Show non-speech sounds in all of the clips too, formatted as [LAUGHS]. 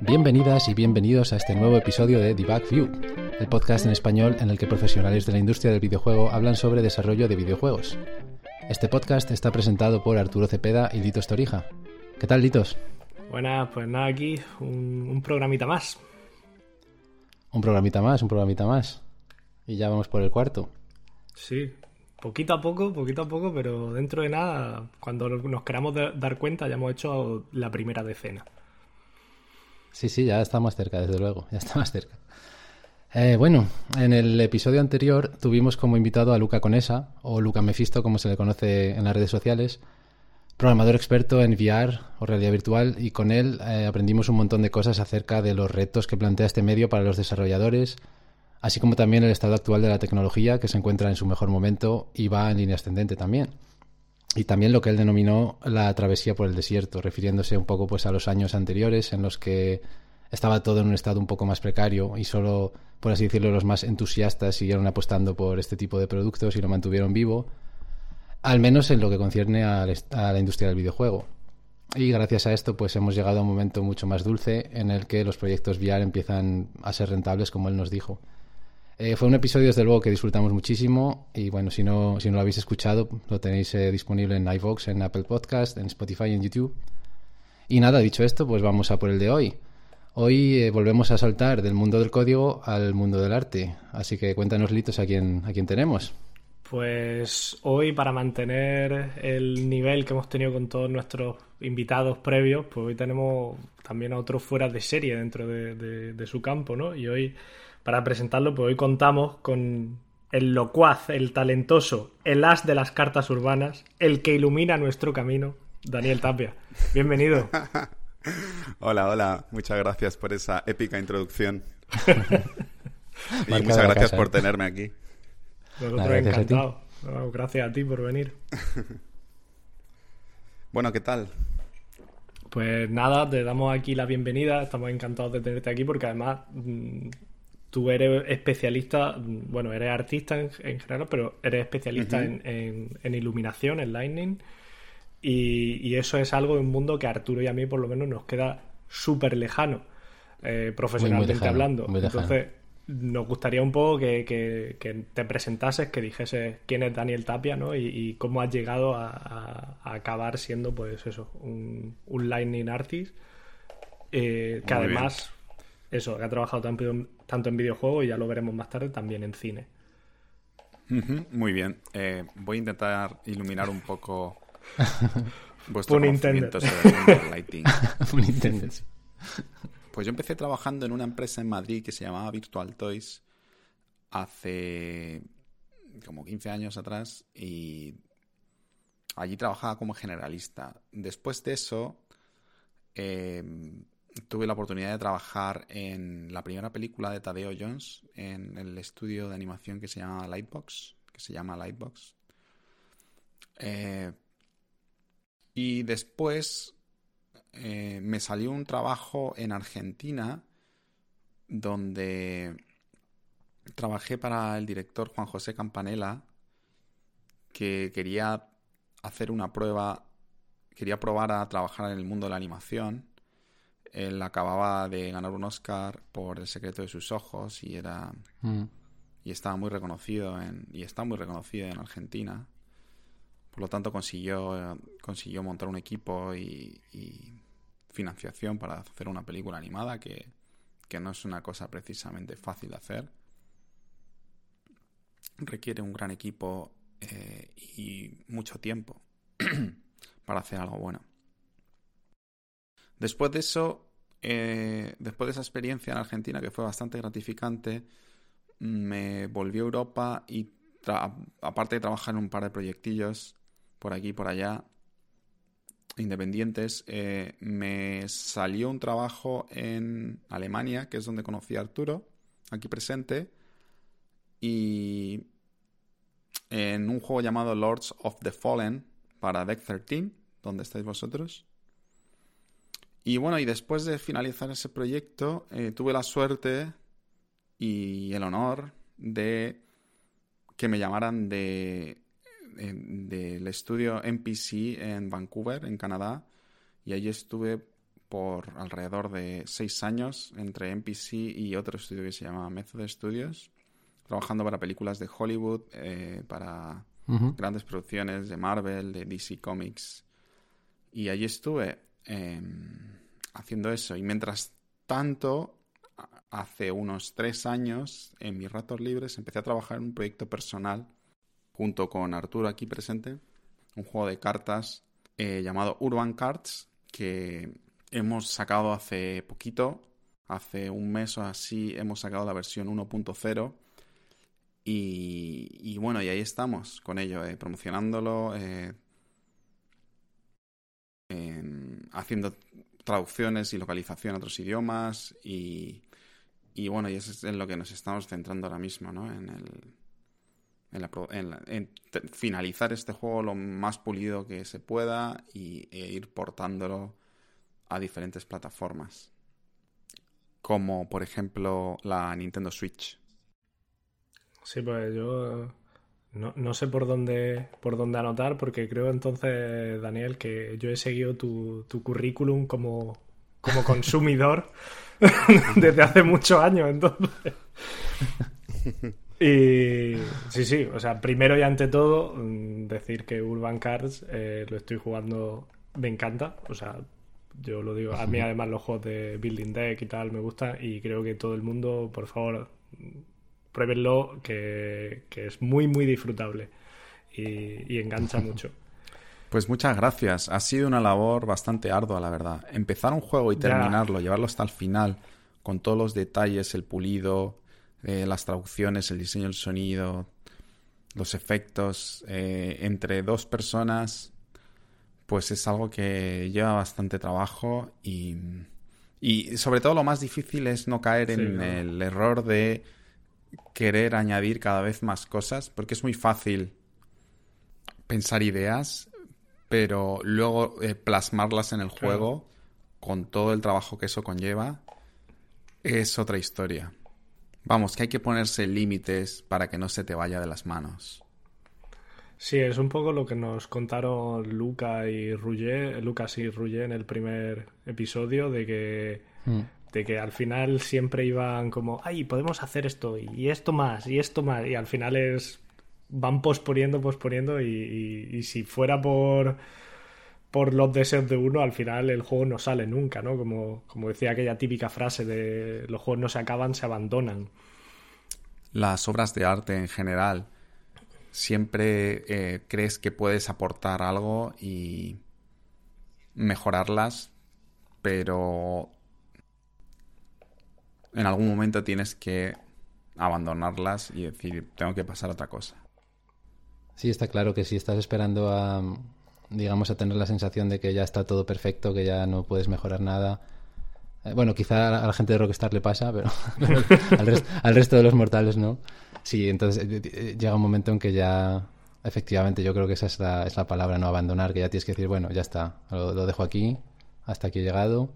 Bienvenidas y bienvenidos a este nuevo episodio de Debug View, el podcast en español en el que profesionales de la industria del videojuego hablan sobre desarrollo de videojuegos. Este podcast está presentado por Arturo Cepeda y Litos Torija. ¿Qué tal, Litos? Buenas, pues nada, aquí un, programita más. Un programita más, un programita más. Y ya vamos por el cuarto. Sí, poquito a poco, poquito a poco, pero dentro de nada, cuando nos queramos dar cuenta, ya hemos hecho la primera decena. Sí, sí, ya está más cerca, desde luego, ya está más cerca. Eh, bueno, en el episodio anterior tuvimos como invitado a Luca Conesa, o Luca Mefisto, como se le conoce en las redes sociales, programador experto en VR o realidad virtual, y con él eh, aprendimos un montón de cosas acerca de los retos que plantea este medio para los desarrolladores, así como también el estado actual de la tecnología, que se encuentra en su mejor momento y va en línea ascendente también. Y también lo que él denominó la travesía por el desierto, refiriéndose un poco pues a los años anteriores en los que estaba todo en un estado un poco más precario y solo, por así decirlo, los más entusiastas siguieron apostando por este tipo de productos y lo mantuvieron vivo, al menos en lo que concierne a la industria del videojuego. Y gracias a esto, pues hemos llegado a un momento mucho más dulce en el que los proyectos VR empiezan a ser rentables, como él nos dijo. Eh, fue un episodio, desde luego, que disfrutamos muchísimo. Y bueno, si no, si no lo habéis escuchado, lo tenéis eh, disponible en iVox, en Apple Podcast, en Spotify en YouTube. Y nada, dicho esto, pues vamos a por el de hoy. Hoy eh, volvemos a saltar del mundo del código al mundo del arte. Así que cuéntanos, Litos, a quién, a quién tenemos. Pues hoy, para mantener el nivel que hemos tenido con todos nuestros invitados previos, pues hoy tenemos también a otros fuera de serie dentro de, de su campo, ¿no? Y hoy, para presentarlo, pues hoy contamos con el locuaz, el talentoso, el as de las cartas urbanas, el que ilumina nuestro camino, Daniel Tapia. Bienvenido. [LAUGHS] Hola, hola. Muchas gracias por esa épica introducción. [LAUGHS] y muchas gracias por tenerme aquí. Nosotros gracias encantado. gracias a ti por venir. [LAUGHS] bueno, ¿qué tal? Pues nada, te damos aquí la bienvenida. Estamos encantados de tenerte aquí porque además mm, tú eres especialista, mm, bueno, eres artista en, general, pero eres especialista en, en, iluminación, en lightning. Y, eso es algo de un mundo que a Arturo y a mí por lo menos nos queda súper lejano, eh, profesionalmente hablando. Entonces, nos gustaría un poco que, te presentases, que dijeses quién es Daniel Tapia, ¿no? Y, cómo has llegado a, acabar siendo, pues eso, un, Lightning Artist. Eh, que además, eso, que ha trabajado tanto, tanto en videojuegos y ya lo veremos más tarde también en cine. Muy bien. Eh, voy a intentar iluminar un poco [LAUGHS] Vuestro Un conocimiento sobre lighting. Un [LAUGHS] Pues yo empecé trabajando en una empresa en Madrid que se llamaba Virtual Toys hace como 15 años atrás y allí trabajaba como generalista. Después de eso, em, tuve la oportunidad de trabajar en la primera película de Tadeo Jones en el estudio de animación que se llama Lightbox, que se llama Lightbox. Eh, y después eh, me salió un trabajo en Argentina donde trabajé para el director Juan José Campanella que quería hacer una prueba, quería probar a trabajar en el mundo de la animación. Él acababa de ganar un Oscar por El secreto de sus ojos y era mm. y estaba muy reconocido en y está muy reconocido en Argentina. Por lo tanto, consiguió, montar un equipo y, financiación para hacer una película animada que, no es una cosa precisamente fácil de hacer. Requiere un gran equipo eh, y mucho tiempo [CLEARS THROAT] para hacer algo bueno. Después de eso, eh, después de esa experiencia en Argentina, que fue bastante gratificante, me volví a Europa y aparte de trabajar en un par de proyectillos, por aquí por allá, independientes, eh, me salió un trabajo en Alemania, que es donde conocí a Arturo, aquí presente, y en un juego llamado Lords of the Fallen para Deck 13, donde estáis vosotros. Y bueno, y después de finalizar ese proyecto, eh, tuve la suerte y el honor de que me llamaran de del estudio NPC en Vancouver, en Canadá, y allí estuve por alrededor de seis años entre NPC y otro estudio que se llama Method Studios, trabajando para películas de Hollywood, eh, para grandes producciones de Marvel, de DC Comics. Y allí estuve em, haciendo eso. Y mientras tanto, hace unos tres años, en mis ratos libres, empecé a trabajar en un proyecto personal junto con Arturo aquí presente, un juego de cartas eh, llamado Urban Cards, que hemos sacado hace poquito, hace un mes o así, hemos sacado la versión 1.0. Y, bueno, y ahí estamos con ello, eh, promocionándolo, eh, haciendo traducciones y localización a otros idiomas y, y bueno, y eso es en lo que nos estamos centrando ahora mismo, ¿no? En, el, en, finalizar este juego lo más pulido que se pueda y, e ir portándolo a diferentes plataformas. Como por ejemplo la Nintendo Switch. Sí, pues yo no, no, sé por dónde, por dónde anotar, porque creo entonces, Daniel, que yo he seguido tu, tu currículum como, como consumidor [LAUGHS] desde hace muchos años, entonces. [LAUGHS] Y sí, sí, o sea, primero y ante todo, mm, decir que Urban Cards eh, lo estoy jugando, me encanta, o sea, yo lo digo, a mí además los juegos de Building Deck y tal me gustan y creo que todo el mundo, por favor, pruébenlo, que, es muy, muy disfrutable y, y engancha [LAUGHS] mucho. Pues muchas gracias. Ha sido una labor bastante ardua, la verdad. Empezar un juego y terminarlo, llevarlo hasta el final, con todos los detalles, el pulido, eh, las traducciones, el diseño del sonido, los efectos, eh, entre dos personas, pues es algo que lleva bastante trabajo y, y sobre todo lo más difícil es no caer en el error de querer añadir cada vez más cosas, porque es muy fácil pensar ideas pero luego eh, plasmarlas en el juego con todo el trabajo que eso conlleva es otra historia. Vamos, que hay que ponerse límites para que no se te vaya de las manos. Sí, es un poco lo que nos contaron Luca y Rouget, Lucas y Rouget en el primer episodio, de que, hmm. de que al final siempre iban como, ay, podemos hacer esto, y esto más, y esto más, y al final es van posponiendo, posponiendo y, y, si fuera por, por los deseos de uno, al final el juego no sale nunca, ¿no? Como, como decía aquella típica frase de los juegos no se acaban, se abandonan. Las obras de arte en general, siempre eh, crees que puedes aportar algo y mejorarlas, pero en algún momento tienes que abandonarlas y decir, tengo que pasar a otra cosa. Sí, está claro que si estás esperando a, digamos, a tener la sensación de que ya está todo perfecto, que ya no puedes mejorar nada. Eh, bueno, quizá a la gente de Rockstar le pasa, pero, [LAUGHS] al, resto de los mortales no. Sí, entonces eh, eh, llega un momento en que ya, efectivamente, yo creo que esa es la, es la palabra, no abandonar, que ya tienes que decir, bueno, ya está, lo, lo, dejo aquí, hasta aquí he llegado,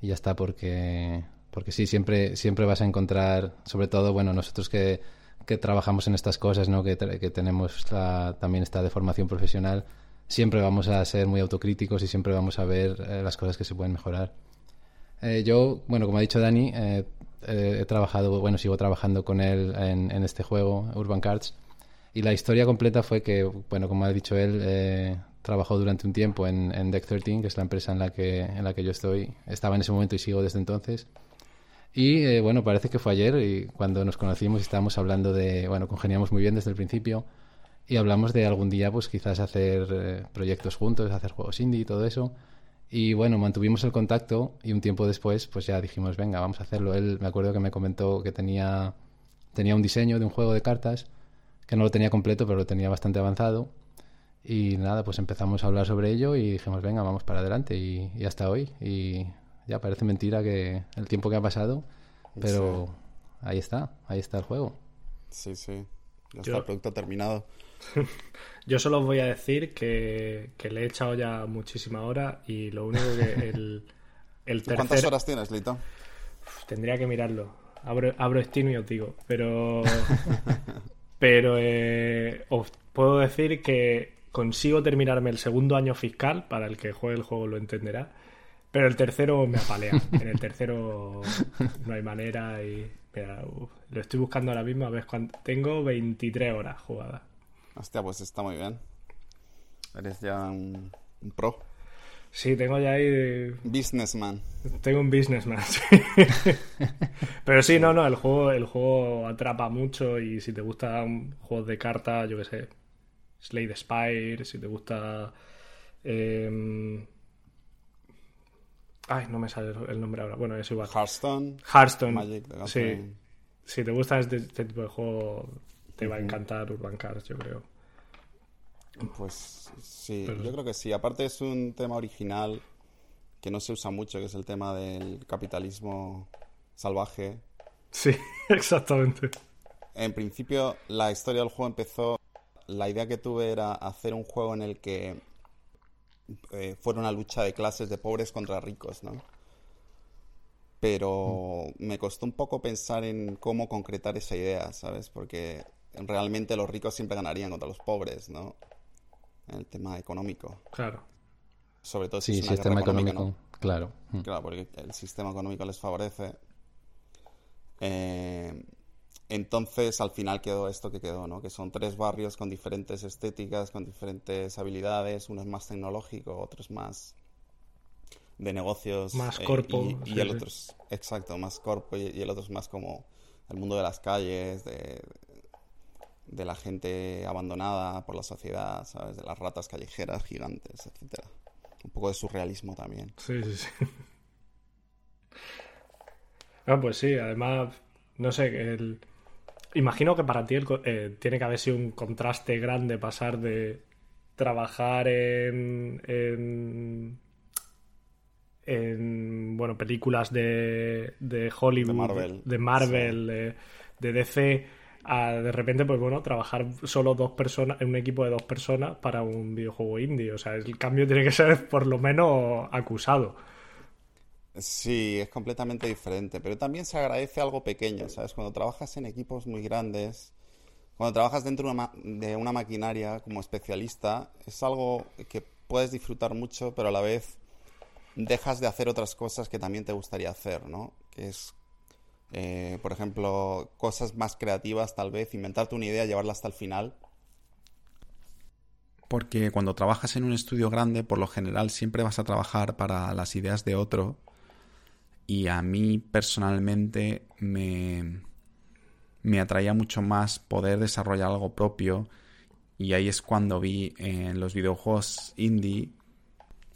y ya está, porque, porque sí, siempre, siempre vas a encontrar, sobre todo, bueno, nosotros que que trabajamos en estas cosas, ¿no? que, que tenemos también esta deformación profesional, siempre vamos a ser muy autocríticos y siempre vamos a ver eh, las cosas que se pueden mejorar. Eh, yo, bueno, como ha dicho Dani, eh, he trabajado, bueno, sigo trabajando con él en, en, este juego, Urban Cards, y la historia completa fue que, bueno, como ha dicho él, trabajó durante un tiempo en, en Deck 13, que es la empresa en la que, en la que yo estoy. Estaba en ese momento y sigo desde entonces. Y eh, bueno, parece que fue ayer y cuando nos conocimos estábamos hablando de, bueno, congeniamos muy bien desde el principio y hablamos de algún día pues quizás hacer eh, proyectos juntos, hacer juegos indie y todo eso. Y bueno, mantuvimos el contacto y un tiempo después pues ya dijimos, venga, vamos a hacerlo. Él me acuerdo que me comentó que tenía, tenía un diseño de un juego de cartas, que no lo tenía completo, pero lo tenía bastante avanzado. Y nada, pues empezamos a hablar sobre ello y dijimos, venga, vamos para adelante y, y hasta hoy. Y ya parece mentira que el tiempo que ha pasado, pero ahí está, ahí está el juego. Sí, sí, ya está el producto terminado. [LAUGHS] Yo solo os voy a decir que, le he echado ya muchísima hora y lo único que [LAUGHS] El ¿Cuántas horas tienes, Lito? tendría que mirarlo. Abro, abro Steam y os digo. Pero. [LAUGHS] pero eh, os puedo decir que consigo terminarme el segundo año fiscal. Para el que juegue el juego lo entenderá. Pero el tercero me apalea. en el tercero no hay manera y. lo estoy buscando ahora mismo a ver cuánto. Tengo 23 horas jugadas. Hostia, pues está muy bien. Eres ya un pro. Sí, tengo ya ahí. Businessman. Tengo un businessman, sí. [LAUGHS] Pero sí, no, no, el juego, el juego atrapa mucho y si te gustan juegos de cartas, yo qué sé. Slade Spire, si te gusta. Em, ay, no me sale el nombre ahora. Bueno, es igual. Hearthstone. Hearthstone. Magic sí. Si te gusta este, este, tipo de juego, te va a encantar Urban Cards, yo creo. Pues sí, yo creo que sí. Aparte es un tema original que no se usa mucho, que es el tema del capitalismo salvaje. Sí, [LAUGHS] exactamente. En principio, la historia del juego empezó. La idea que tuve era hacer un juego en el que eh, fuera una lucha de clases de pobres contra ricos, ¿no? Pero mm. me costó un poco pensar en cómo concretar esa idea, ¿sabes? Porque realmente los ricos siempre ganarían contra los pobres, ¿no? en el tema económico. Claro. Sobre todo si sí, es sistema económico, claro. Mm. Claro, porque el sistema económico les favorece. Eh, entonces, al final quedó esto que quedó, ¿no? Que son tres barrios con diferentes estéticas, con diferentes habilidades. Uno es más tecnológico, otro es más de negocios. Más eh, corpo. y, el otro es, exacto, más corpo. Y, y, el otro es más como el mundo de las calles, de, de la gente abandonada por la sociedad, ¿sabes? De las ratas callejeras gigantes, etcétera. Un poco de surrealismo también. Sí, sí, sí. Ah, pues sí, además, no sé, el... imagino que para ti eh, tiene que haber sido un contraste grande pasar de trabajar en, en, en bueno, películas de, de Hollywood, de Marvel, de, Marvel, de DC de repente, pues bueno, trabajar solo dos personas, en un equipo de dos personas para un videojuego indie. O sea, el cambio tiene que ser por lo menos acusado. Sí, es completamente diferente, pero también se agradece algo pequeño, ¿sabes? Cuando trabajas en equipos muy grandes, cuando trabajas dentro de una maquinaria como especialista, es algo que puedes disfrutar mucho, pero a la vez dejas de hacer otras cosas que también te gustaría hacer, ¿no? Que es eh, por ejemplo, cosas más creativas tal vez, inventarte una idea, llevarla hasta el final. Porque cuando trabajas en un estudio grande, por lo general siempre vas a trabajar para las ideas de otro. Y a mí personalmente me, me atraía mucho más poder desarrollar algo propio. Y ahí es cuando vi en los videojuegos indie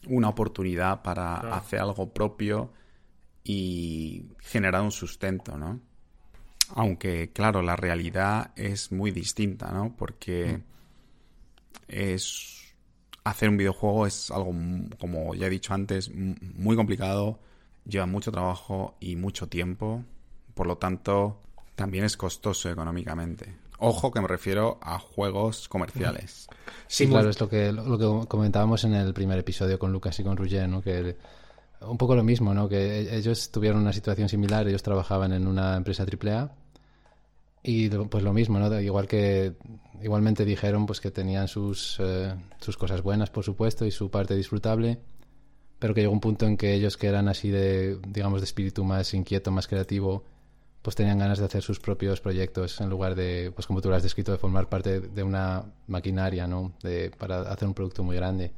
una oportunidad para hacer algo propio y generar un sustento, ¿no? Aunque, claro, la realidad es muy distinta, ¿no? Porque es... Hacer un videojuego es algo, como ya he dicho antes, muy complicado, lleva mucho trabajo y mucho tiempo, por lo tanto, también es costoso económicamente. Ojo que me refiero a juegos comerciales. Sí, claro, es lo que, lo que comentábamos en el primer episodio con Lucas y con Rugger, ¿no? Que un poco lo mismo, ¿no? Que e-, ellos tuvieron una situación similar, ellos trabajaban en una empresa AAA y pues lo mismo, ¿no? Igual que igualmente dijeron pues que tenían sus, eh, sus cosas buenas, por supuesto, y su parte disfrutable, pero que llegó un punto en que ellos que eran así de, digamos, de espíritu más inquieto, más creativo, pues tenían ganas de hacer sus propios proyectos en lugar de, pues como tú lo has descrito, de formar parte de una maquinaria, ¿no? De, para hacer un producto muy grande.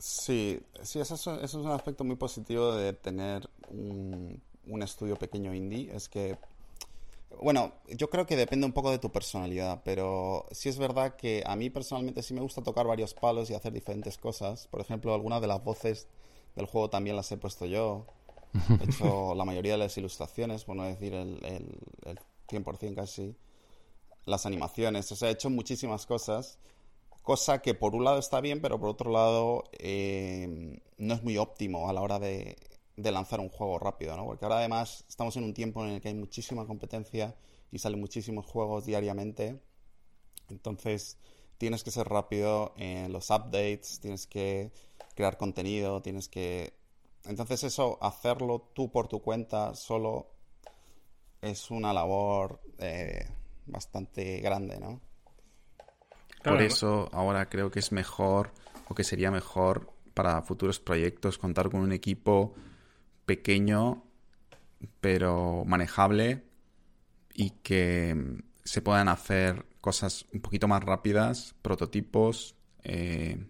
Sí, sí, eso es, eso es un aspecto muy positivo de tener un, estudio pequeño indie. Es que, bueno, yo creo que depende un poco de tu personalidad, pero sí es verdad que a mí personalmente sí me gusta tocar varios palos y hacer diferentes cosas. Por ejemplo, algunas de las voces del juego también las he puesto yo. He hecho [LAUGHS] la mayoría de las ilustraciones, por no decir el, el, el 100% casi. Las animaciones, o sea, he hecho muchísimas cosas Cosa que por un lado está bien, pero por otro lado eh, no es muy óptimo a la hora de, lanzar un juego rápido, ¿no? Porque ahora además estamos en un tiempo en el que hay muchísima competencia y salen muchísimos juegos diariamente. Entonces tienes que ser rápido en los updates, tienes que, crear contenido, tienes que... Entonces eso, hacerlo tú por tu cuenta solo es una labor eh, bastante grande, ¿no? Por eso ahora creo que es mejor o que sería mejor para futuros proyectos contar con un equipo pequeño pero manejable y que se puedan hacer cosas un poquito más rápidas, prototipos, eh,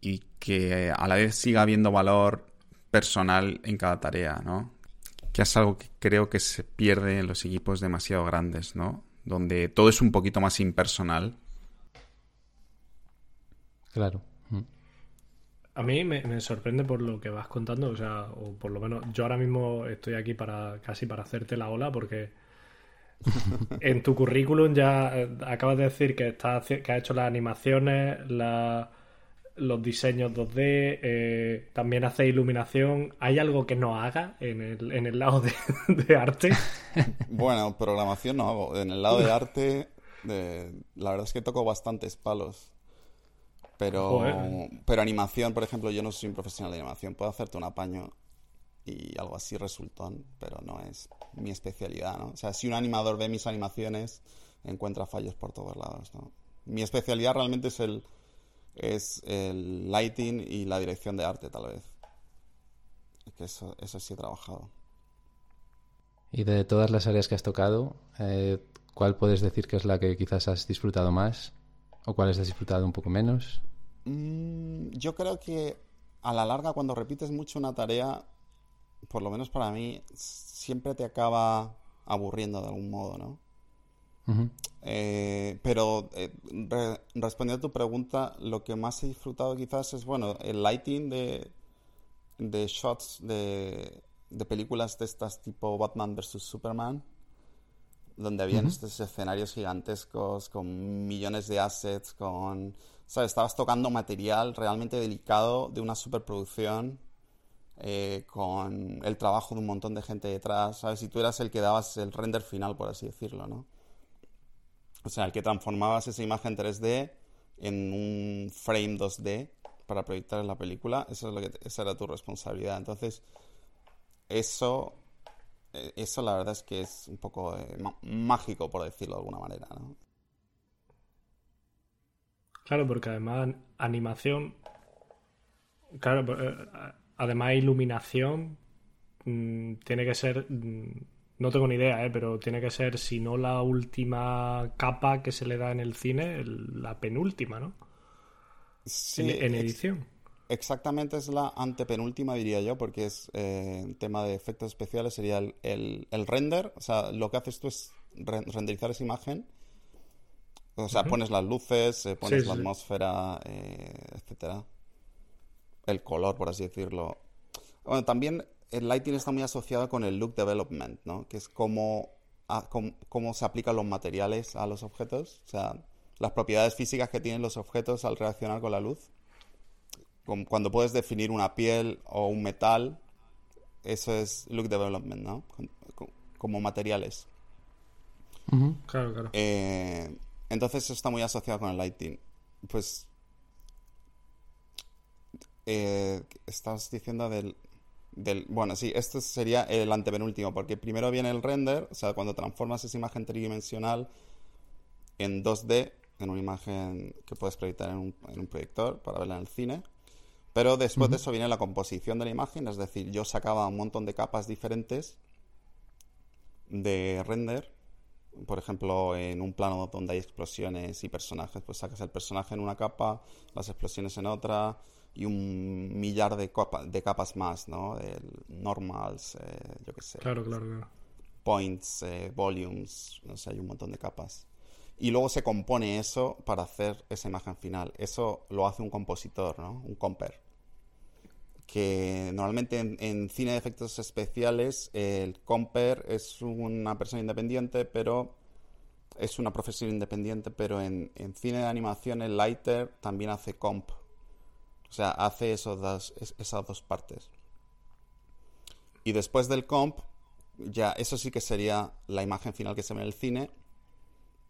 y que a la vez siga habiendo valor personal en cada tarea, ¿no? Que es algo que creo que se pierde en los equipos demasiado grandes, ¿no? Donde todo es un poquito más impersonal. Claro. Mm. A mí me, sorprende por lo que vas contando, o sea, o por lo menos yo ahora mismo estoy aquí para casi para hacerte la ola porque [LAUGHS] en tu currículum ya eh, acabas de decir que, estás, que has hecho las animaciones, los diseños 2D, eh, también hace iluminación. ¿Hay algo que no haga en el, en el lado de, [LAUGHS] arte? [LAUGHS] Bueno, programación no hago. En el lado de arte, la verdad es que toco bastantes palos. Pero, pero animación, por ejemplo, yo no soy un profesional de animación. Puedo hacerte un apaño y algo así resultón, pero no es mi especialidad, ¿no? O sea, si un animador ve mis animaciones, encuentra fallos por todos lados, ¿no? Mi especialidad realmente es el, es el lighting y la dirección de arte, tal vez. Que eso, eso sí he trabajado. Y de todas las áreas que has tocado, eh, ¿cuál puedes decir que es la que quizás has disfrutado más? ¿O cuál has disfrutado un poco menos? Mm, yo creo que a la larga, cuando repites mucho una tarea, por lo menos para mí, siempre te acaba aburriendo de algún modo, ¿no? Eh, pero eh, respondiendo a tu pregunta, lo que más he disfrutado quizás es, bueno, el lighting de, de shots de, de películas de estas tipo Batman vs. Superman, donde habían estos escenarios gigantescos con millones de assets, con... ¿Sabes? Estabas tocando material realmente delicado de una superproducción eh, con el trabajo de un montón de gente detrás, ¿sabes? Y tú eras el que dabas el render final, por así decirlo, ¿no? O sea, el que transformabas esa imagen 3D en un frame 2D para proyectar en la película, eso es lo que, esa era tu responsabilidad. Entonces, eso, eh, eso la verdad es que es un poco eh, mágico, por decirlo de alguna manera, ¿no? Claro, porque además animación, claro, Además, iluminación mm, tiene que ser. Mm, no tengo ni idea, ¿eh? pero tiene que ser, si no la última capa que se le da en el cine, la penúltima, ¿no? Sí. En, edición. exactamente es la antepenúltima, diría yo, porque es eh, el tema de efectos especiales, sería el, render. O sea, lo que haces tú es renderizar esa imagen. O sea, pones las luces, eh, pones la atmósfera, eh, etcétera el color, por así decirlo. Bueno, también el lighting está muy asociado con el look development, ¿no? Que es cómo, cómo, se aplican los materiales a los objetos, o sea, las propiedades físicas que tienen los objetos al reaccionar con la luz. Cuando puedes definir una piel o un metal, eso es look development, ¿no? Como materiales. Claro, claro. Eh, entonces eso está muy asociado con el lighting. Pues eh, estás diciendo del, del... Bueno, sí, este sería el antepenúltimo, porque primero viene el render, o sea, cuando transformas esa imagen tridimensional en 2D, en una imagen que puedes proyectar en un, proyector para verla en el cine. Pero después de eso viene la composición de la imagen, es decir, yo sacaba un montón de capas diferentes de render. Por ejemplo, en un plano donde hay explosiones y personajes, pues sacas el personaje en una capa, las explosiones en otra, y un millar de, de capas más, ¿no? normals, eh, yo qué sé. Claro, claro, claro. Points, eh, volumes, no sé, hay un montón de capas. Y luego se compone eso para hacer esa imagen final. Eso lo hace un compositor, ¿no? Un comper. Que normalmente en, cine de efectos especiales el comper es una persona independiente, pero es una profesión independiente, pero en, en cine de animación el lighter también hace comp o sea, hace esos dos, esas dos partes. Y después del comp, ya eso sí que sería la imagen final que se ve en el cine,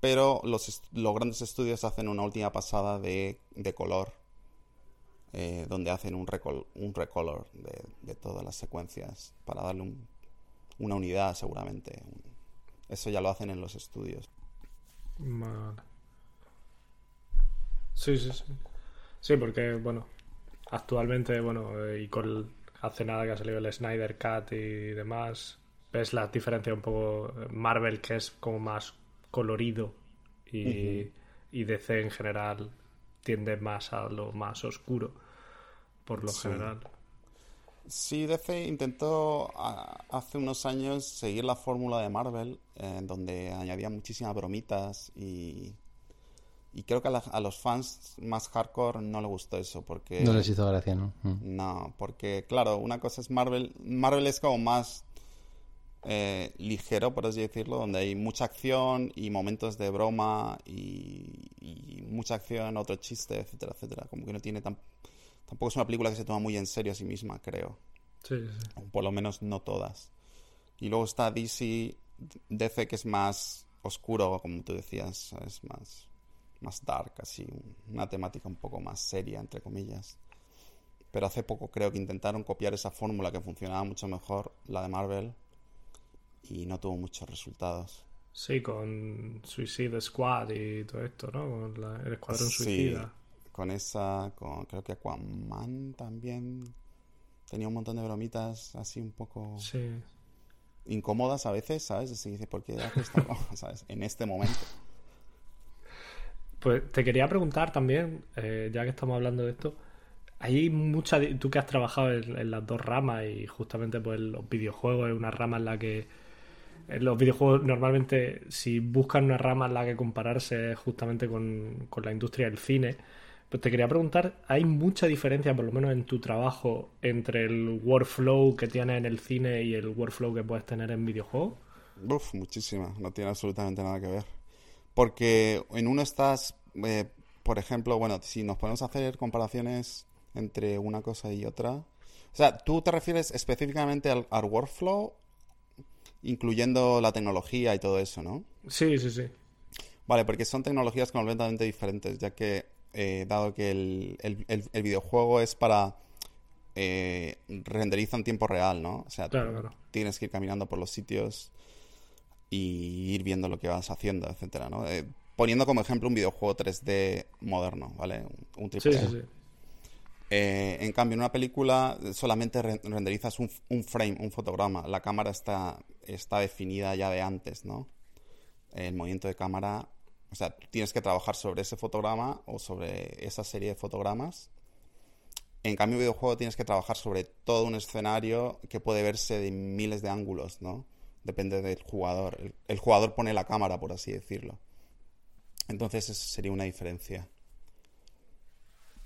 pero los, los grandes estudios hacen una última pasada de, de color eh, donde hacen un, un recolor de, todas las secuencias para darle una unidad seguramente. Eso ya lo hacen en los estudios. Sí, sí, sí. Sí, porque, bueno, actualmente, bueno, eh, y con hace nada que ha salido el Snyder Cut y demás, ves la diferencia un poco Marvel que es como más colorido y, y DC en general tiende más a lo más oscuro, por lo general. Sí, DC intentó hace unos años seguir la fórmula de Marvel, en donde añadía muchísimas bromitas y, y creo que a, los fans más hardcore no les gustó eso porque... No les hizo gracia, ¿no? Mm. No, porque claro, una cosa es Marvel, Marvel es como más eh, ligero, por así decirlo, donde hay mucha acción y momentos de broma y, mucha acción, otro chiste, etcétera, etcétera. Como que no tiene tan... Tampoco es una película que se toma muy en serio a sí misma, creo. Sí, sí. Por lo menos no todas. Y luego está DC, DC que es más oscuro, como tú decías, es más, más dark, así, una temática un poco más seria, entre comillas. Pero hace poco creo que intentaron copiar esa fórmula que funcionaba mucho mejor, la de Marvel, y no tuvo muchos resultados. Sí, con Suicide Squad y todo esto, ¿no? Con el Escuadrón Suicida. con esa, con, creo que Aquaman también tenía un montón de bromitas así un poco incómodas a veces, ¿sabes? Así dice, ¿por qué haces ¿sabes? En este momento. Pues te quería preguntar también, eh, ya que estamos hablando de esto, hay mucha, tú que has trabajado en, las dos ramas y justamente pues los videojuegos es una rama en la que los videojuegos normalmente si buscan una rama en la que compararse justamente con, la industria del cine, pues te quería preguntar, ¿hay mucha diferencia, por lo menos en tu trabajo, entre el workflow que tienes en el cine y el workflow que puedes tener en videojuegos? Uf, muchísima, no tiene absolutamente nada que ver. Porque en uno estás, eh, por ejemplo, bueno, si nos ponemos a hacer comparaciones entre una cosa y otra. O sea, ¿tú te refieres específicamente al, al workflow incluyendo la tecnología y todo eso, ¿no? Sí, sí, sí. Vale, porque son tecnologías completamente diferentes, ya que eh, dado que el, videojuego es para eh, renderiza en tiempo real, ¿no? O sea, tienes que ir caminando por los sitios y ir viendo lo que vas haciendo, etcétera, ¿no? Eh, poniendo como ejemplo un videojuego 3D moderno, ¿vale? Un, triple sí, sí, sí. Eh, en cambio, en una película solamente renderizas un, frame, un fotograma. La cámara está, está definida ya de antes, ¿no? El movimiento de cámara, o sea, tienes que trabajar sobre ese fotograma o sobre esa serie de fotogramas. En cambio, en videojuego tienes que trabajar sobre todo un escenario que puede verse de miles de ángulos, ¿no? Depende del jugador. El, jugador pone la cámara, por así decirlo. Entonces, esa sería una diferencia.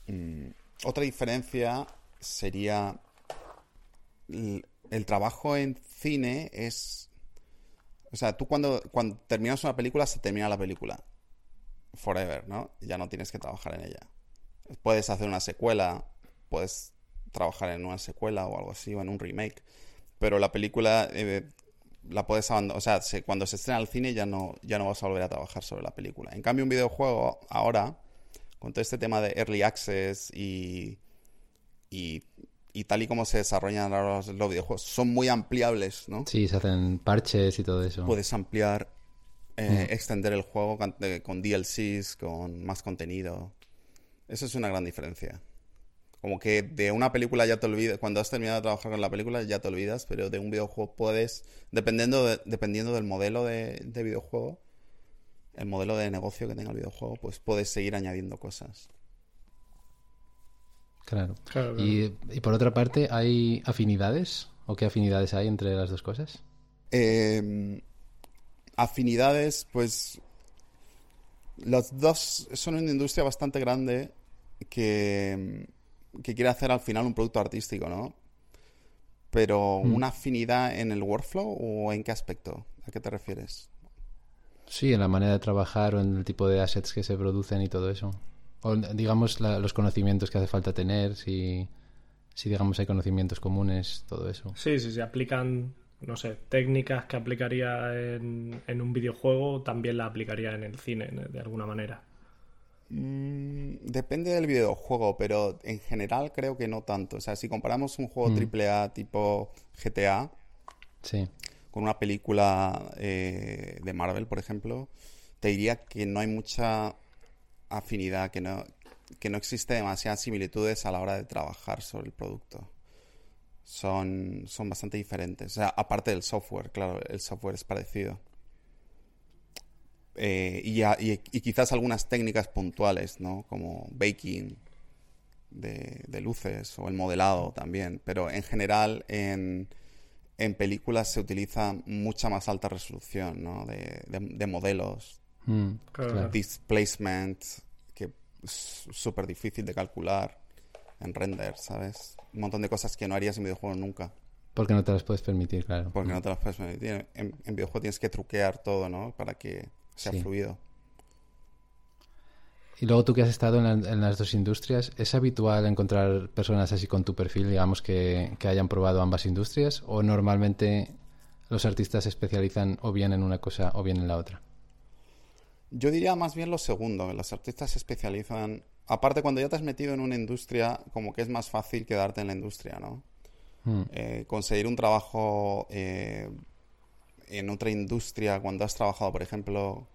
Mm. Otra diferencia sería el, trabajo en cine es... O sea, tú cuando, cuando terminas una película, se termina la película. Forever, ¿no? Ya no tienes que trabajar en ella. Puedes hacer una secuela, puedes trabajar en una secuela o algo así, o en un remake. Pero la película eh, la puedes abandonar. O sea, cuando se estrena al cine ya no, ya no vas a volver a trabajar sobre la película. En cambio, un videojuego ahora con todo este tema de early access y, y, tal y como se desarrollan los, los, videojuegos, son muy ampliables, ¿no? Sí, se hacen parches y todo eso. Puedes ampliar, eh, mm. extender el juego con, con, DLCs, con más contenido. Eso es una gran diferencia. Como que de una película ya te olvidas, cuando has terminado de trabajar con la película ya te olvidas, pero de un videojuego puedes, dependiendo, dependiendo del modelo de, de videojuego, el modelo de negocio que tenga el videojuego, pues puedes seguir añadiendo cosas. Claro. Y, por otra parte, ¿hay afinidades? ¿O qué afinidades hay entre las dos cosas? Em, afinidades, pues. Los dos son una industria bastante grande que, que quiere hacer al final un producto artístico, ¿no? Pero, mm. ¿una afinidad en el workflow o en qué aspecto? ¿A qué te refieres? Sí, en la manera de trabajar o en el tipo de assets que se producen y todo eso. O digamos los conocimientos que hace falta tener, si, si digamos hay conocimientos comunes, todo eso. Sí, sí, se aplican, no sé, técnicas que aplicaría en, un videojuego, también la aplicaría en el cine, de alguna manera. Mm, depende del videojuego, pero en general creo que no tanto. O sea, si comparamos un juego AAA mm. tipo GTA con una película eh, de Marvel, por ejemplo, te diría que no hay mucha afinidad, que no, que no existe demasiadas similitudes a la hora de trabajar sobre el producto. Son, son bastante diferentes. O sea, aparte del software, claro, el software es parecido. Eh, y, quizás algunas técnicas puntuales, ¿no? Como baking de, luces o el modelado también. Pero en general en, en, películas se utiliza mucha más alta resolución, ¿no? De, modelos, mm, displacement, que es súper difícil de calcular en render, ¿sabes? Un montón de cosas que no harías en videojuegos nunca. Porque no te las puedes permitir, claro. Porque no mm. te las puedes permitir. En, en videojuegos tienes que truquear todo, ¿no? Para que sea fluido. Y luego tú que has estado en, las dos industrias, ¿es habitual encontrar personas así con tu perfil, digamos, que, hayan probado ambas industrias? ¿O normalmente los artistas se especializan o bien en una cosa o bien en la otra? Yo diría más bien lo segundo, los artistas se especializan... Aparte, cuando ya te has metido en una industria, como que es más fácil quedarte en la industria, ¿no? Hmm. Eh, conseguir un trabajo eh, en otra industria, cuando has trabajado, por ejemplo,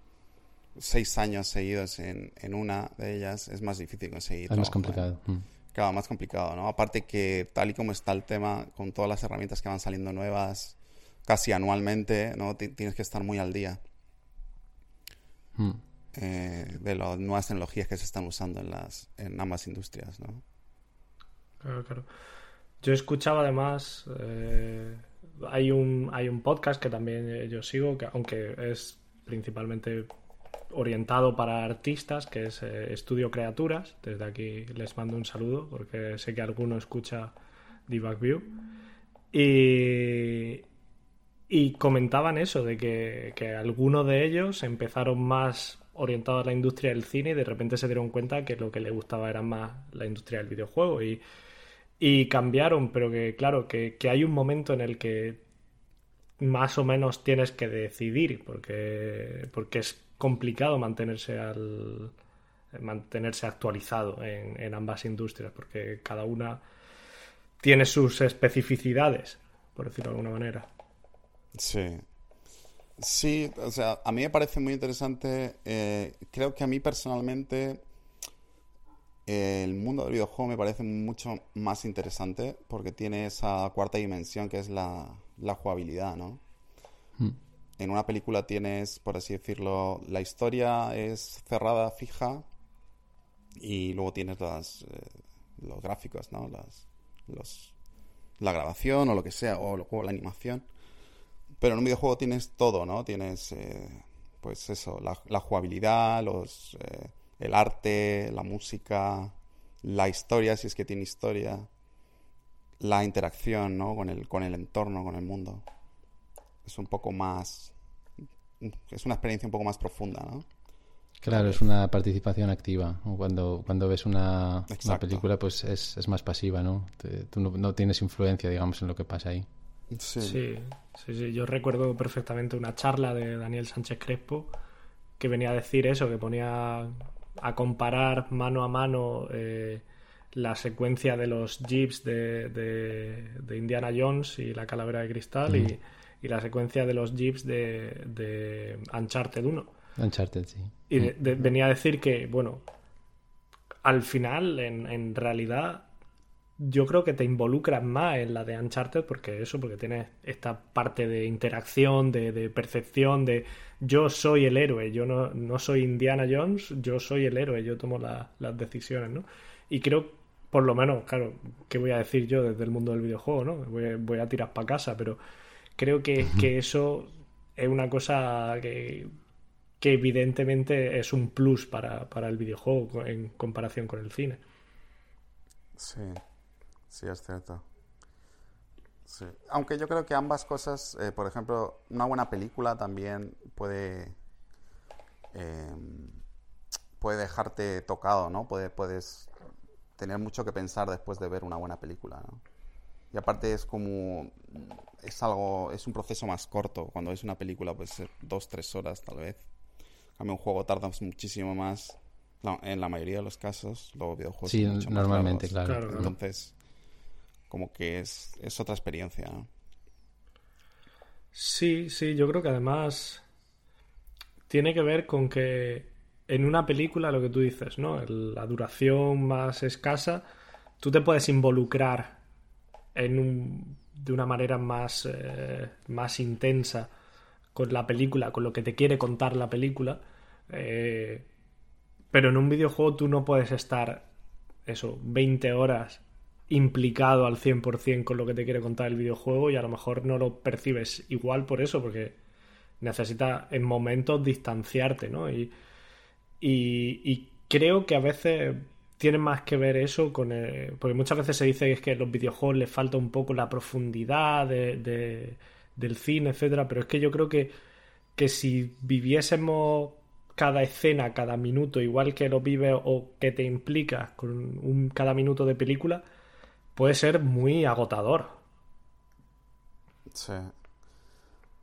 seis años seguidos en, en una de ellas, es más difícil conseguir. Es más complicado. Mm. Claro, más complicado, ¿no? Aparte que tal y como está el tema, con todas las herramientas que van saliendo nuevas casi anualmente, ¿no? tienes que estar muy al día mm. eh, de las nuevas tecnologías que se están usando en, las, en ambas industrias, ¿no? Claro, claro. Yo escuchaba además... Eh hay un, hay un podcast que también yo sigo, que aunque es principalmente orientado para artistas, que es eh, Estudio Creaturas. Desde aquí les mando un saludo porque sé que alguno escucha Debug View. Y, y comentaban eso, de que, que algunos de ellos empezaron más orientados a la industria del cine y de repente se dieron cuenta que lo que les gustaba era más la industria del videojuego. Y, y cambiaron, pero que claro, que, hay un momento en el que más o menos tienes que decidir, porque, porque es complicado mantenerse al mantenerse actualizado en, ambas industrias, porque cada una tiene sus especificidades, por decirlo de alguna manera. Sí. Sí, o sea, a mí me parece muy interesante. Eh, creo que a mí personalmente el mundo del videojuego me parece mucho más interesante porque tiene esa cuarta dimensión que es la, jugabilidad, ¿no? En una película tienes, por así decirlo, la historia es cerrada, fija, y luego tienes las, eh, los gráficos, ¿no? Las, los, la grabación o lo que sea, o, luego la animación. Pero en un videojuego tienes todo, ¿no? Tienes, eh, pues eso, la, jugabilidad, los... Eh, el arte, la música, la historia, si es que tiene historia, la interacción ¿no? con, el, con el entorno, con el mundo. Es un poco más... Es una experiencia un poco más profunda, ¿no? Claro, es una participación activa. Cuando, cuando ves una, película, pues es, es, más pasiva, ¿no? tú no, tienes influencia, digamos, en lo que pasa ahí. Sí. sí. sí, Yo recuerdo perfectamente una charla de Daniel Sánchez Crespo que venía a decir eso, que ponía a comparar mano a mano eh, la secuencia de los jeeps de, de, Indiana Jones y la calavera de cristal y, la secuencia de los jeeps de, de Uncharted 1. Uncharted, sí. Y venía a decir que, bueno, al final, en, en realidad, yo creo que te involucras más en la de Uncharted porque eso, porque tienes esta parte de interacción, de, percepción, de yo soy el héroe, yo no, no, soy Indiana Jones, yo soy el héroe, yo tomo las decisiones, ¿no? Y creo, por lo menos, claro, ¿qué voy a decir yo desde el mundo del videojuego, ¿no? Voy, a tirar para casa, pero creo que, que, eso es una cosa que, que evidentemente es un plus para, para el videojuego en comparación con el cine. Sí. Sí, es cierto. Aunque yo creo que ambas cosas, eh, por ejemplo, una buena película también puede em, puede dejarte tocado, ¿no? Puede, puedes tener mucho que pensar después de ver una buena película, ¿no? Y aparte es como es algo, es un proceso más corto. Cuando es una película, pues dos, tres horas tal vez. Mí un juego tarda muchísimo más en la mayoría de los casos, los videojuegos. Sí, normalmente, claro. Entonces, como que es, es otra experiencia. Sí, sí, yo creo que además tiene que ver con que en una película, lo que tú dices, ¿no? La duración más escasa, tú te puedes involucrar en un, de una manera más, eh, más intensa con la película, con lo que te quiere contar la película. Eh, pero en un videojuego tú no puedes estar, eso, 20 horas implicado al 100% con lo que te quiere contar el videojuego y a lo mejor no lo percibes igual por eso, porque necesitas en momentos distanciarte, ¿no? Y, y, creo que a veces tiene más que ver eso con... El, porque muchas veces se dice que es que los videojuegos les falta un poco la profundidad de, del cine, etcétera, pero es que yo creo que, que si viviésemos cada escena, cada minuto, igual que lo vives o que te implicas con un, cada minuto de película, puede ser muy agotador. Sí.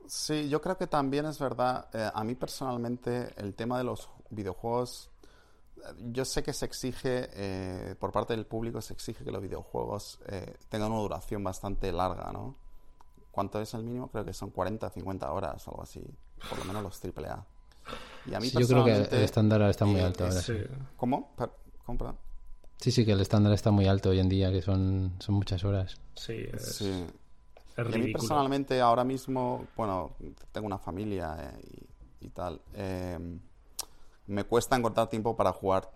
Sí, yo creo que también es verdad. Eh, a mí personalmente el tema de los videojuegos, yo sé que se exige, eh, por parte del público, se exige que los videojuegos eh, tengan una duración bastante larga, ¿no? ¿Cuánto es el mínimo? Creo que son 40, 50 horas o algo así, por lo menos los AAA. Y a mí yo creo que el estándar está muy alto ahora. ¿Cómo? ¿Cómo? Sí, sí, que el estándar está muy alto hoy en día, que son, son muchas horas. Sí, es, sí. a mí personalmente ahora mismo, bueno, tengo una familia eh, y, tal. Eh, me cuesta encontrar tiempo para jugar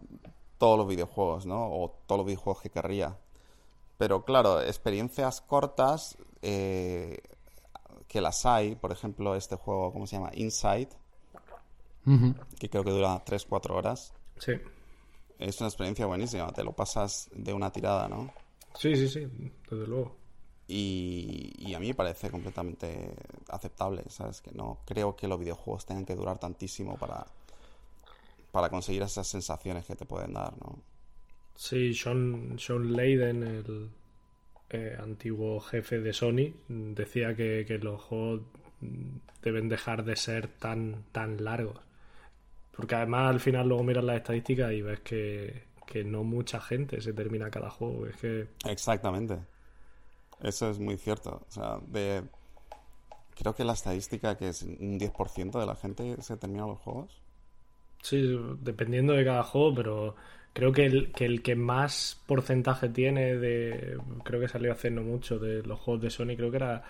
todos los videojuegos, ¿no? O todos los videojuegos que querría. Pero claro, experiencias cortas eh, que las hay, por ejemplo, este juego, ¿cómo se llama? Inside, que creo que dura 3-4 horas. Sí. Es una experiencia buenísima, te lo pasas de una tirada, ¿no? Sí, sí, sí, desde luego. Y, y, a mí me parece completamente aceptable, ¿sabes? Que no creo que los videojuegos tengan que durar tantísimo para, para conseguir esas sensaciones que te pueden dar, ¿no? Sí, Sean, Sean Layden, el eh, antiguo jefe de Sony, decía que, que, los juegos deben dejar de ser tan, tan largos. Porque además al final luego miras las estadísticas y ves que, no mucha gente se termina cada juego. Es que... Exactamente. Eso es muy cierto. O sea, de... Creo que la estadística que es un 10% de la gente se termina los juegos. Sí, dependiendo de cada juego, pero creo que el, que el que más porcentaje tiene de... Creo que salió hace no mucho de los juegos de Sony, creo que era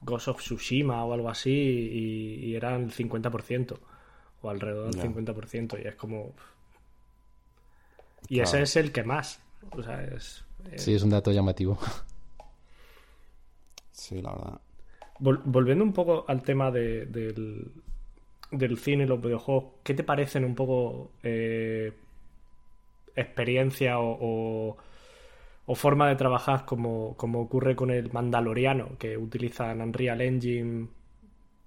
Ghost of Tsushima o algo así y, y eran el 50% o alrededor del 50%, y es como... Y ese es el que más. O sea, es... Sí, es un dato llamativo. Sí, la verdad. volviendo un poco al tema de, del, del cine los videojuegos, ¿qué te parecen un poco eh, experiencia o, forma de trabajar como, como ocurre con el Mandaloriano, que utilizan Unreal Engine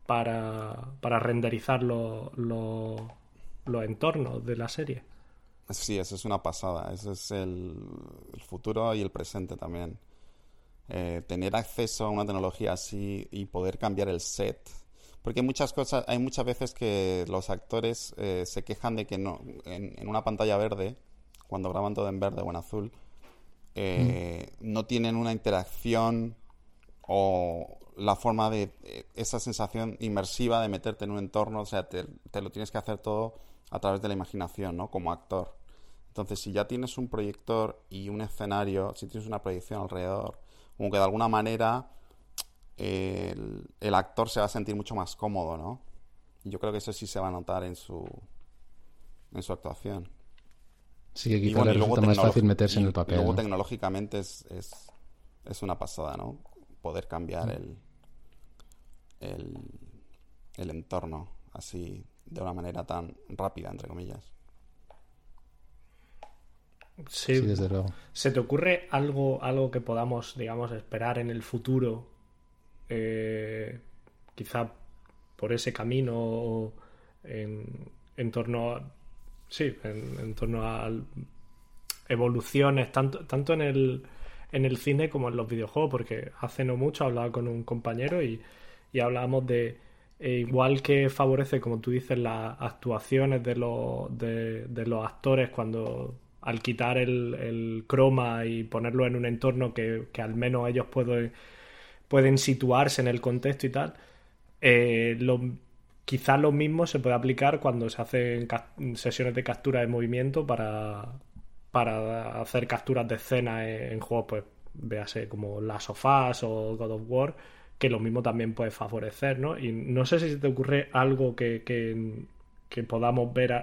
para, para renderizar los entornos de la serie. Sí, eso es una pasada. Ese es el, futuro y el presente también. Eh, tener acceso a una tecnología así y poder cambiar el set. Porque muchas cosas, hay muchas veces que los actores eh, se quejan de que no, en, una pantalla verde, cuando graban todo en verde o en azul, eh, no tienen una interacción o la forma de eh, esa sensación inmersiva de meterte en un entorno, o sea, te, lo tienes que hacer todo a través de la imaginación, ¿no? Como actor. Entonces, si ya tienes un proyector y un escenario, si tienes una proyección alrededor, como que de alguna manera el, actor se va a sentir mucho más cómodo, ¿no? Y yo creo que eso sí se va a notar en su, en su actuación. Sí, que quizá le resulta más fácil meterse en el papel. Y luego tecnológicamente es, es, es una pasada, ¿no? Poder cambiar el, el, el entorno así de una manera tan rápida, entre comillas. Sí, desde luego. ¿Se te ocurre algo, algo que podamos, digamos, esperar en el futuro? Eh, quizá por ese camino en, torno a. Sí, en, torno a evoluciones, tanto, tanto en el, en el cine como en los videojuegos, porque hace no mucho hablaba con un compañero y y hablábamos de, E igual que favorece, como tú dices, las actuaciones de los, de, los actores cuando al quitar el, croma y ponerlo en un entorno que, al menos ellos pueden, pueden situarse en el contexto y tal, eh, quizás lo mismo se puede aplicar cuando se hacen sesiones de captura de movimiento para, para hacer capturas de escena en, juegos, pues véase como Las sofás o God of War que lo mismo también puede favorecer, ¿no? Y no sé si se te ocurre algo que, que, podamos ver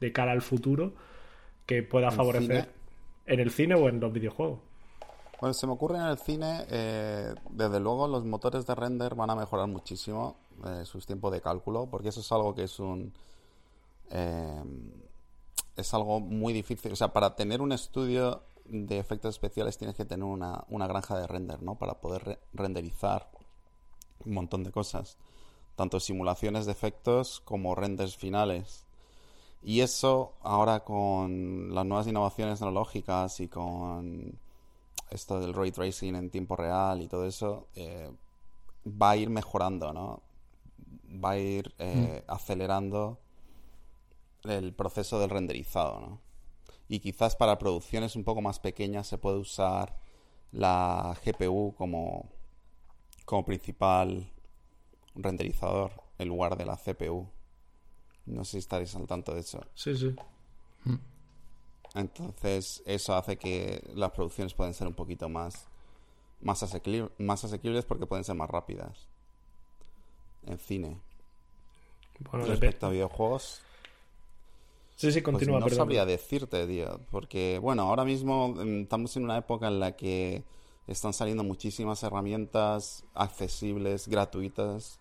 de cara al futuro que pueda favorecer en el cine o en los videojuegos. Bueno, se me ocurre en el cine, eh, desde luego los motores de render van a mejorar muchísimo eh, sus tiempos de cálculo, porque eso es algo que es un... Eh, es algo muy difícil. O sea, para tener un estudio de efectos especiales tienes que tener una, granja de render, ¿no? Para poder renderizar un montón de cosas. Tanto simulaciones de efectos como renders finales. Y eso ahora con las nuevas innovaciones tecnológicas y con esto del ray tracing en tiempo real y todo eso, eh, va a ir mejorando, ¿no? Va a ir eh, mm. acelerando el proceso del renderizado, ¿no? y quizás para producciones un poco más pequeñas se puede usar la GPU como, como principal renderizador en lugar de la CPU. No sé si estaréis al tanto de eso. Sí, sí. Mm. Entonces, eso hace que las producciones pueden ser un poquito más, más, más asequibles porque pueden ser más rápidas. En cine. Bueno, Respecto a videojuegos, Sí, sí, continúa. Pues no sabría decirte, tío, porque, bueno, ahora mismo mm, estamos en una época en la que están saliendo muchísimas herramientas accesibles, gratuitas,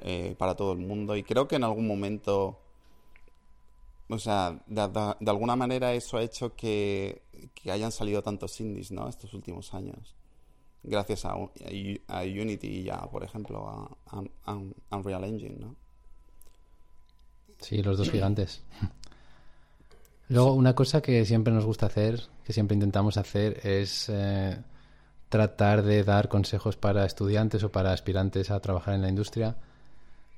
eh, para todo el mundo, y creo que en algún momento, o sea, de, alguna manera eso ha hecho que, hayan salido tantos indies, ¿no? Estos últimos años. Gracias a, a, Unity y ya, por ejemplo, a Unreal Engine, ¿no? Sí, los dos gigantes. [LAUGHS] Luego, una cosa que siempre nos gusta hacer, que siempre intentamos hacer, es eh, tratar de dar consejos para estudiantes o para aspirantes a trabajar en la industria.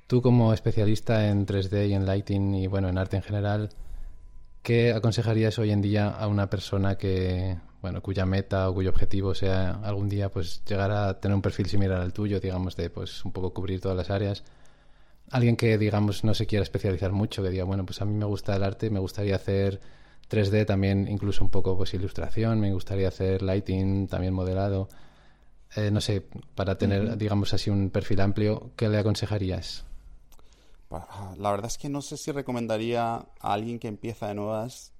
Tú, como especialista en 3D y en lighting y bueno, en arte en general, ¿qué aconsejarías hoy en día a una persona que, bueno, cuya meta o cuyo objetivo sea algún día pues llegar a tener un perfil similar al tuyo, digamos, de pues un poco cubrir todas las áreas? alguien que, digamos, no se quiera especializar mucho, que diga, bueno, pues a mí me gusta el arte, me gustaría hacer 3D también, incluso un poco pues ilustración, me gustaría hacer lighting, también modelado. Eh, no sé, para tener, digamos así, un perfil amplio, ¿qué le aconsejarías? La verdad es que no sé si recomendaría a alguien que empieza de nuevas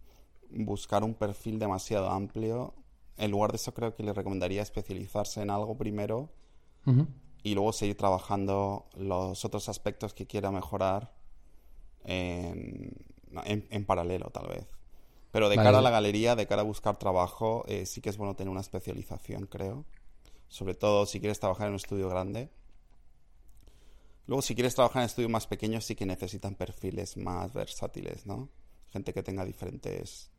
buscar un perfil demasiado amplio. En lugar de eso, creo que le recomendaría especializarse en algo primero y luego seguir trabajando los otros aspectos que quiera mejorar en, en, paralelo, tal vez. Pero de cara a la galería, de cara a buscar trabajo, eh, sí que es bueno tener una especialización, creo. Sobre todo si quieres trabajar en un estudio grande. Luego, si quieres trabajar en estudios más pequeños, sí que necesitan perfiles más versátiles, ¿no? Gente que tenga diferentes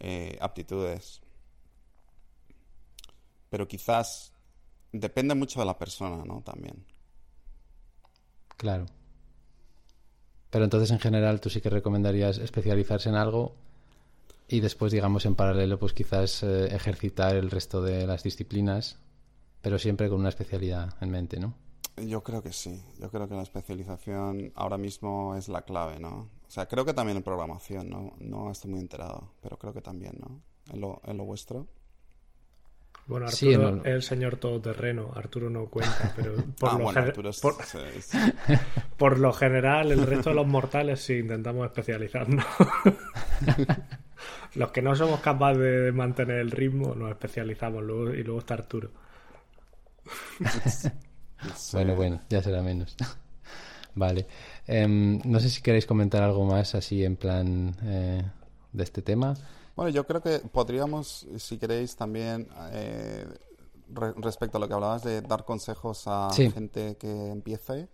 eh, aptitudes. Pero quizás Depende mucho de la persona, ¿no? También. Claro. Pero entonces, en general, tú sí que recomendarías especializarse en algo y después, digamos, en paralelo, pues quizás eh, ejercitar el resto de las disciplinas, pero siempre con una especialidad en mente, ¿no? Yo creo que sí. Yo creo que la especialización ahora mismo es la clave, ¿no? O sea, creo que también en programación, ¿no? No estoy muy enterado, pero creo que también, ¿no? En lo, en lo vuestro. Bueno, Arturo es el señor todoterreno. Arturo no cuenta, pero [LAUGHS] por, ah, lo [LAUGHS] por... lo general, el resto de los mortales sí intentamos especializarnos. [LAUGHS] los que no somos capaces de mantener el ritmo nos especializamos y luego está Arturo. Bueno, bueno, ya será menos. [LAUGHS] vale. Em, no sé si queréis comentar algo más así en plan eh, de este tema. Bueno, yo creo que podríamos, si queréis, también eh, respecto a lo que hablabas de dar consejos a gente que empiece.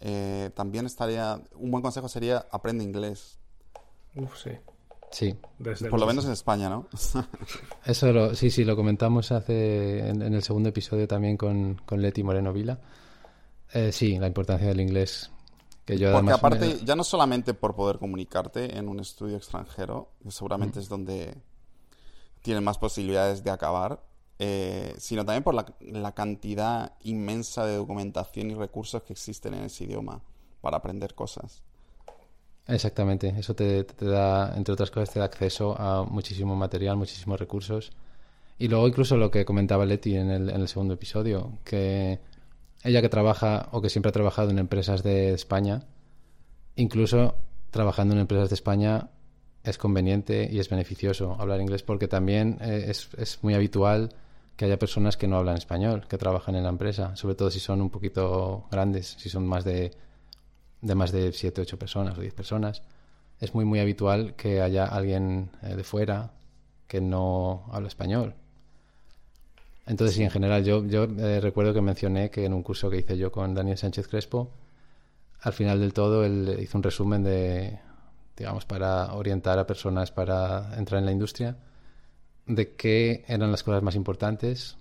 Eh, también estaría, un buen consejo sería aprende inglés. Uf, sí. Sí. Por lo menos en España, ¿no? [LAUGHS] Eso lo, sí, sí, lo comentamos hace en, el segundo episodio también con, con Leti Moreno Vila. Eh, sí, la importancia del inglés. Que yo Porque aparte, ya no solamente por poder comunicarte en un estudio extranjero, que seguramente es donde tienen más posibilidades de acabar, eh, sino también por la, cantidad inmensa de documentación y recursos que existen en ese idioma para aprender cosas. Exactamente, eso te, da, entre otras cosas, te da acceso a muchísimo material, muchísimos recursos. Y luego incluso lo que comentaba Leti en el, en el segundo episodio, que ella que trabaja o que siempre ha trabajado en empresas de España, incluso trabajando en empresas de España es conveniente y es beneficioso hablar inglés porque también eh, es, es muy habitual que haya personas que no hablan español, que trabajan en la empresa, sobre todo si son un poquito grandes, si son más de, de más de 7, 8 personas o 10 personas. Es muy, muy habitual que haya alguien eh, de fuera que no habla español. Entonces, sí, en general, yo, yo eh, recuerdo que mencioné que en un curso que hice yo con Daniel Sánchez Crespo, al final del todo él hizo un resumen de, digamos, para orientar a personas para entrar en la industria de qué eran las cosas más importantes.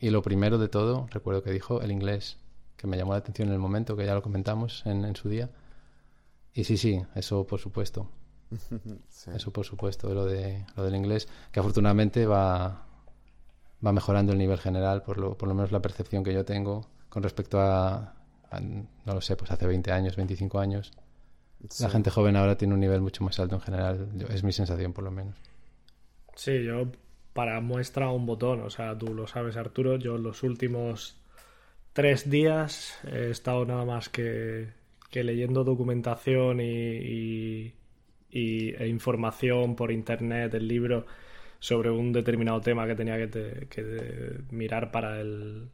Y lo primero de todo, recuerdo que dijo el inglés, que me llamó la atención en el momento, que ya lo comentamos en, su día. Y sí, sí, eso por supuesto. [LAUGHS] Eso por supuesto, lo, de, lo del inglés, que afortunadamente va, va mejorando el nivel general, por lo, por lo menos la percepción que yo tengo con respecto a, no lo sé, pues hace 20 años, 25 años. La gente joven ahora tiene un nivel mucho más alto en general, es mi sensación por lo menos. Sí, yo para muestra un botón, o sea, tú lo sabes Arturo, yo los últimos tres días he estado nada más que, leyendo documentación y, e información por internet, el libro sobre un determinado tema que tenía que, mirar para el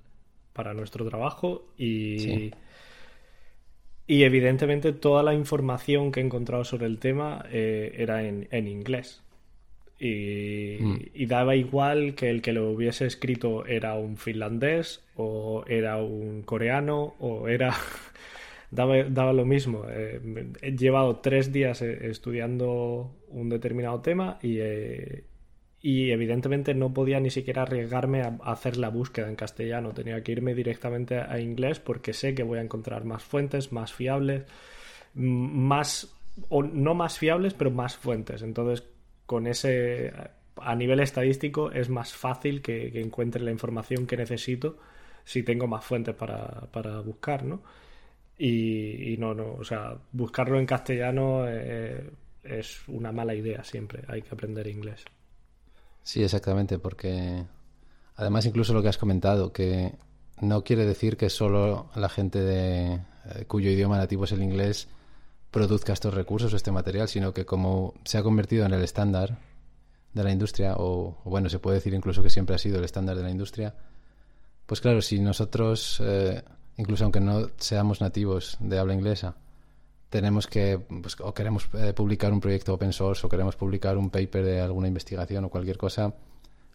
para nuestro trabajo y y evidentemente toda la información que he encontrado sobre el tema eh, era en, en inglés Mm. Y, daba igual que el que lo hubiese escrito era un finlandés o era un coreano o era... [LAUGHS] daba, daba, lo mismo. Eh, he llevado tres días eh, estudiando un determinado tema y, eh, y evidentemente no podía ni siquiera arriesgarme a, hacer la búsqueda en castellano. Tenía que irme directamente a inglés porque sé que voy a encontrar más fuentes, más fiables, más... o no más fiables, pero más fuentes. Entonces con ese a nivel estadístico es más fácil que, encuentre la información que necesito si tengo más fuentes para, para buscar, ¿no? Y, no, no, o sea, buscarlo en castellano eh, es una mala idea siempre, hay que aprender inglés. Sí, exactamente, porque además incluso lo que has comentado, que no quiere decir que solo la gente de, eh, cuyo idioma nativo es el inglés produzca estos recursos o este material, sino que como se ha convertido en el estándar de la industria, o, bueno, se puede decir incluso que siempre ha sido el estándar de la industria, pues claro, si nosotros, eh, incluso aunque no seamos nativos de habla inglesa, tenemos que, pues, o queremos eh, publicar un proyecto open source, o queremos publicar un paper de alguna investigación o cualquier cosa,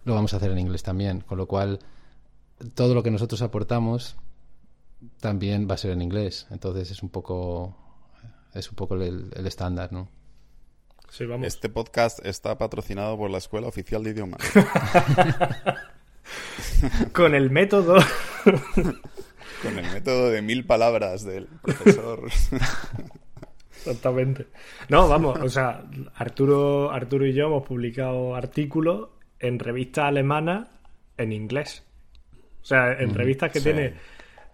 lo vamos a hacer en inglés también, con lo cual todo lo que nosotros aportamos también va a ser en inglés, entonces es un poco es un poco el, estándar, ¿no? Sí, vamos. Este podcast está patrocinado por la Escuela Oficial de Idiomas. [LAUGHS] Con el método. [LAUGHS] Con el método de mil palabras del profesor. [LAUGHS] Exactamente. No, vamos, o sea, Arturo, Arturo y yo hemos publicado artículos en revistas alemanas en inglés. O sea, en revistas que tiene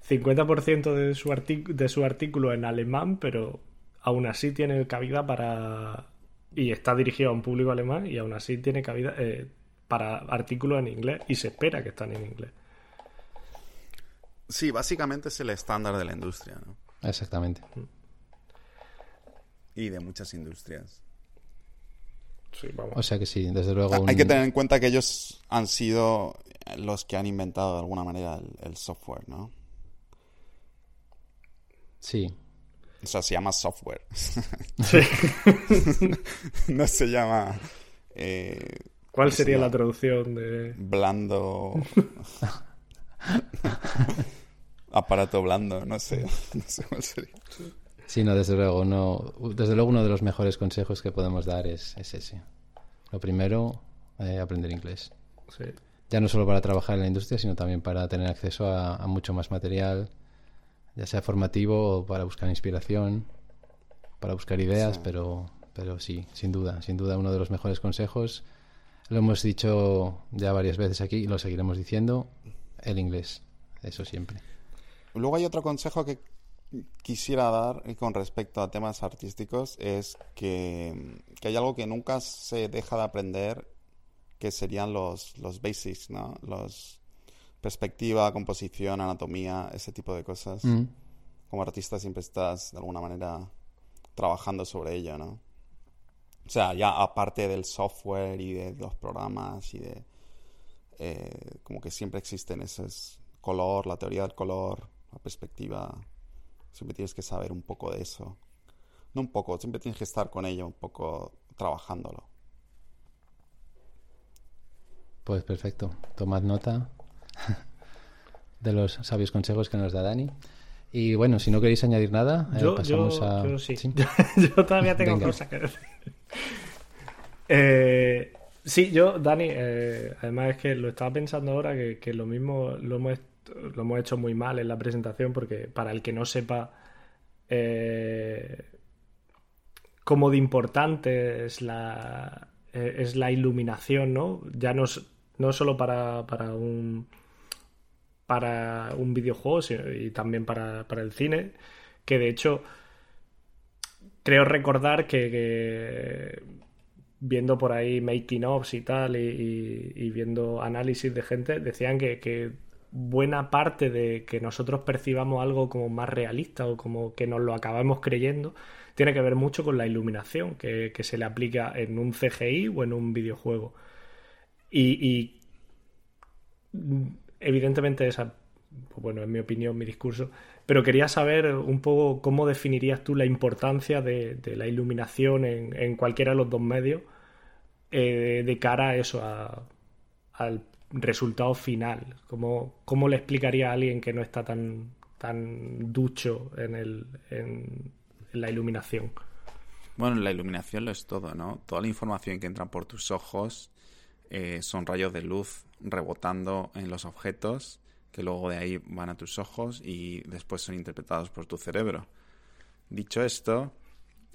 50% de su, de su artículo en alemán, pero aún así tiene cabida para... y está dirigido a un público alemán y aún así tiene cabida eh, para artículos en inglés y se espera que estén en inglés. Sí, básicamente es el estándar de la industria, ¿no? Exactamente. Y de muchas industrias. Sí, vamos. O sea que sí, desde luego. Hay que tener en cuenta que ellos han sido los que han inventado de alguna manera el software, ¿no? Sí, o sea, se llama software. [LAUGHS] [LAUGHS] no se llama... Eh, ¿Cuál sería la traducción de...? Blando... [LAUGHS] Aparato blando, no sé. No sé cuál sería. Sí, no, desde luego, no, desde luego uno de los mejores consejos que podemos dar es, ese. Lo primero, eh, aprender inglés. Sí. Ya no solo para trabajar en la industria, sino también para tener acceso a mucho más material, ya sea formativo o para buscar inspiración, para buscar ideas, pero, pero sí, sin duda, sin duda uno de los mejores consejos. Lo hemos dicho ya varias veces aquí y lo seguiremos diciendo, el inglés, eso siempre. Luego hay otro consejo que quisiera dar con respecto a temas artísticos, es que, que hay algo que nunca se deja de aprender, que serían los, los basics, ¿no? Los, perspectiva, composición, anatomía, ese tipo de cosas. Mm. Como artista siempre estás de alguna manera trabajando sobre ello, ¿no? O sea, ya aparte del software y de los programas y de... Eh, como que siempre existen esos color, la teoría del color, la perspectiva. Siempre tienes que saber un poco de eso. No un poco, siempre tienes que estar con ello, un poco trabajándolo. Pues perfecto. Tomad nota de los sabios consejos que nos da Dani. Y bueno, si no queréis añadir nada, eh, pasamos a. Yo sí. [LAUGHS] yo todavía tengo cosas que decir. [LAUGHS] Eh, sí, yo, Dani, eh, además es que lo estaba pensando ahora que, lo mismo lo hemos, lo hemos, hecho muy mal en la presentación, porque para el que no sepa cómo de importante es la, es la iluminación, ¿no? Ya no, no solo para, para un para un videojuego y también para, el cine, que de hecho creo recordar que, viendo por ahí making ofs y tal y, viendo análisis de gente, decían que, buena parte de que nosotros percibamos algo como más realista o como que nos lo acabamos creyendo, tiene que ver mucho con la iluminación que, se le aplica en un CGI o en un videojuego. y evidentemente esa, pues bueno, en mi opinión, mi discurso, pero quería saber un poco cómo definirías tú la importancia de, la iluminación en, cualquiera de los dos medios eh, de cara a eso, al resultado final. ¿Cómo, ¿Cómo, le explicaría a alguien que no está tan, tan ducho en, el, en la iluminación? Bueno, la iluminación lo es todo, ¿no? Toda la información que entra por tus ojos eh, son rayos de luz rebotando en los objetos que luego de ahí van a tus ojos y después son interpretados por tu cerebro. Dicho esto,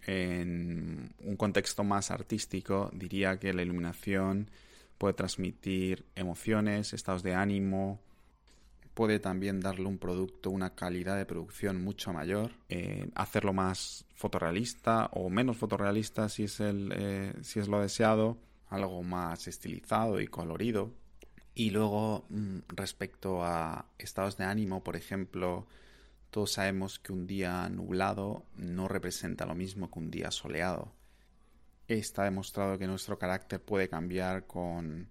en un contexto más artístico, diría que la iluminación puede transmitir emociones, estados de ánimo, puede también darle un producto una calidad de producción mucho mayor, eh, hacerlo más fotorrealista o menos fotorrealista si es, el, eh, si es lo deseado, algo más estilizado y colorido. Y luego, mm, respecto a estados de ánimo, por ejemplo, todos sabemos que un día nublado no representa lo mismo que un día soleado. Está demostrado que nuestro carácter puede cambiar con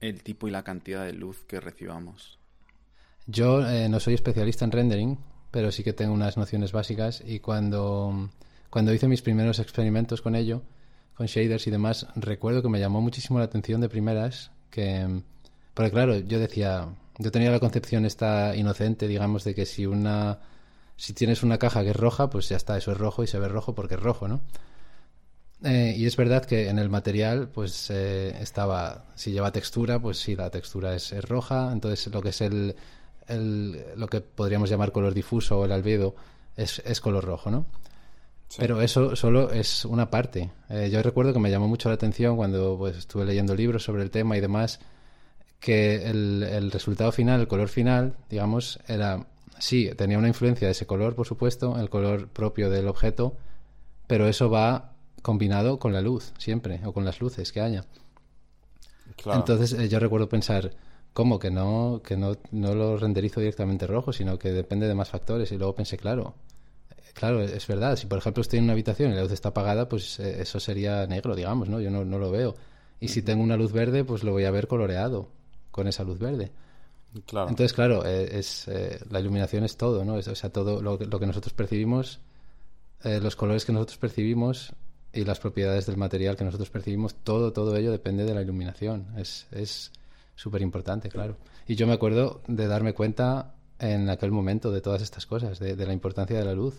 el tipo y la cantidad de luz que recibamos. Yo eh, no soy especialista en rendering, pero sí que tengo unas nociones básicas y cuando, cuando hice mis primeros experimentos con ello, con shaders y demás, recuerdo que me llamó muchísimo la atención de primeras que porque claro, yo decía, yo tenía la concepción esta inocente, digamos, de que si una si tienes una caja que es roja, pues ya está, eso es rojo y se ve rojo porque es rojo, ¿no? Eh, y es verdad que en el material, pues eh, estaba, si lleva textura, pues sí, la textura es, roja, entonces lo que es el, el, lo que podríamos llamar color difuso o el albedo es, es color rojo, ¿no? Pero eso solo es una parte. Eh, yo recuerdo que me llamó mucho la atención cuando pues, estuve leyendo libros sobre el tema y demás, que el, resultado final, el color final, digamos, era, sí, tenía una influencia de ese color, por supuesto, el color propio del objeto, pero eso va combinado con la luz, siempre, o con las luces que haya. Entonces eh, yo recuerdo pensar, ¿cómo? Que no, que no, no lo renderizo directamente rojo, sino que depende de más factores. Y luego pensé, claro, claro, es verdad, si por ejemplo estoy en una habitación y la luz está apagada, pues eh, eso sería negro, digamos, ¿no? Yo no, no lo veo. Y si tengo una luz verde, pues lo voy a ver coloreado con esa luz verde. Claro. Entonces, claro, eh, es, eh, la iluminación es todo, ¿no? o sea, todo lo, que nosotros percibimos, los colores que nosotros percibimos y las propiedades del material que nosotros percibimos, todo, todo ello depende de la iluminación. Es súper importante, claro. Y yo me acuerdo de darme cuenta en aquel momento de todas estas cosas, de, la importancia de la luz.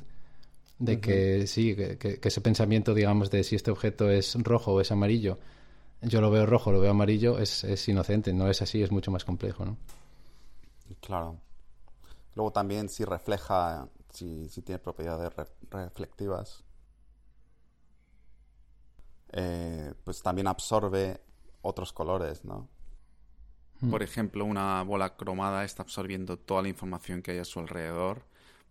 De que sí, que, ese pensamiento, digamos, de si este objeto es rojo o es amarillo, yo lo veo rojo, lo veo amarillo, es, es inocente, no es así, es mucho más complejo, ¿no? Claro. Luego también si refleja, si, tiene propiedades reflectivas. Eh, pues también absorbe otros colores, ¿no? Hmm. Por ejemplo, una bola cromada está absorbiendo toda la información que hay a su alrededor,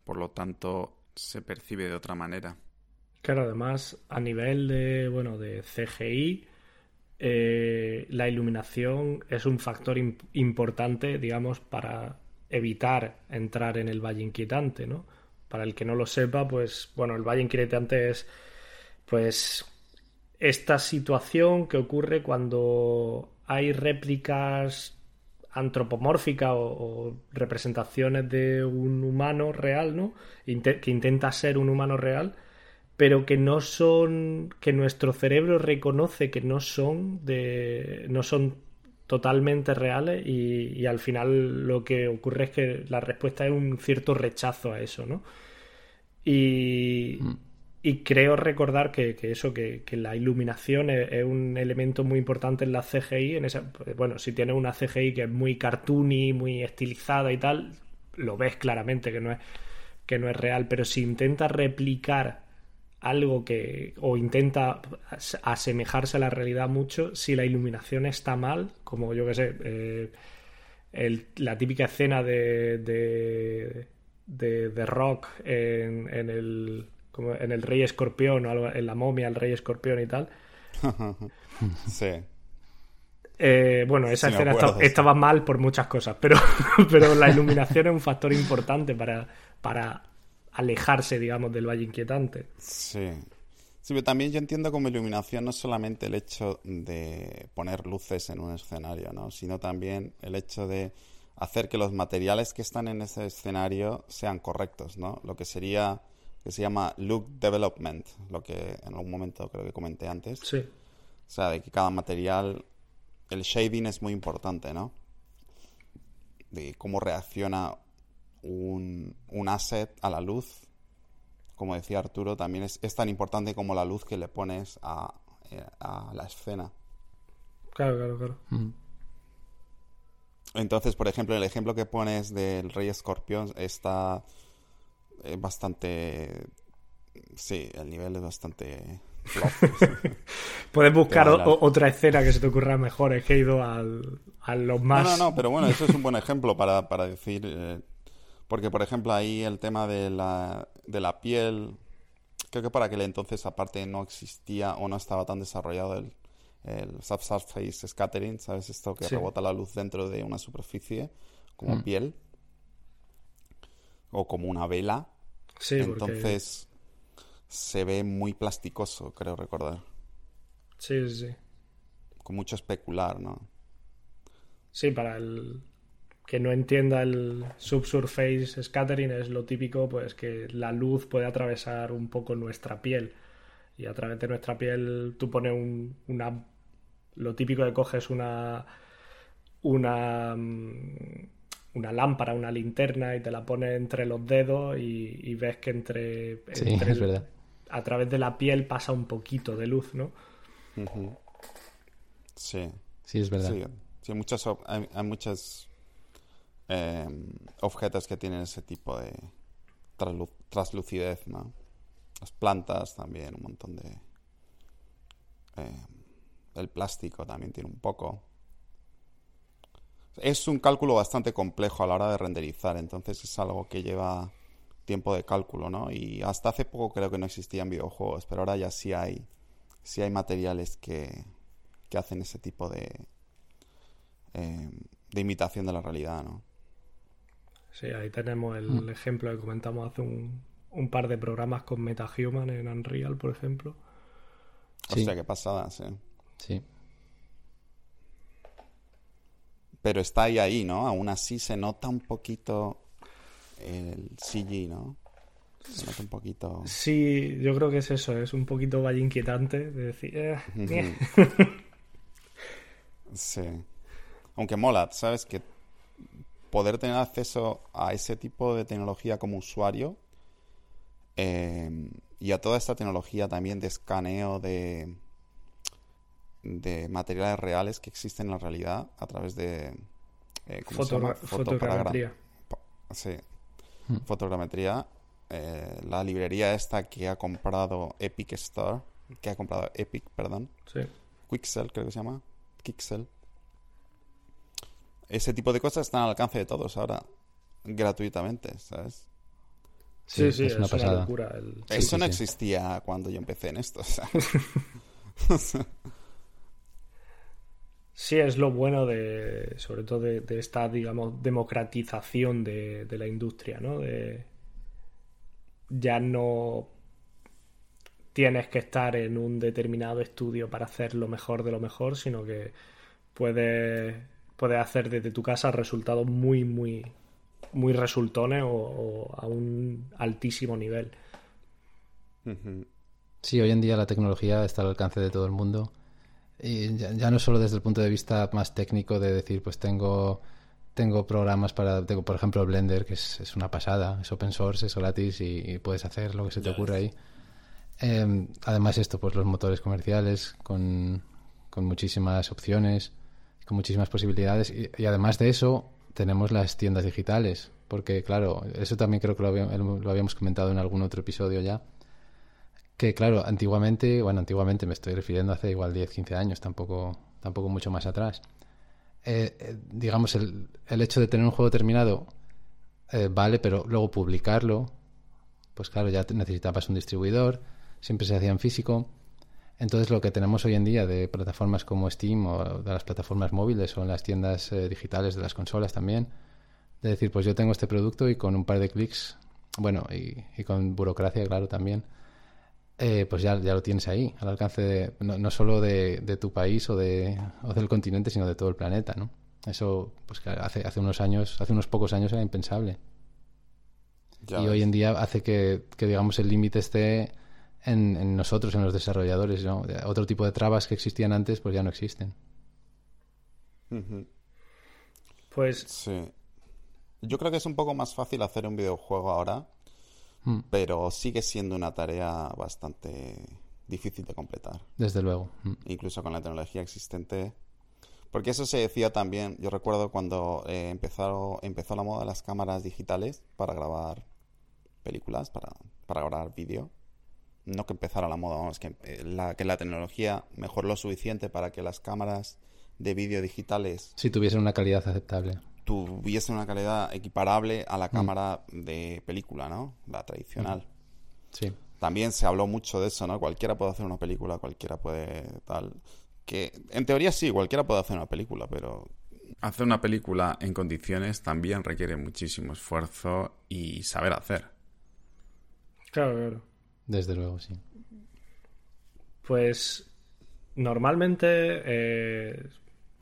por lo tanto se percibe de otra manera. Claro, además, a nivel de, bueno, de CGI, eh, la iluminación es un factor importante, digamos, para evitar entrar en el valle inquietante, ¿no? Para el que no lo sepa, pues, bueno, el valle inquietante es, pues, esta situación que ocurre cuando hay réplicas antropomórficas o, representaciones de un humano real, ¿no? que intenta ser un humano real, pero que no son, que nuestro cerebro reconoce que no son de, no son totalmente reales y, al final lo que ocurre es que la respuesta es un cierto rechazo a eso, ¿no? Y, mm. Y creo recordar que, eso, que, la iluminación es, un elemento muy importante en la CGI. En esa, bueno, si tienes una CGI que es muy cartoony, muy estilizada y tal, lo ves claramente que no es, que no es real, pero si intentas replicar algo que o intenta asemejarse a la realidad mucho si la iluminación está mal, como yo que sé, eh, la típica escena de, de, de, Rock en, en, el, como en el Rey Escorpión o algo, en la momia, el Rey Escorpión y tal. [LAUGHS] sí. Eh, bueno, esa escena estaba mal por muchas cosas, pero, [LAUGHS] pero la iluminación es un factor importante para, para alejarse, digamos, del valle inquietante. Sí. Sí, pero también yo entiendo como iluminación no solamente el hecho de poner luces en un escenario, ¿no? Sino también el hecho de hacer que los materiales que están en ese escenario sean correctos, ¿no? Lo que sería, que se llama look development, lo que en algún momento creo que comenté antes. Sí. O sea, de que cada material, el shading es muy importante, ¿no? De cómo reacciona un, un asset a la luz, como decía Arturo, también es, tan importante como la luz que le pones a, eh, la escena. Claro, claro, claro. Entonces, por ejemplo, el ejemplo que pones del Rey Escorpión está eh, bastante... Sí, el nivel es bastante... [LAUGHS] Puedes buscar otra escena que se te ocurra mejor. Es que he ido al, a los más... No, no, no, pero bueno, eso es un buen ejemplo para, para decir... Eh, porque, por ejemplo, ahí el tema de la, de la piel, creo que para aquel entonces aparte no existía o no estaba tan desarrollado el, el subsurface scattering, ¿sabes? Esto que rebota la luz dentro de una superficie, como mm. piel, o como una vela. Sí, entonces se ve muy plasticoso, creo recordar. Sí, sí, sí. Con mucho especular, ¿no? Sí, para el, que no entienda el subsurface scattering es lo típico, pues que la luz puede atravesar un poco nuestra piel. Y a través de nuestra piel tú pones un, una... Lo típico que coges una... Una... Una lámpara, una linterna y te la pones entre los dedos y, ves que entre... Sí, es verdad. A través de la piel pasa un poquito de luz, ¿no? Sí. Sí, es verdad. Sí, muchas, hay muchas Em, objetos que tienen ese tipo de traslucidez, ¿no? Las plantas también, un montón de... Em, el plástico también tiene un poco. Es un cálculo bastante complejo a la hora de renderizar, entonces es algo que lleva tiempo de cálculo, ¿no? Y hasta hace poco creo que no existían videojuegos, pero ahora ya sí hay, sí hay materiales que, que hacen ese tipo de, em, de imitación de la realidad, ¿no? Sí, ahí tenemos el mm. ejemplo que comentamos hace un, un, par de programas con MetaHuman en Unreal, por ejemplo. Sí. Hostia, qué pasada, sí. Sí. Pero está ahí, ahí, ¿no? Aún así se nota un poquito el CG, ¿no? Se nota un poquito... Sí, yo creo que es eso, es un poquito valle inquietante de decir... Eh, [LAUGHS] sí. Aunque mola, ¿sabes? Que poder tener acceso a ese tipo de tecnología como usuario eh, y a toda esta tecnología también de escaneo de, de materiales reales que existen en la realidad a través de eh, fotogrametría. Sí, hmm. fotogrametría eh, la librería esta que ha comprado Epic Store, que ha comprado Epic, perdón. Sí. Quixel, creo que se llama. Quixel. Ese tipo de cosas están al alcance de todos ahora, gratuitamente, ¿sabes? Sí, sí, es, una, locura. Eso no existía cuando yo empecé en esto. [LAUGHS] [LAUGHS] sí, es lo bueno de, sobre todo de, esta, digamos, democratización de, de, la industria, ¿no? De, ya no tienes que estar en un determinado estudio para hacer lo mejor de lo mejor, sino que puedes, puedes hacer desde tu casa resultados muy, muy, muy resultones o, a un altísimo nivel. Sí, hoy en día la tecnología está al alcance de todo el mundo. Y ya, no solo desde el punto de vista más técnico de decir, pues tengo, tengo programas para, tengo por ejemplo Blender, que es, una pasada, es open source, es gratis y, puedes hacer lo que se te ocurra ahí. Em, además esto, pues los motores comerciales con, con muchísimas opciones, con muchísimas posibilidades y además de eso, tenemos las tiendas digitales, porque claro, eso también creo que lo, habíamos comentado en algún otro episodio ya, que claro, antiguamente, bueno, antiguamente me estoy refiriendo hace igual 10, 15 años, tampoco, tampoco mucho más atrás. Eh, eh, digamos, el, el, hecho de tener un juego terminado eh, vale, pero luego publicarlo, pues claro, ya necesitabas un distribuidor, siempre se hacía en físico. Entonces lo que tenemos hoy en día de plataformas como Steam o de las plataformas móviles o en las tiendas eh, digitales de las consolas también, de decir, pues yo tengo este producto y con un par de clics, bueno, y, con burocracia, claro, también, eh, pues ya, ya lo tienes ahí, al alcance de, no, solo de, tu país o, de, o del continente, sino de todo el planeta, ¿no? Eso, pues hace, hace unos años, hace unos pocos años era impensable. y hoy en día hace que, que digamos, el límite esté en, nosotros, en los desarrolladores. ¿no? Otro tipo de trabas que existían antes, pues ya no existen. Pues. Sí. Yo creo que es un poco más fácil hacer un videojuego ahora, hmm. pero sigue siendo una tarea bastante difícil de completar. Desde luego. Hmm. Incluso con la tecnología existente. Porque eso se decía también, yo recuerdo cuando eh, empezó, empezó la moda de las cámaras digitales para grabar películas, para, para grabar vídeo no que empezara la moda, vamos, que eh, la, que la tecnología mejoró lo suficiente para que las cámaras de vídeo digitales... Si tuviesen una calidad aceptable. Tuviesen una calidad equiparable a la mm. cámara de película, ¿no? La tradicional. Sí. También se habló mucho de eso, ¿no? Cualquiera puede hacer una película, cualquiera puede tal... Que en teoría sí, cualquiera puede hacer una película, pero hacer una película en condiciones también requiere muchísimo esfuerzo y saber hacer. Claro, claro. Desde luego, sí. Pues normalmente, eh,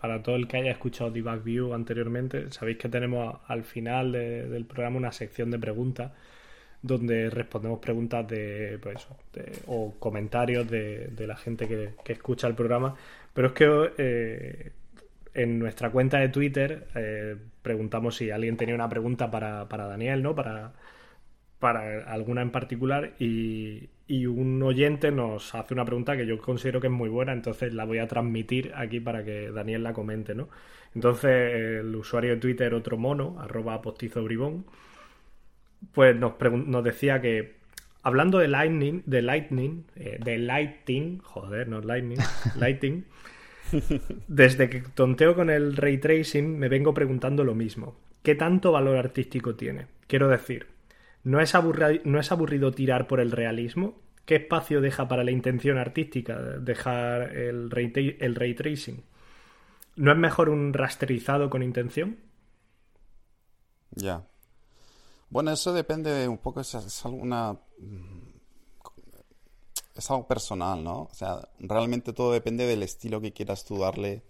para todo el que haya escuchado Debug View anteriormente, sabéis que tenemos al final del programa una sección de preguntas donde respondemos preguntas de, pues, o comentarios de, la gente que, escucha el programa. Pero es que eh, en nuestra cuenta de Twitter eh, preguntamos si alguien tenía una pregunta para, para Daniel, ¿no? Para, para alguna en particular y, un oyente nos hace una pregunta que yo considero que es muy buena, entonces la voy a transmitir aquí para que Daniel la comente, ¿no? Entonces el usuario de Twitter, otro mono, arroba postizo bribón, pues nos, nos decía que hablando de Lightning, de Lightning, eh, de Lighting, joder, no Lightning, [LAUGHS] Lighting, desde que tonteo con el ray tracing me vengo preguntando lo mismo. ¿Qué tanto valor artístico tiene? Quiero decir, ¿No es, ¿No es aburrido tirar por el realismo? ¿Qué espacio deja para la intención artística dejar el ray, tracing? ¿No es mejor un rasterizado con intención? Ya. Bueno, eso depende un poco, es, es alguna... Es algo personal, ¿no? O sea, realmente todo depende del estilo que quieras tú darle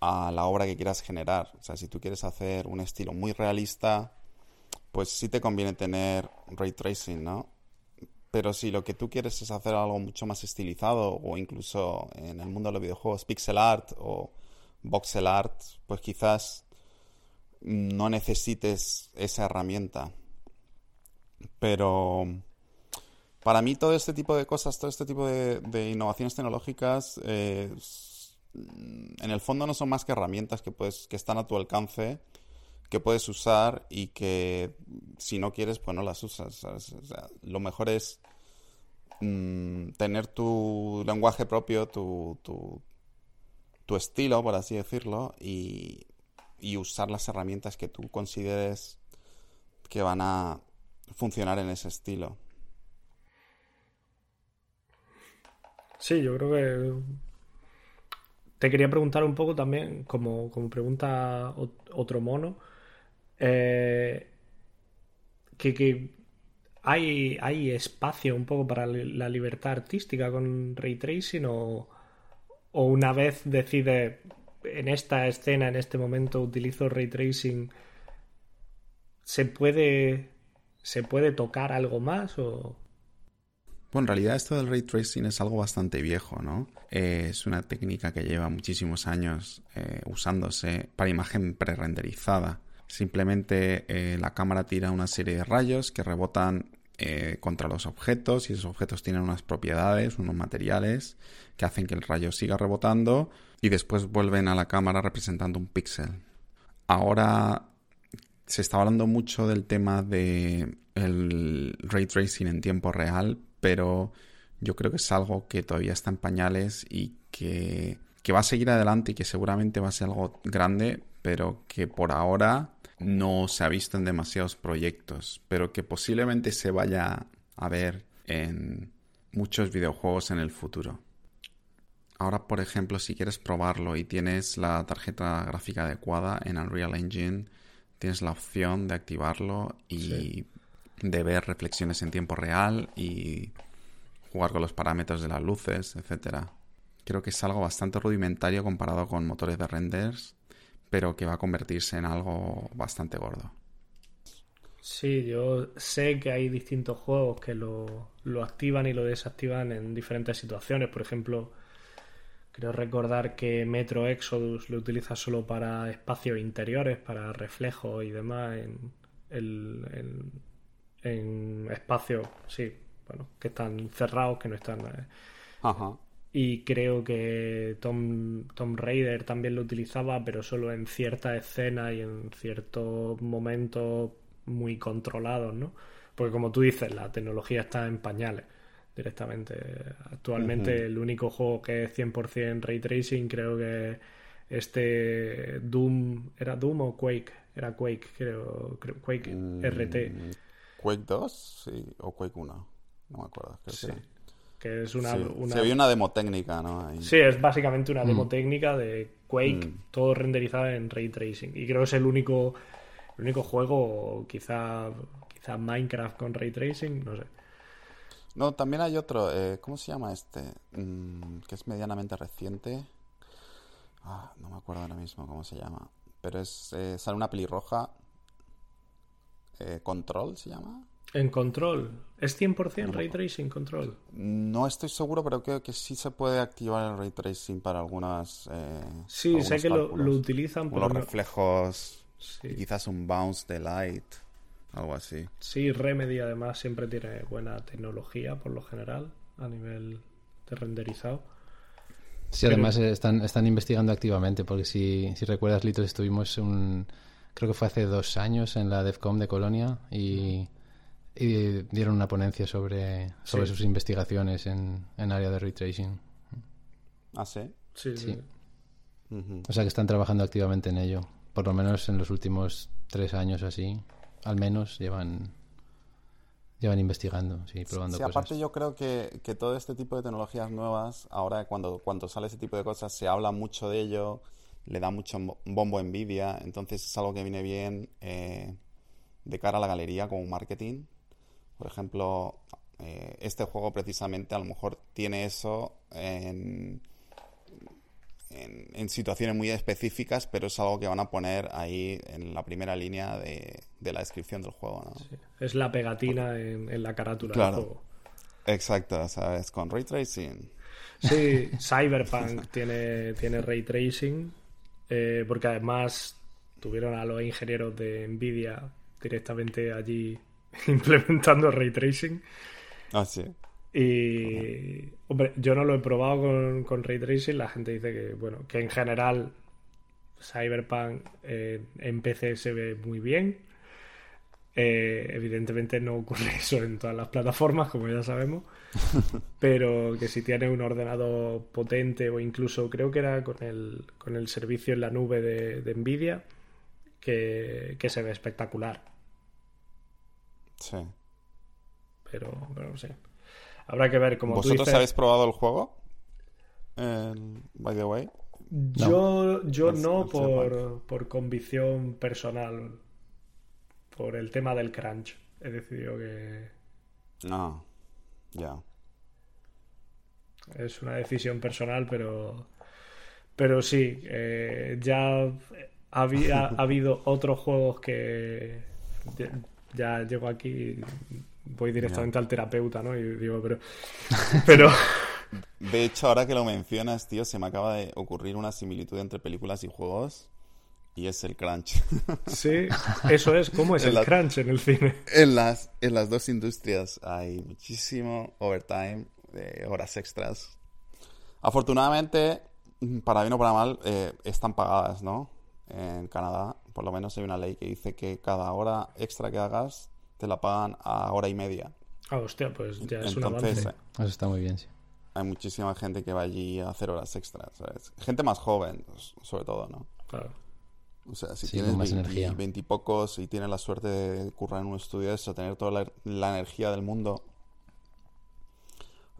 a la obra que quieras generar. O sea, si tú quieres hacer un estilo muy realista, pues sí te conviene tener ray tracing, ¿no? Pero si lo que tú quieres es hacer algo mucho más estilizado o incluso en el mundo de los videojuegos pixel art o voxel art, pues quizás no necesites esa herramienta. Pero para mí todo este tipo de cosas, todo este tipo de, innovaciones tecnológicas, eh, en el fondo no son más que herramientas que, puedes, que están a tu alcance que puedes usar y que si no quieres, pues no las usas. lo mejor es mm, tener tu lenguaje propio, tu, tu, tu, estilo, por así decirlo, y, y usar las herramientas que tú consideres que van a funcionar en ese estilo. Sí, yo creo que te quería preguntar un poco también, como, pregunta otro mono, eh, que, hay, espacio un poco para la libertad artística con ray tracing o, o una vez decide en esta escena, en este momento utilizo ray tracing, ¿se puede, ¿se puede tocar algo más o...? Bueno, en realidad esto del ray tracing es algo bastante viejo, ¿no? Eh, es una técnica que lleva muchísimos años eh, usándose para imagen prerenderizada. Simplemente eh, la cámara tira una serie de rayos que rebotan contra los objetos y esos objetos tienen unas propiedades, unos materiales que hacen que el rayo siga rebotando y después vuelven a la cámara representando un píxel. Ahora se está hablando mucho del tema de el ray tracing en tiempo real, pero yo creo que es algo que todavía está en pañales y que, va a seguir adelante y que seguramente va a ser algo grande, pero que por ahora no se ha visto en demasiados proyectos, pero que posiblemente se vaya a ver en muchos videojuegos en el futuro. Ahora, por ejemplo, si quieres probarlo y tienes la tarjeta gráfica adecuada en Unreal Engine, tienes la opción de activarlo y de ver reflexiones en tiempo real y jugar con los parámetros de las luces, etcétera. Creo que es algo bastante rudimentario comparado con motores de renders, pero que va a convertirse en algo bastante gordo. Sí, yo sé que hay distintos juegos que lo, lo activan y lo desactivan en diferentes situaciones. Por ejemplo, creo recordar que Metro Exodus lo utiliza solo para espacios interiores, para reflejos y demás en, el en espacios, sí, bueno, que están cerrados, que no están... Eh. Ajá. Y creo que Tom, Tom Raider también lo utilizaba, pero solo en ciertas escenas y en ciertos momentos muy controlados, ¿no? Porque como tú dices, la tecnología está en pañales directamente. Actualmente el único juego que es 100% ray tracing creo que este Doom, ¿era Doom o Quake? Era Quake, creo, Quake mm, RT. Quake 2, sí, o Quake 1, no me acuerdo. sí. Que es una, Se vio una demo técnica, ¿no? Sí, es básicamente una demo mm. técnica de Quake, mm. todo renderizado en ray tracing. Y creo que es el único, el único juego, quizá, quizá Minecraft con ray tracing, no sé. No, también hay otro, eh, ¿cómo se llama este? Mm, que es medianamente reciente. Ah, no me acuerdo ahora mismo cómo se llama. Pero es eh, sale una pelirroja eh, Control se llama. En Control. ¿Es 100% Ray Tracing Control? No estoy seguro, pero creo que sí se puede activar el Ray Tracing para algunas... Eh, sí, sé que lo, utilizan por... Los reflejos, quizás un bounce de light, algo así. Sí, Remedy además siempre tiene buena tecnología por lo general a nivel de renderizado. Sí, además están, están investigando activamente, porque si, si recuerdas, Lito, estuvimos un creo que fue hace dos años en la DEFCOM de Colonia y, dieron una ponencia sobre, sobre sus investigaciones en, en área de retracing. ¿Ah, sí? Sí. sí. O sea que están trabajando activamente en ello. Por lo menos en los últimos tres años así, al menos llevan llevan investigando, sí, probando sí, aparte yo creo que, que, todo este tipo de tecnologías nuevas, ahora cuando, cuando sale ese tipo de cosas, se habla mucho de ello, le da mucho bombo envidia, entonces es algo que viene bien eh, de cara a la galería como marketing. Por ejemplo, eh, este juego precisamente a lo mejor tiene eso en, en, situaciones muy específicas, pero es algo que van a poner ahí en la primera línea de, la descripción del juego. Es la pegatina en, la carátula del juego. Exacto, ¿sabes? Con ray tracing. Sí, [LAUGHS] Cyberpunk tiene, tiene ray tracing eh, porque además tuvieron a los ingenieros de Nvidia directamente allí [LAUGHS] implementando ray tracing. Ah, sí. Y, hombre, yo no lo he probado con, con, ray tracing. La gente dice que, bueno, que en general Cyberpunk eh, en PC se ve muy bien. Eh, evidentemente no ocurre [LAUGHS] eso en todas las plataformas, como ya sabemos, [LAUGHS] pero que si tienes un ordenador potente o incluso creo que era con el, con el servicio en la nube de, Nvidia, que, se ve espectacular. Sí. Pero, pero no sé. Habrá que ver cómo ¿Vosotros habéis probado el juego? by the way. Yo, yo no por, por convicción personal por el tema del crunch. He decidido que. No, ya. Es una decisión personal, pero. Pero sí, eh, ya había, ha [LAUGHS] habido otros juegos que. Ya, llego aquí y voy directamente al terapeuta, ¿no? Y digo, pero. [LAUGHS] Pero. De hecho, ahora que lo mencionas, tío, se me acaba de ocurrir una similitud entre películas y juegos y es el crunch. [LAUGHS] Sí, eso es. ¿Cómo es el crunch en el cine? En las, en las dos industrias hay muchísimo overtime, de horas extras. Afortunadamente, para bien o para mal, eh, están pagadas, ¿no? En Canadá, por lo menos hay una ley que dice que cada hora extra que hagas te la pagan a hora y media. Ah, hostia, pues ya es un avance. Eso está muy bien, sí. Hay muchísima gente que va allí a hacer horas extras, ¿sabes? Gente más joven, sobre todo, ¿no? Claro. O sea, si tienes más 20, y pocos y tienes la suerte de currar en un estudio de eso, tener toda la, energía del mundo,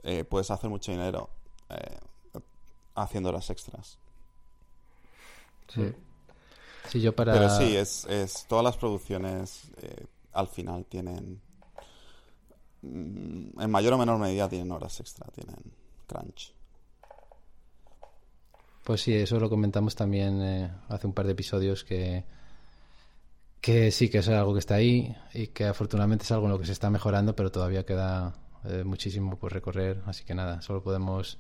eh, puedes hacer mucho dinero eh, haciendo las extras. Sí. Sí yo para... Pero sí, es, es todas las producciones eh, al final tienen, mm, en mayor o menor medida tienen horas extra, tienen crunch. Pues sí, eso lo comentamos también eh, hace un par de episodios que, que sí, que es algo que está ahí y que afortunadamente es algo en lo que se está mejorando, pero todavía queda eh, muchísimo por recorrer. Así que nada, solo podemos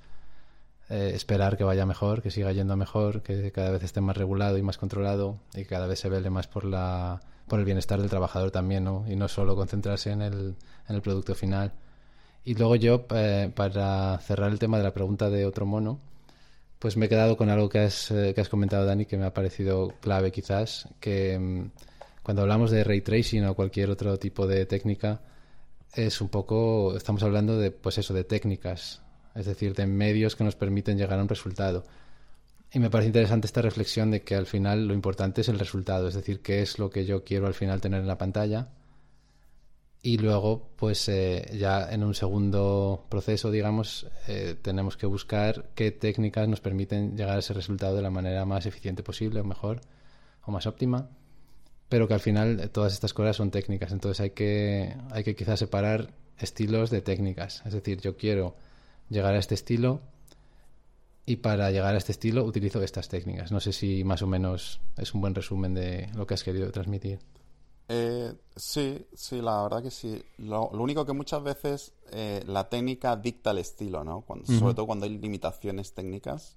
eh, esperar que vaya mejor, que siga yendo mejor, que cada vez esté más regulado y más controlado y cada vez se vele más por, la, por el bienestar del trabajador también, ¿no? Y no solo concentrarse en el, en el producto final. Y luego yo, para cerrar el tema de la pregunta de otro mono, pues me he quedado con algo que has, eh, que has comentado, Dani, que me ha parecido clave quizás, que mm, cuando hablamos de ray tracing o cualquier otro tipo de técnica, es un poco, estamos hablando de, pues eso, de técnicas, es decir, de medios que nos permiten llegar a un resultado. Y me parece interesante esta reflexión de que al final lo importante es el resultado, es decir, qué es lo que yo quiero al final tener en la pantalla y luego, pues eh, ya en un segundo proceso, digamos, eh, tenemos que buscar qué técnicas nos permiten llegar a ese resultado de la manera más eficiente posible, o mejor, o más óptima. Pero que al final eh, todas estas cosas son técnicas, entonces hay que, hay que quizás separar estilos de técnicas. Es decir, yo quiero llegar a este estilo y para llegar a este estilo utilizo estas técnicas. No sé si más o menos es un buen resumen de lo que has querido transmitir. Eh, sí, sí, la verdad que sí. Lo, único que muchas veces eh, la técnica dicta el estilo, ¿no? Sobre todo cuando hay limitaciones técnicas,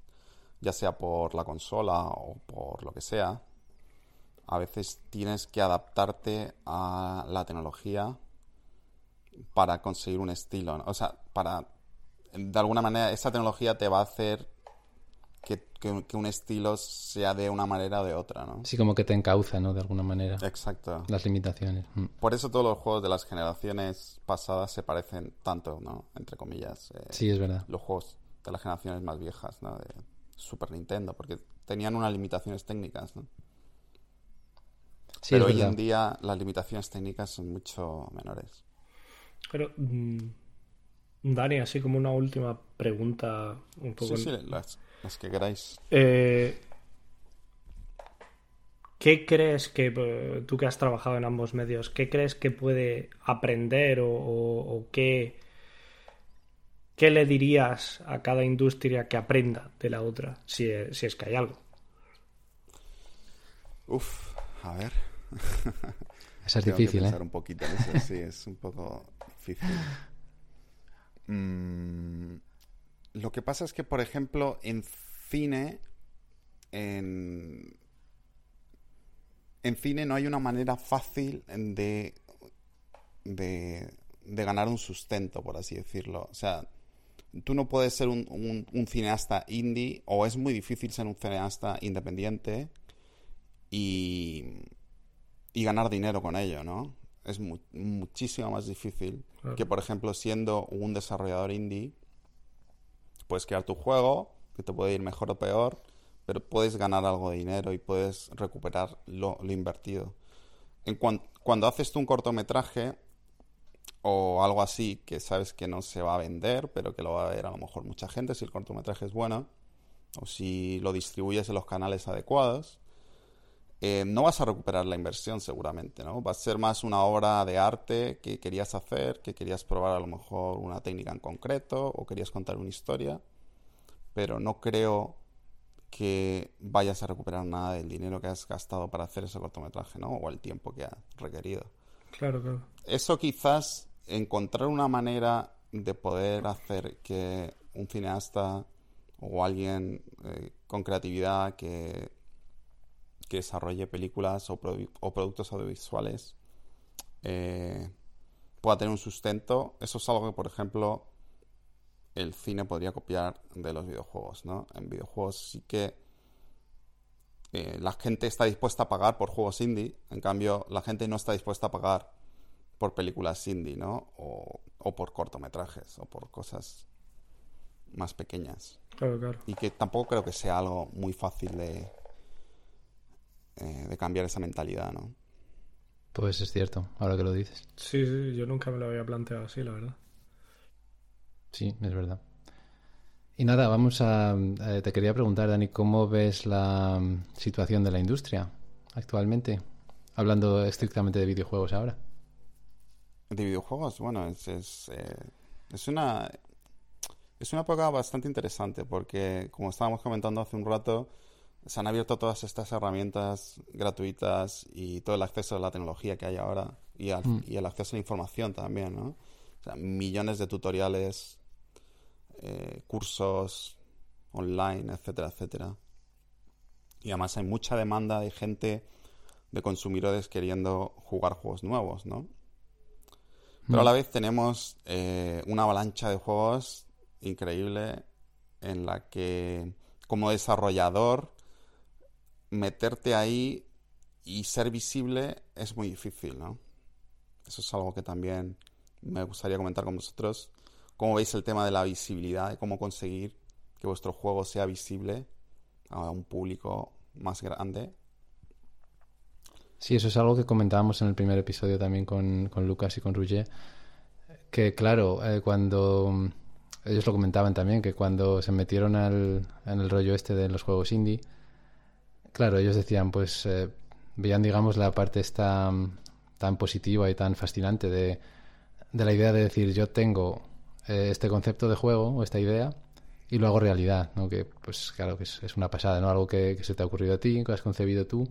ya sea por la consola o por lo que sea. A veces tienes que adaptarte a la tecnología para conseguir un estilo. O sea, para. De alguna manera, esa tecnología te va a hacer que, un estilo sea de una manera o de otra, ¿no? Sí, como que te encauza, ¿no? De alguna manera. Exacto. Las limitaciones. Mm. Por eso todos los juegos de las generaciones pasadas se parecen tanto, ¿no? Entre comillas. Eh, sí, es verdad. Los juegos de las generaciones más viejas, ¿no? De Super Nintendo, porque tenían unas limitaciones técnicas, ¿no? Sí, Pero hoy en día las limitaciones técnicas son mucho menores. Pero, mm, Dani, así como una última pregunta un poco... Sí, sí, las, que queráis. Eh, ¿Qué crees que, eh, tú que has trabajado en ambos medios, qué crees que puede aprender o, qué, qué le dirías a cada industria que aprenda de la otra, si, si es que hay algo? Uf, a ver. Eso es [LAUGHS] difícil, ¿eh? un poquito sí, es un poco difícil. Mm, lo que pasa es que, por ejemplo, en cine, en, cine no hay una manera fácil de, de, ganar un sustento, por así decirlo. O sea, tú no puedes ser un, un, cineasta indie, o es muy difícil ser un cineasta independiente y, y ganar dinero con ello, ¿no? Es muchísimo más difícil que, por ejemplo, siendo un desarrollador indie, puedes crear tu juego, que te puede ir mejor o peor, pero puedes ganar algo de dinero y puedes recuperar lo, invertido. En cuando haces tú un cortometraje o algo así que sabes que no se va a vender, pero que lo va a ver a lo mejor mucha gente si el cortometraje es bueno, o si lo distribuyes en los canales adecuados, eh, no vas a recuperar la inversión seguramente, ¿no? Va a ser más una obra de arte que querías hacer, que querías probar a lo mejor una técnica en concreto o querías contar una historia, pero no creo que vayas a recuperar nada del dinero que has gastado para hacer ese cortometraje, ¿no? O el tiempo que ha requerido. Claro, claro. Eso quizás encontrar una manera de poder hacer que un cineasta o alguien eh, con creatividad que que desarrolle películas o, productos audiovisuales eh, pueda tener un sustento. Eso es algo que, por ejemplo, el cine podría copiar de los videojuegos, ¿no? En videojuegos sí que eh, la gente está dispuesta a pagar por juegos indie, en cambio la gente no está dispuesta a pagar por películas indie, ¿no? O, o por cortometrajes o por cosas más pequeñas. Claro, claro. Y que tampoco creo que sea algo muy fácil de, eh, de cambiar esa mentalidad, ¿no? Pues es cierto, ahora que lo dices. Sí, sí, yo nunca me lo había planteado así, la verdad. Sí, es verdad. Y nada, vamos a... Eh, te quería preguntar, Dani, ¿cómo ves la mm, situación de la industria actualmente? Hablando estrictamente de videojuegos ahora. De videojuegos, bueno, es, es, eh, es una... Es una época bastante interesante porque, como estábamos comentando hace un rato, se han abierto todas estas herramientas gratuitas y todo el acceso a la tecnología que hay ahora y, mm. el acceso a la información también, ¿no? O sea, millones de tutoriales, eh, cursos online, etcétera, etcétera. Y además hay mucha demanda de gente, de consumidores queriendo jugar juegos nuevos, ¿no? Pero a la mm. vez tenemos eh, una avalancha de juegos increíble en la que como desarrollador meterte ahí y ser visible es muy difícil, ¿no? Eso es algo que también me gustaría comentar con vosotros. ¿Cómo veis el tema de la visibilidad y cómo conseguir que vuestro juego sea visible a un público más grande? Sí, eso es algo que comentábamos en el primer episodio también con, Lucas y con Roger. Que claro, eh, cuando ellos lo comentaban también, que cuando se metieron al, en el rollo este de los juegos indie, Claro, ellos decían, pues, eh, veían, digamos, la parte esta mm, tan positiva y tan fascinante de, la idea de decir, yo tengo eh, este concepto de juego o esta idea y lo hago realidad, ¿no? Que, pues, claro, que es, una pasada, ¿no? Algo que, se te ha ocurrido a ti, que has concebido tú,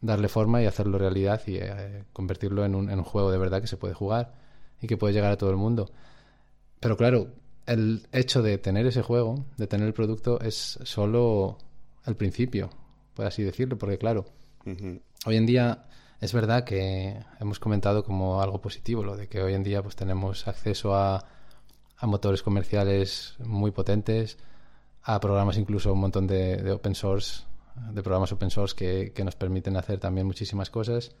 darle forma y hacerlo realidad y eh, convertirlo en un, en un juego de verdad que se puede jugar y que puede llegar a todo el mundo. Pero claro, el hecho de tener ese juego, de tener el producto, es solo el principio por así decirlo, porque claro, hoy en día es verdad que hemos comentado como algo positivo lo de que hoy en día pues tenemos acceso a, a motores comerciales muy potentes, a programas incluso un montón de, open source, de programas open source que, que, nos permiten hacer también muchísimas cosas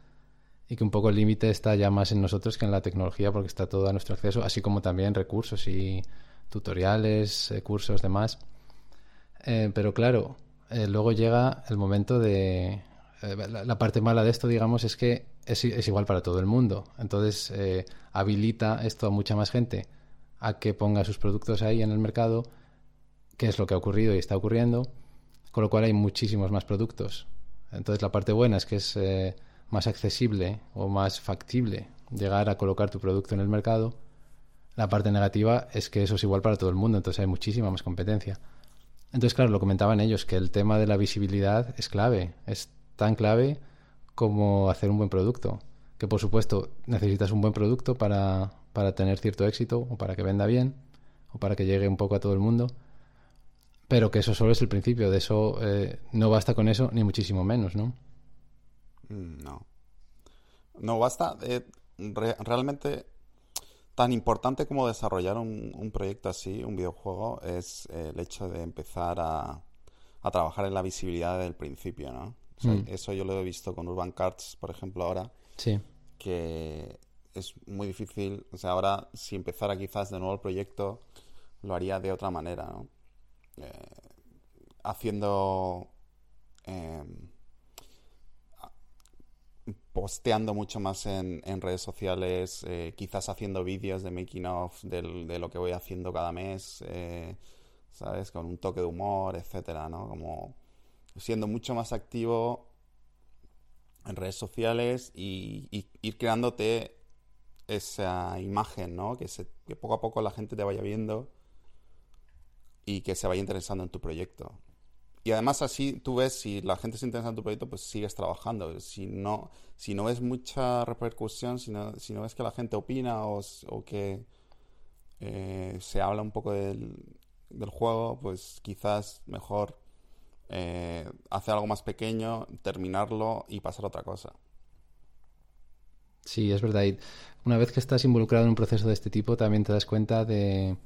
y que un poco el límite está ya más en nosotros que en la tecnología porque está todo a nuestro acceso, así como también recursos y tutoriales, eh, cursos, demás. Eh, pero claro, eh, luego llega el momento de... Eh, la, parte mala de esto, digamos, es que es, igual para todo el mundo. Entonces, eh, habilita esto a mucha más gente a que ponga sus productos ahí en el mercado, que es lo que ha ocurrido y está ocurriendo, con lo cual hay muchísimos más productos. Entonces, la parte buena es que es más accesible o más factible llegar a colocar tu producto en el mercado. La parte negativa es que eso es igual para todo el mundo, entonces hay muchísima más competencia. Entonces, claro, lo comentaban ellos, que el tema de la visibilidad es clave, es tan clave como hacer un buen producto. Que por supuesto necesitas un buen producto para, para tener cierto éxito o para que venda bien o para que llegue un poco a todo el mundo. Pero que eso solo es el principio, de eso eh, no basta con eso, ni muchísimo menos, ¿no? Mm, no. No basta. Eh, realmente tan importante como desarrollar un, proyecto así, un videojuego, es el hecho de empezar a, trabajar en la visibilidad del principio, ¿no? Mm. Eso yo lo he visto con Urban Cards, por ejemplo, ahora. Sí. que es muy difícil. O sea, ahora si empezara quizás de nuevo el proyecto, lo haría de otra manera, ¿no? Eh, haciendo. Em, posteando mucho más en, redes sociales, eh, quizás haciendo vídeos de making of de lo que voy haciendo cada mes, eh, ¿sabes? Con un toque de humor, etcétera, ¿no? Como siendo mucho más activo en redes sociales y, ir creándote esa imagen, ¿no? Que, se, que poco a poco la gente te vaya viendo y que se vaya interesando en tu proyecto. Y además así tú ves si la gente se interesa en tu proyecto, pues sigues trabajando. Si no, si no ves mucha repercusión, si no, si no ves que la gente opina o, que eh, se habla un poco del, del, juego, pues quizás mejor eh, hacer algo más pequeño, terminarlo y pasar a otra cosa. Sí, es verdad. Y una vez que estás involucrado en un proceso de este tipo, también te das cuenta de,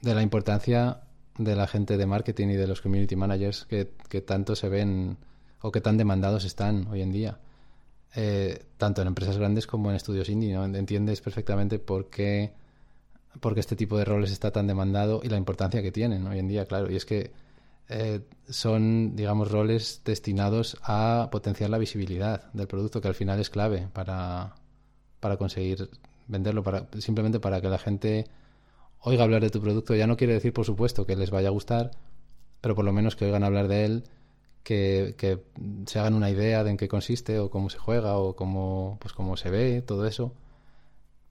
de la importancia de la gente de marketing y de los community managers que, tanto se ven o que tan demandados están hoy en día. Eh, tanto en empresas grandes como en estudios indie, ¿no? Entiendes perfectamente por qué, este tipo de roles está tan demandado y la importancia que tienen hoy en día, claro. Y es que eh, son, digamos, roles destinados a potenciar la visibilidad del producto, que al final es clave para, para conseguir venderlo, para, simplemente para que la gente oiga hablar de tu producto. Ya no quiere decir, por supuesto, que les vaya a gustar, pero por lo menos que oigan hablar de él, que, se hagan una idea de en qué consiste o cómo se juega o cómo, pues cómo se ve, todo eso.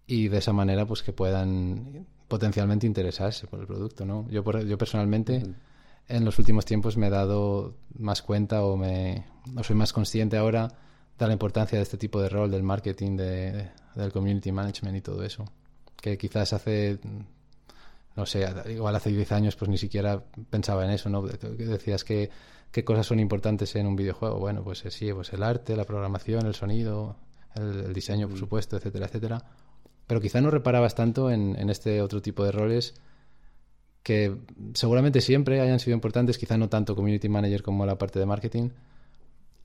Y de esa manera, pues que puedan potencialmente interesarse por el producto, ¿no? Yo, yo personalmente, en los últimos tiempos me he dado más cuenta o me o soy más consciente ahora de la importancia de este tipo de rol del marketing, de, del community management y todo eso. Que quizás hace no sé, igual hace 10 años pues ni siquiera pensaba en eso, ¿no? Decías que qué cosas son importantes en un videojuego. Bueno, pues eh, sí, pues el arte, la programación, el sonido, el, diseño, por mm. supuesto, etcétera, etcétera. Pero quizá no reparabas tanto en, en, este otro tipo de roles que seguramente siempre hayan sido importantes, quizá no tanto community manager como la parte de marketing,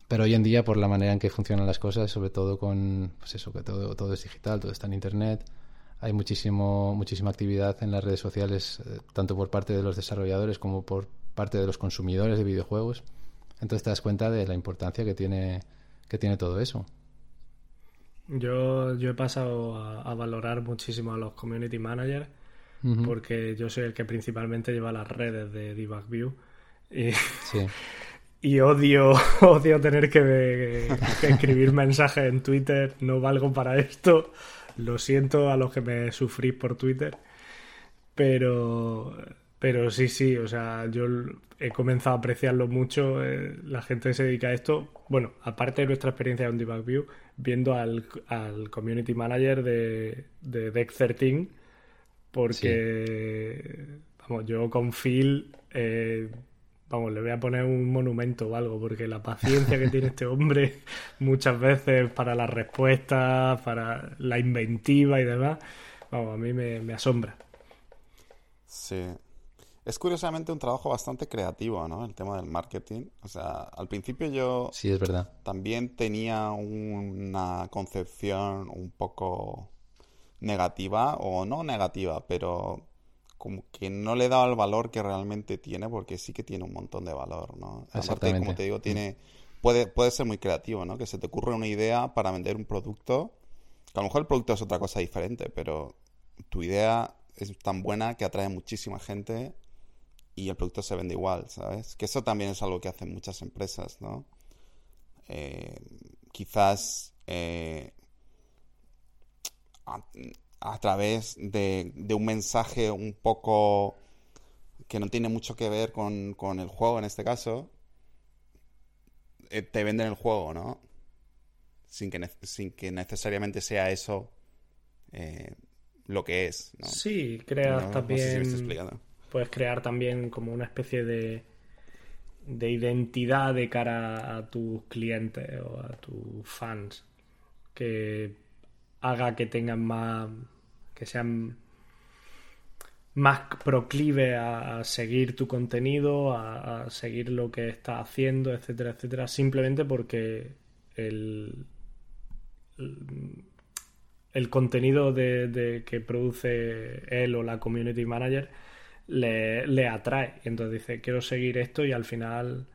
pero hoy en día por la manera en que funcionan las cosas, sobre todo con, pues eso, que todo, todo es digital, todo está en Internet, hay muchísimo, muchísima actividad en las redes sociales, eh, tanto por parte de los desarrolladores como por parte de los consumidores de videojuegos. Entonces te das cuenta de la importancia que tiene, que tiene todo eso. Yo, yo he pasado a, valorar muchísimo a los community managers porque yo soy el que principalmente lleva las redes de DebugView y, [LAUGHS] y odio, [LAUGHS] odio tener que escribir mensajes en Twitter, no valgo para esto. Lo siento a los que me sufrís por Twitter, pero, pero sí, sí, o sea, yo he comenzado a apreciarlo mucho. Eh, la gente se dedica a esto. Bueno, aparte de nuestra experiencia en Debug View, viendo al, community manager de, de Deck 13, porque, vamos, yo con Phil. Eh, vamos, le voy a poner un monumento o algo, porque la paciencia que tiene este hombre [LAUGHS] muchas veces para las respuestas, para la inventiva y demás, vamos, a mí me, asombra. Sí. Es curiosamente un trabajo bastante creativo, ¿no? El tema del marketing. O sea, al principio yo... Sí, es verdad. También tenía una concepción un poco negativa, o no negativa, pero como que no le he dado el valor que realmente tiene, porque sí que tiene un montón de valor, ¿no? Aparte, como te digo, tiene, puede, puede ser muy creativo, ¿no? Que se te ocurre una idea para vender un producto, que a lo mejor el producto es otra cosa diferente, pero tu idea es tan buena que atrae muchísima gente y el producto se vende igual, ¿sabes? Que eso también es algo que hacen muchas empresas, ¿no? Eh, quizás eh, a través de, un mensaje un poco que no tiene mucho que ver con, el juego en este caso, eh, te venden el juego, ¿no? Sin que, sin que necesariamente sea eso eh, lo que es. ¿no? Sí, creas también. puedes crear también como una especie de, de identidad de cara a tus clientes o a tus fans. Que haga que tengan más. que sean más proclive a, seguir tu contenido, a, seguir lo que estás haciendo, etcétera, etcétera, simplemente porque el, el contenido de, que produce él o la community manager le, atrae. Y entonces dice, quiero seguir esto y al final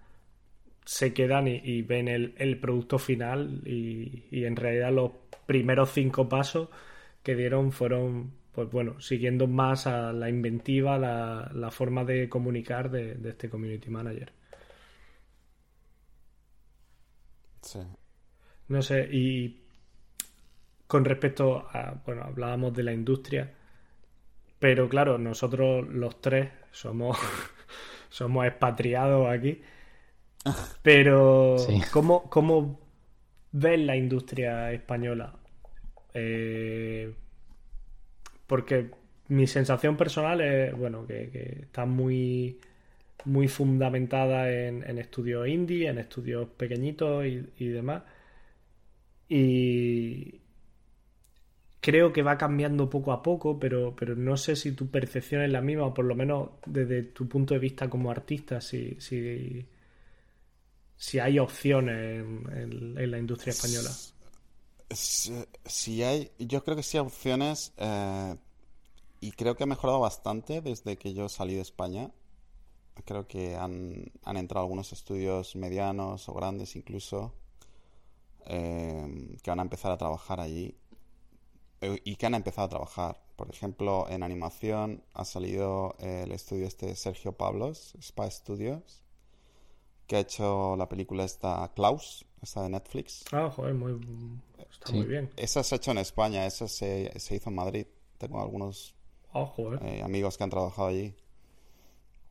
se quedan y, ven el, producto final y, y, en realidad los primeros cinco pasos que dieron fueron, pues bueno, siguiendo más a la inventiva, la, la forma de comunicar de, de este community manager. Sí. No sé, y con respecto a, bueno, hablábamos de la industria, pero claro, nosotros los tres somos, [LAUGHS] somos expatriados aquí. Pero, ¿cómo, ¿cómo ves la industria española? Eh, porque mi sensación personal es, bueno, que, está muy, muy fundamentada en, estudios indie, en estudios pequeñitos y, demás. Y, creo que va cambiando poco a poco, pero, pero no sé si tu percepción es la misma, o por lo menos desde tu punto de vista como artista, si, si, si hay opciones en, la industria española. Si, hay, yo creo que sí hay opciones eh, y creo que ha mejorado bastante desde que yo salí de España. Creo que han, han entrado algunos estudios medianos o grandes incluso eh, que van a empezar a trabajar allí eh, y que han empezado a trabajar. Por ejemplo, en animación ha salido el estudio este Sergio Pablos, Spa Studios, que ha hecho la película esta Klaus, esta de Netflix. Ah, joder, muy, está muy bien. Esa se ha hecho en España, esa se, hizo en Madrid. Tengo algunos ah, eh, amigos que han trabajado allí.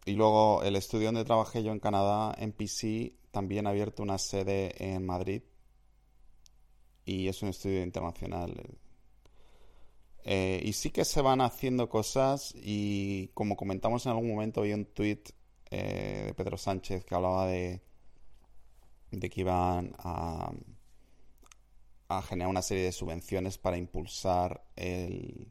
Y luego el estudio donde trabajé yo en Canadá, NPC, también ha abierto una sede en Madrid. Y es un estudio internacional. Eh, y sí que se van haciendo cosas y como comentamos en algún momento, vi un tweet eh, de Pedro Sánchez que hablaba de, de que iban a, a generar una serie de subvenciones para impulsar el,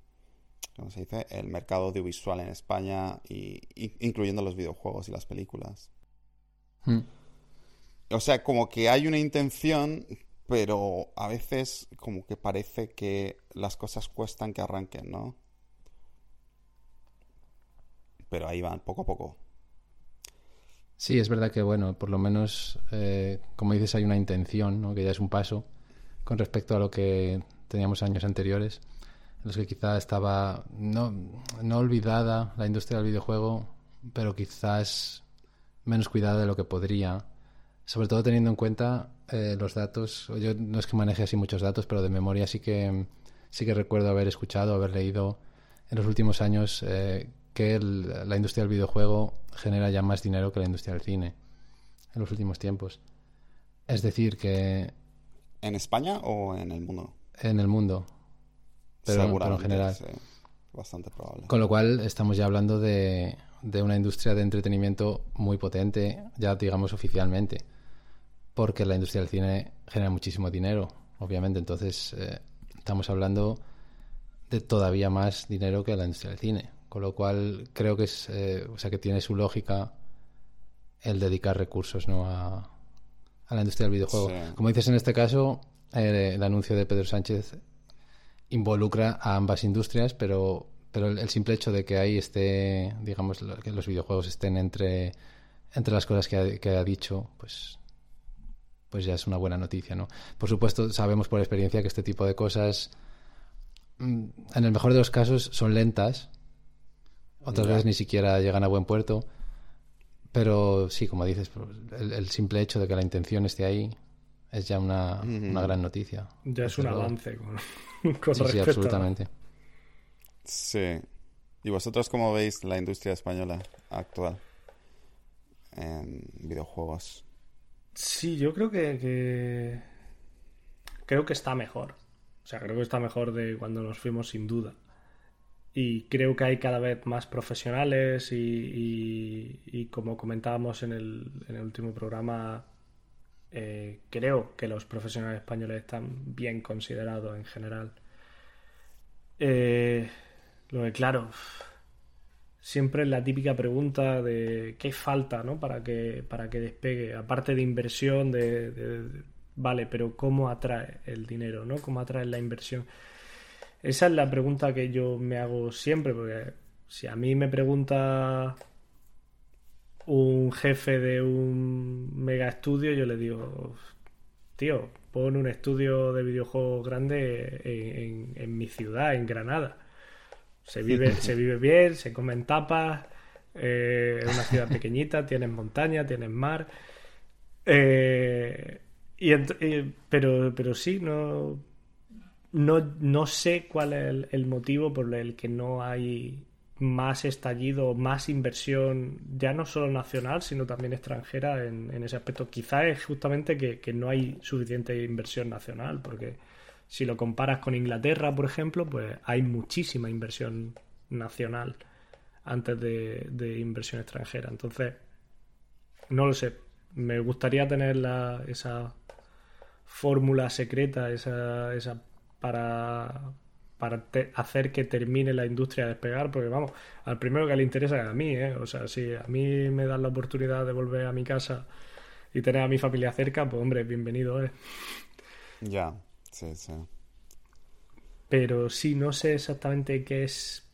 ¿cómo se dice? el mercado audiovisual en España, y, incluyendo los videojuegos y las películas. Hmm. O sea, como que hay una intención, pero a veces como que parece que las cosas cuestan que arranquen, ¿no? Pero ahí van, poco a poco. Sí, es verdad que, bueno, por lo menos, eh, como dices, hay una intención, ¿no? Que ya es un paso con respecto a lo que teníamos años anteriores, en los que quizá estaba no, no olvidada la industria del videojuego, pero quizás menos cuidada de lo que podría sobre todo teniendo en cuenta eh, los datos. Yo no es que maneje así muchos datos, pero de memoria sí que sí que recuerdo haber escuchado, haber leído en los últimos años eh, que la industria del videojuego genera ya más dinero que la industria del cine en los últimos tiempos. Es decir, que... ¿En España o en el mundo? En el mundo. Pero, en general. Bastante probable. Con lo cual estamos ya hablando de, de una industria de entretenimiento muy potente, ya digamos oficialmente, porque la industria del cine genera muchísimo dinero, obviamente, entonces eh, estamos hablando de todavía más dinero que la industria del cine, con lo cual creo que es, eh, o sea, que tiene su lógica el dedicar recursos, ¿no? a, a la industria del videojuego. Como dices en este caso, eh, el anuncio de Pedro Sánchez involucra a ambas industrias, pero pero el, simple hecho de que ahí esté, digamos, que los videojuegos estén entre, entre las cosas que ha, que ha dicho, pues pues ya es una buena noticia, ¿no? Por supuesto, sabemos por experiencia que este tipo de cosas, mm, en el mejor de los casos, son lentas. Otras veces ni siquiera llegan a buen puerto. Pero sí, como dices, el, simple hecho de que la intención esté ahí es ya una, una gran noticia. Ya es un avance [LAUGHS] con, sí, sí, absolutamente. Sí. ¿Y vosotros cómo veis la industria española actual en videojuegos? Sí, yo creo que, creo que está mejor. O sea, creo que está mejor de cuando nos fuimos sin duda. Y creo que hay cada vez más profesionales y, y, como comentábamos en el, en el último programa, eh, creo que los profesionales españoles están bien considerados en general. Eh, lo que, claro, siempre es la típica pregunta de qué falta, ¿no? Para que, para que despegue. Aparte de inversión, de, Vale, pero ¿cómo atrae el dinero, ¿no? ¿Cómo atrae la inversión? Esa es la pregunta que yo me hago siempre, porque si a mí me pregunta un jefe de un mega estudio, yo le digo, tío, pon un estudio de videojuegos grande en, mi ciudad, en Granada. Se vive, [LAUGHS] se vive bien, se comen tapas, eh, es una ciudad pequeñita, [LAUGHS] tienes montaña, tienes mar. Eh, y, pero, pero sí, no, no, no sé cuál es el, motivo por el que no hay más estallido, más inversión, ya no solo nacional, sino también extranjera en, ese aspecto. Quizá es justamente que, no hay suficiente inversión nacional, porque si lo comparas con Inglaterra, por ejemplo, pues hay muchísima inversión nacional antes de, de inversión extranjera. Entonces, no lo sé. Me gustaría tener la, esa fórmula secreta, esa, esa para, para hacer que termine la industria de despegar, porque vamos, al primero que le interesa es a mí, ¿eh? O sea, si a mí me dan la oportunidad de volver a mi casa y tener a mi familia cerca, pues hombre, bienvenido, ¿eh? Ya, sí, sí. Pero sí, no sé exactamente qué es,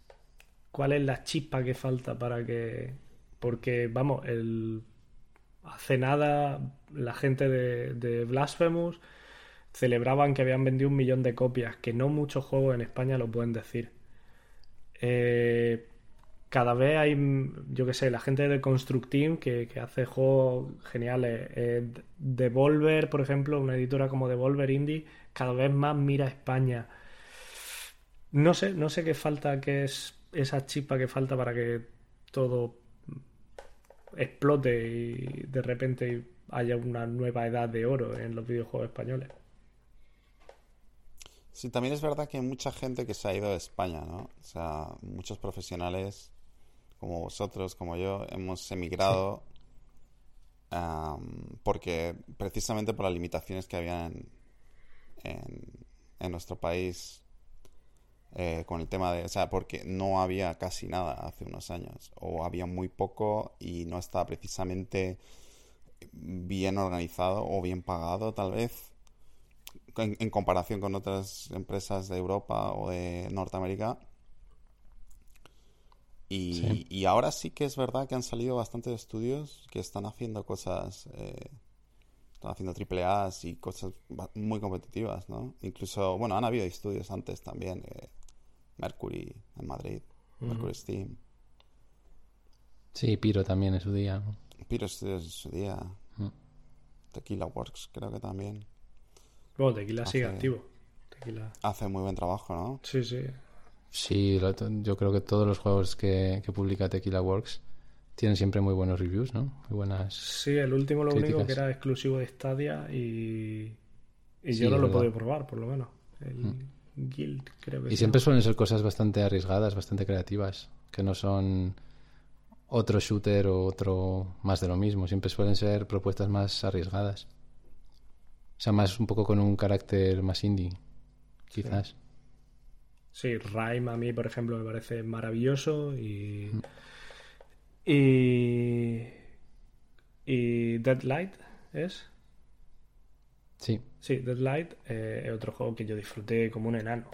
cuál es la chispa que falta para que, porque vamos, el hace nada la gente de, de Blasphemous celebraban que habían vendido un millón de copias, que no muchos juegos en España lo pueden decir. Eh, cada vez hay, yo que sé, la gente de Constructive que, que hace juegos geniales. Eh, Devolver, por ejemplo, una editora como Devolver Indie, cada vez más mira España. No sé, no sé qué falta, qué es esa chispa que falta para que todo explote y de repente haya una nueva edad de oro en los videojuegos españoles. Sí, también es verdad que hay mucha gente que se ha ido de España, ¿no? O sea, muchos profesionales como vosotros, como yo, hemos emigrado porque precisamente por las limitaciones que había en, en, nuestro país eh, con el tema de, o sea, porque no había casi nada hace unos años, o había muy poco y no estaba precisamente bien organizado o bien pagado tal vez en, comparación con otras empresas de Europa o de Norteamérica. Y, ahora sí que es verdad que han salido bastantes estudios que están haciendo cosas, eh, están haciendo triple A y cosas muy competitivas, ¿no? Incluso, bueno, han habido estudios antes también, eh, Mercury en Madrid, Mercury Steam. Sí, Piro también en su día. Piro en su día. Tequila Works creo que también. Bueno, Tequila sigue activo. Tequila... Hace muy buen trabajo, ¿no? Sí, sí. Sí, yo creo que todos los juegos que, publica Tequila Works tienen siempre muy buenos reviews, ¿no? Muy buenas. Sí, el último lo único que era exclusivo de Stadia y, y yo no lo he podido probar, por lo menos. El mm. Guild, creo que Y siempre suelen ser cosas bastante arriesgadas, bastante creativas, que no son otro shooter o otro más de lo mismo. Siempre suelen ser propuestas más arriesgadas. O sea, más un poco con un carácter más indie, quizás. Sí, Rime a mí, por ejemplo, me parece maravilloso y. Mm. Y. Y Deadlight es. Sí. Sí, Deadlight eh, es otro juego que yo disfruté como un enano.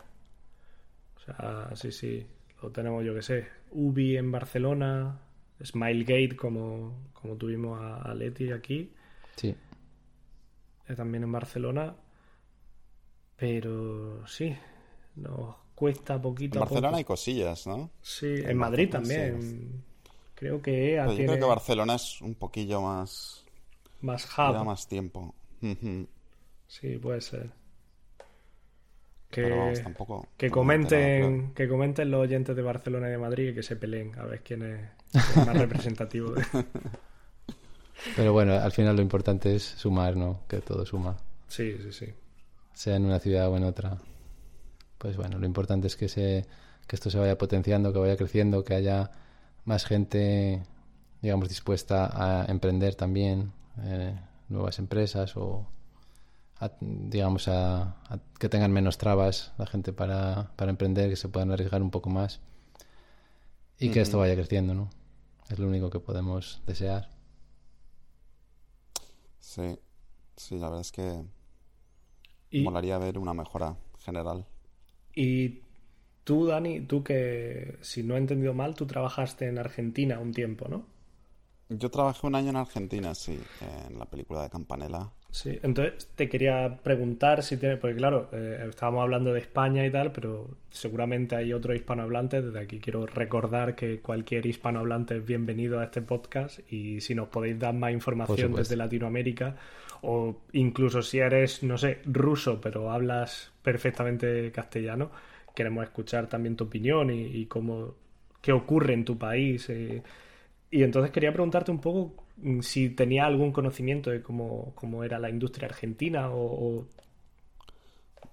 O sea, sí, sí. Lo tenemos, yo que sé. Ubi en Barcelona. Smilegate, como, como tuvimos a Leti aquí. Sí. Eh, también en Barcelona. Pero sí, nos cuesta poquito. En Barcelona hay cosillas, ¿no? Sí, en, Madrid también. Creo que EA Yo creo que Barcelona es un poquillo más. Más hub. más tiempo. Sí, puede ser. Que, que comenten que comenten los oyentes de Barcelona y de Madrid y que se peleen a ver quién es, más [LAUGHS] representativo. [LAUGHS] Pero bueno, al final lo importante es sumar, ¿no? Que todo suma. Sí, sí, sí. Sea en una ciudad o en otra. Pues bueno, lo importante es que, se, que esto se vaya potenciando, que vaya creciendo, que haya más gente, digamos, dispuesta a emprender también, eh, nuevas empresas o, digamos, a, que tengan menos trabas la gente para, para emprender, que se puedan arriesgar un poco más y que esto vaya creciendo, ¿no? Es lo único que podemos desear. Sí, sí, la verdad es que molaría ver una mejora general. Y Tú, Dani, tú que, si no he entendido mal, tú trabajaste en Argentina un tiempo, ¿no? Yo trabajé un año en Argentina, sí, en la película de Campanella. Sí, entonces te quería preguntar si tienes, porque claro, eh, estábamos hablando de España y tal, pero seguramente hay otro hispanohablante. Desde aquí quiero recordar que cualquier hispanohablante es bienvenido a este podcast y si nos podéis dar más información desde Latinoamérica o incluso si eres, no sé, ruso, pero hablas perfectamente castellano, queremos escuchar también tu opinión y, cómo, qué ocurre en tu país. Eh. Y entonces quería preguntarte un poco Mm, si tenía algún conocimiento de cómo, era la industria argentina o,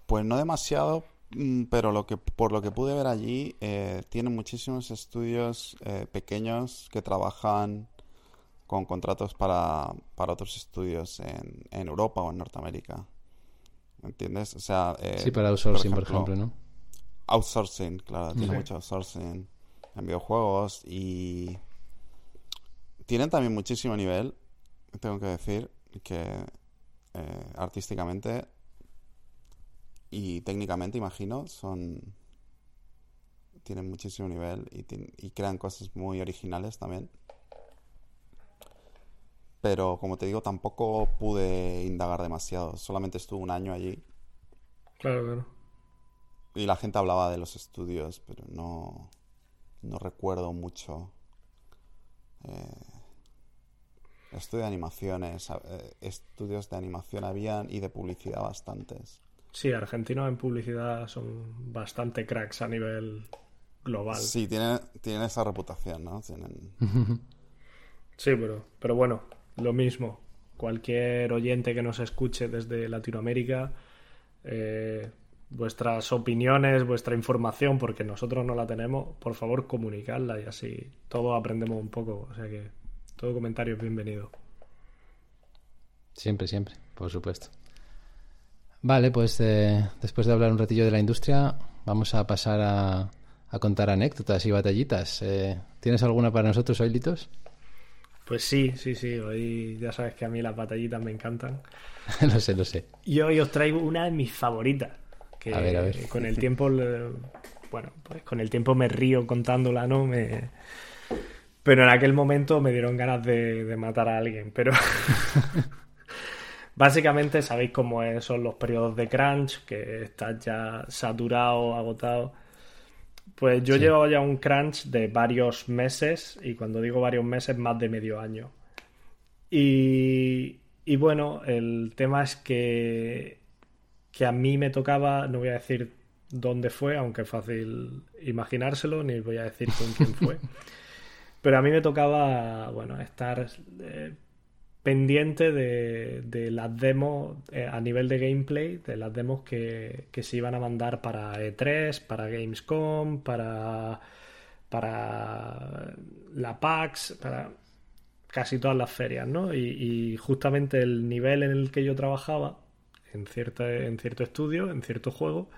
Pues no demasiado, mm, pero lo que, por lo que pude ver allí, eh, tienen muchísimos estudios eh, pequeños que trabajan con contratos para, otros estudios en, en, Europa o en Norteamérica. ¿Entiendes? O sea, eh, sí, para outsourcing, por ejemplo, ¿no? Outsourcing, claro, tiene mucho outsourcing en videojuegos y tienen también muchísimo nivel, tengo que decir, que eh, artísticamente y técnicamente, imagino, son tienen muchísimo nivel y, crean cosas muy originales también. Pero como te digo, tampoco pude indagar demasiado. Solamente estuve un año allí. Claro, claro. Y la gente hablaba de los estudios, pero no, no recuerdo mucho. Eh, Estudio de animaciones, eh, estudios de animación habían y de publicidad bastantes. Sí, argentinos en publicidad son bastante cracks a nivel global. Sí, tienen, tienen esa reputación, ¿no? Tienen... [LAUGHS] sí, pero, pero bueno, lo mismo. Cualquier oyente que nos escuche desde Latinoamérica, eh, vuestras opiniones, vuestra información, porque nosotros no la tenemos, por favor comunicadla y así todos aprendemos un poco. O sea que todo comentario es bienvenido. Siempre, siempre, por supuesto. Vale, pues eh, después de hablar un ratillo de la industria, vamos a pasar a, contar anécdotas y batallitas. Eh, ¿Tienes alguna para nosotros hoy, Litos? Pues sí, sí, sí. Hoy ya sabes que a mí las batallitas me encantan. [LAUGHS] lo sé, lo sé. Y hoy os traigo una de mis favoritas. Que a ver, a ver. con el tiempo, bueno, pues con el tiempo me río contándola, ¿no? Me, pero en aquel momento me dieron ganas de, matar a alguien. Pero [LAUGHS] básicamente sabéis cómo son los periodos de crunch, que estás ya saturado, agotado. Pues yo llevo ya un crunch de varios meses, y cuando digo varios meses, más de medio año. Y, y bueno, el tema es que, que a mí me tocaba, no voy a decir dónde fue, aunque es fácil imaginárselo, ni voy a decir con quién fue. [LAUGHS] Pero a mí me tocaba, bueno, estar eh, pendiente de, las demos eh, a nivel de gameplay, de las demos que, se iban a mandar para E3, para Gamescom, para, para la PAX, para casi todas las ferias, ¿no? Y, justamente el nivel en el que yo trabajaba, en, cierto, en cierto estudio, en cierto juego,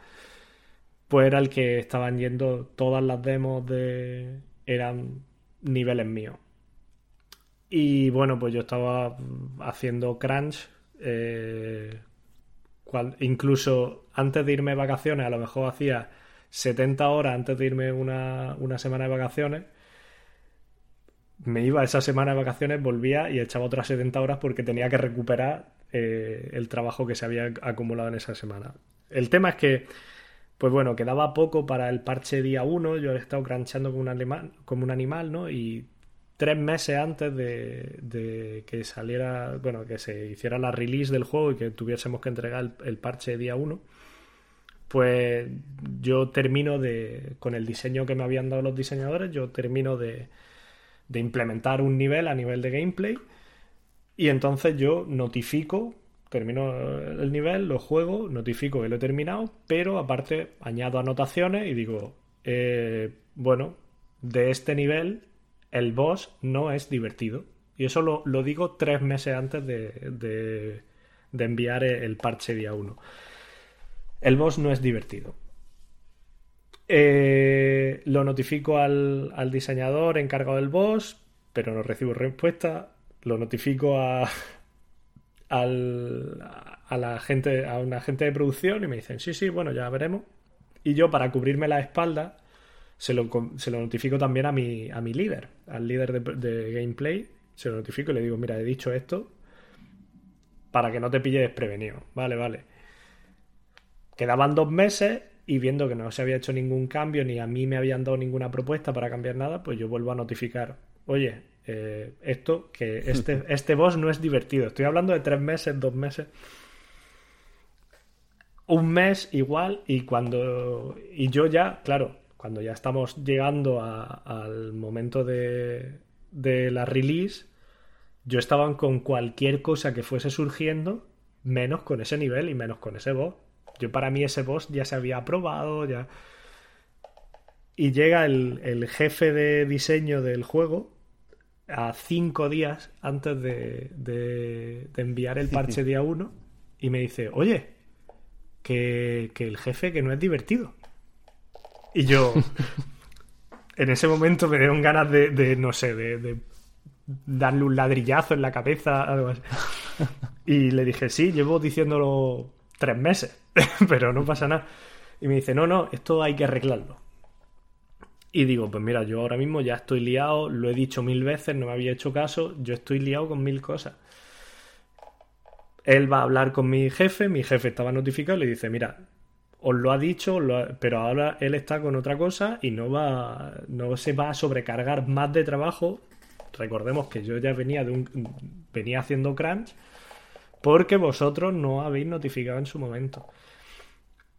pues era el que estaban yendo todas las demos de... eran niveles míos. Y bueno, pues yo estaba haciendo crunch. Eh, incluso antes de irme de vacaciones, a lo mejor hacía 70 horas antes de irme una, una semana de vacaciones. Me iba esa semana de vacaciones, volvía y echaba otras 70 horas porque tenía que recuperar eh, el trabajo que se había acumulado en esa semana. El tema es que pues bueno, quedaba poco para el parche día 1, yo he estado cranchando como un animal, como un animal ¿no? Y tres meses antes de, que saliera, bueno, que se hiciera la release del juego y que tuviésemos que entregar el, parche día 1, pues yo termino de, con el diseño que me habían dado los diseñadores, yo termino de, de implementar un nivel a nivel de gameplay y entonces yo notifico termino el nivel, lo juego, notifico que lo he terminado, pero aparte añado anotaciones y digo, eh, bueno, de este nivel el boss no es divertido. Y eso lo, digo tres meses antes de, enviar el parche día 1. El boss no es divertido. Eh, lo notifico al, al diseñador encargado del boss, pero no recibo respuesta. Lo notifico a, a la gente, a una gente de producción y me dicen, sí, sí, bueno, ya veremos. Y yo, para cubrirme la espalda, se lo, se lo notifico también a mi, a mi líder, al líder de, de gameplay. Se lo notifico y le digo, mira, he dicho esto para que no te pille desprevenido. Vale, vale. Quedaban dos meses y viendo que no se había hecho ningún cambio ni a mí me habían dado ninguna propuesta para cambiar nada, pues yo vuelvo a notificar, oye, eh, esto, que este, [LAUGHS] este boss no es divertido. Estoy hablando de tres meses, dos meses. Un mes igual y cuando... Y yo ya, claro, cuando ya estamos llegando al momento de, de la release, yo estaba con cualquier cosa que fuese surgiendo, menos con ese nivel y menos con ese boss. Yo para mí ese boss ya se había aprobado, ya... Y llega el, jefe de diseño del juego a cinco días antes de, de, enviar el parche día uno y me dice, oye, que, el jefe que no es divertido. Y yo, [LAUGHS] en ese momento me dieron ganas de, no sé, de, darle un ladrillazo en la cabeza, algo así. Y le dije, sí, llevo diciéndolo tres meses, [LAUGHS] pero no pasa nada. Y me dice, no, no, esto hay que arreglarlo. Y digo, pues mira, yo ahora mismo ya estoy liado, lo he dicho mil veces, no me había hecho caso, yo estoy liado con mil cosas. Él va a hablar con mi jefe, mi jefe estaba notificado y le dice, mira, os lo ha dicho, pero ahora él está con otra cosa y no va, no se va a sobrecargar más de trabajo. Recordemos que yo ya venía de un, venía haciendo crunch porque vosotros no habéis notificado en su momento.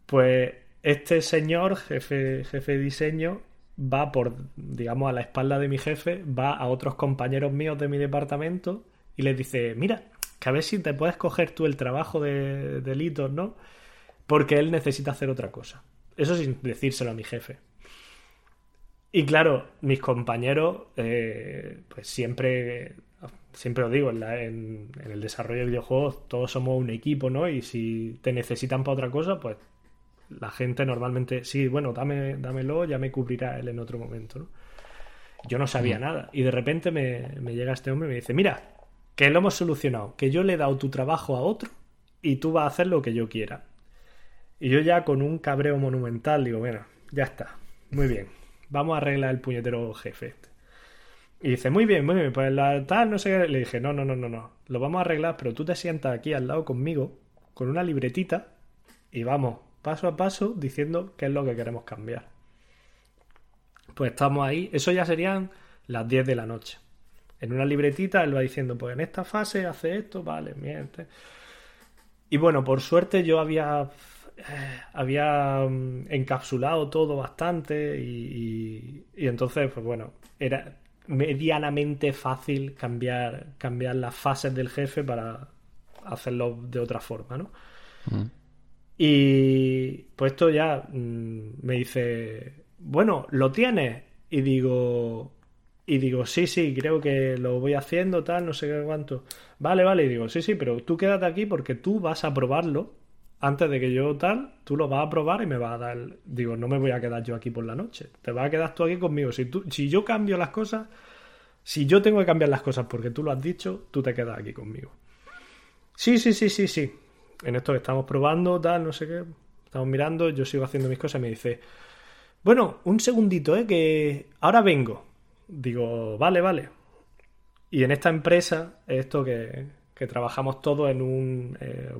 Pues este señor, jefe, jefe de diseño, va por, digamos, a la espalda de mi jefe, va a otros compañeros míos de mi departamento y les dice, mira, que a ver si te puedes coger tú el trabajo de, de ¿no? Porque él necesita hacer otra cosa. Eso sin decírselo a mi jefe. Y claro, mis compañeros, eh, pues siempre siempre os digo, en, el desarrollo de videojuegos todos somos un equipo, ¿no? Y si te necesitan para otra cosa, pues la gente normalmente, sí, bueno, dame, dámelo, ya me cubrirá él en otro momento, ¿no? Yo no sabía nada. Y de repente me, me llega este hombre y me dice, mira, que lo hemos solucionado, que yo le he dado tu trabajo a otro y tú vas a hacer lo que yo quiera. Y yo ya con un cabreo monumental digo, bueno, ya está, muy bien, vamos a arreglar el puñetero jefe este. Y dice, muy bien, muy bien, pues la tal, no sé qué. Le dije, no, no, no, no, no. Lo vamos a arreglar, pero tú te sientas aquí al lado conmigo, con una libretita, y vamos, paso a paso, diciendo qué es lo que queremos cambiar. Pues estamos ahí. Eso ya serían las 10 de la noche. En una libretita él va diciendo, pues en esta fase hace esto, vale, miente. Y bueno, por suerte yo había eh, había mm, encapsulado todo bastante y, entonces, pues bueno, era, medianamente fácil cambiar, cambiar las fases del jefe para hacerlo de otra forma, ¿no? Mm. Y pues esto ya mm, me dice, bueno, ¿lo tienes? Y digo, y digo, sí, sí, creo que lo voy haciendo, tal, no sé qué cuánto. Vale, vale, y digo, sí, sí, pero tú quédate aquí porque tú vas a probarlo antes de que yo tal, tú lo vas a probar y me vas a dar. Digo, no me voy a quedar yo aquí por la noche. Te vas a quedar tú aquí conmigo. Si, tú, si yo cambio las cosas, si yo tengo que cambiar las cosas porque tú lo has dicho, tú te quedas aquí conmigo. Sí, sí, sí, sí, sí. En esto que estamos probando, tal, no sé qué. Estamos mirando, yo sigo haciendo mis cosas y me dice, bueno, un segundito, ¿eh? Que ahora vengo. Digo, vale, vale. Y en esta empresa, esto que, que trabajamos todos en un... Eh,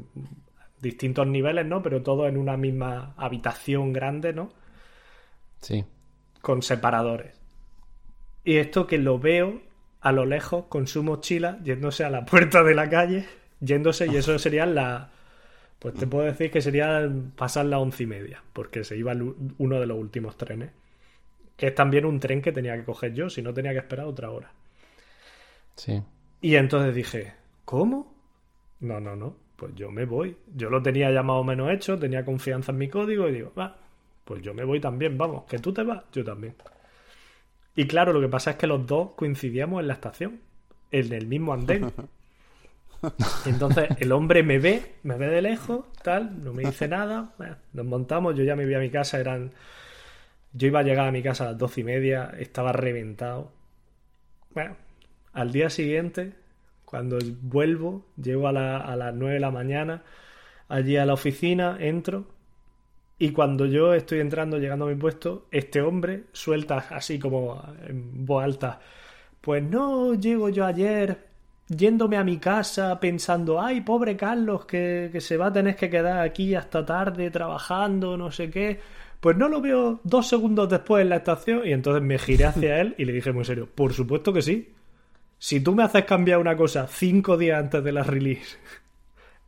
distintos niveles, ¿no? Pero todos en una misma habitación grande, ¿no? Sí. Con separadores. Y esto que lo veo a lo lejos con su mochila yéndose a la puerta de la calle, yéndose, y eso sería la. Pues te puedo decir que sería pasar las once y media, porque se iba uno de los últimos trenes. Que es también un tren que tenía que coger yo, si no tenía que esperar otra hora. Sí. Y entonces dije, ¿cómo? No, no, no pues yo me voy. Yo lo tenía ya más o menos hecho, tenía confianza en mi código y digo, va, pues yo me voy también, vamos, que tú te vas, yo también. Y claro, lo que pasa es que los dos coincidíamos en la estación, en el mismo andén. [LAUGHS] [LAUGHS] Entonces el hombre me ve, me ve de lejos, tal, no me dice nada, nos montamos, yo ya me vi a mi casa, eran... Yo iba a llegar a mi casa a las doce y media, estaba reventado. Bueno, al día siguiente cuando vuelvo, llego a, las 9 de la mañana allí a la oficina, entro Y cuando yo estoy entrando, llegando a mi puesto, este hombre suelta así como en voz alta, pues no llego yo ayer yéndome a mi casa pensando, ay, pobre Carlos, que, que se va a tener que quedar aquí hasta tarde trabajando, no sé qué. Pues no lo veo dos segundos después en la estación y entonces me giré hacia [LAUGHS] él y le dije muy serio, por supuesto que sí. Si tú me haces cambiar una cosa cinco días antes de la release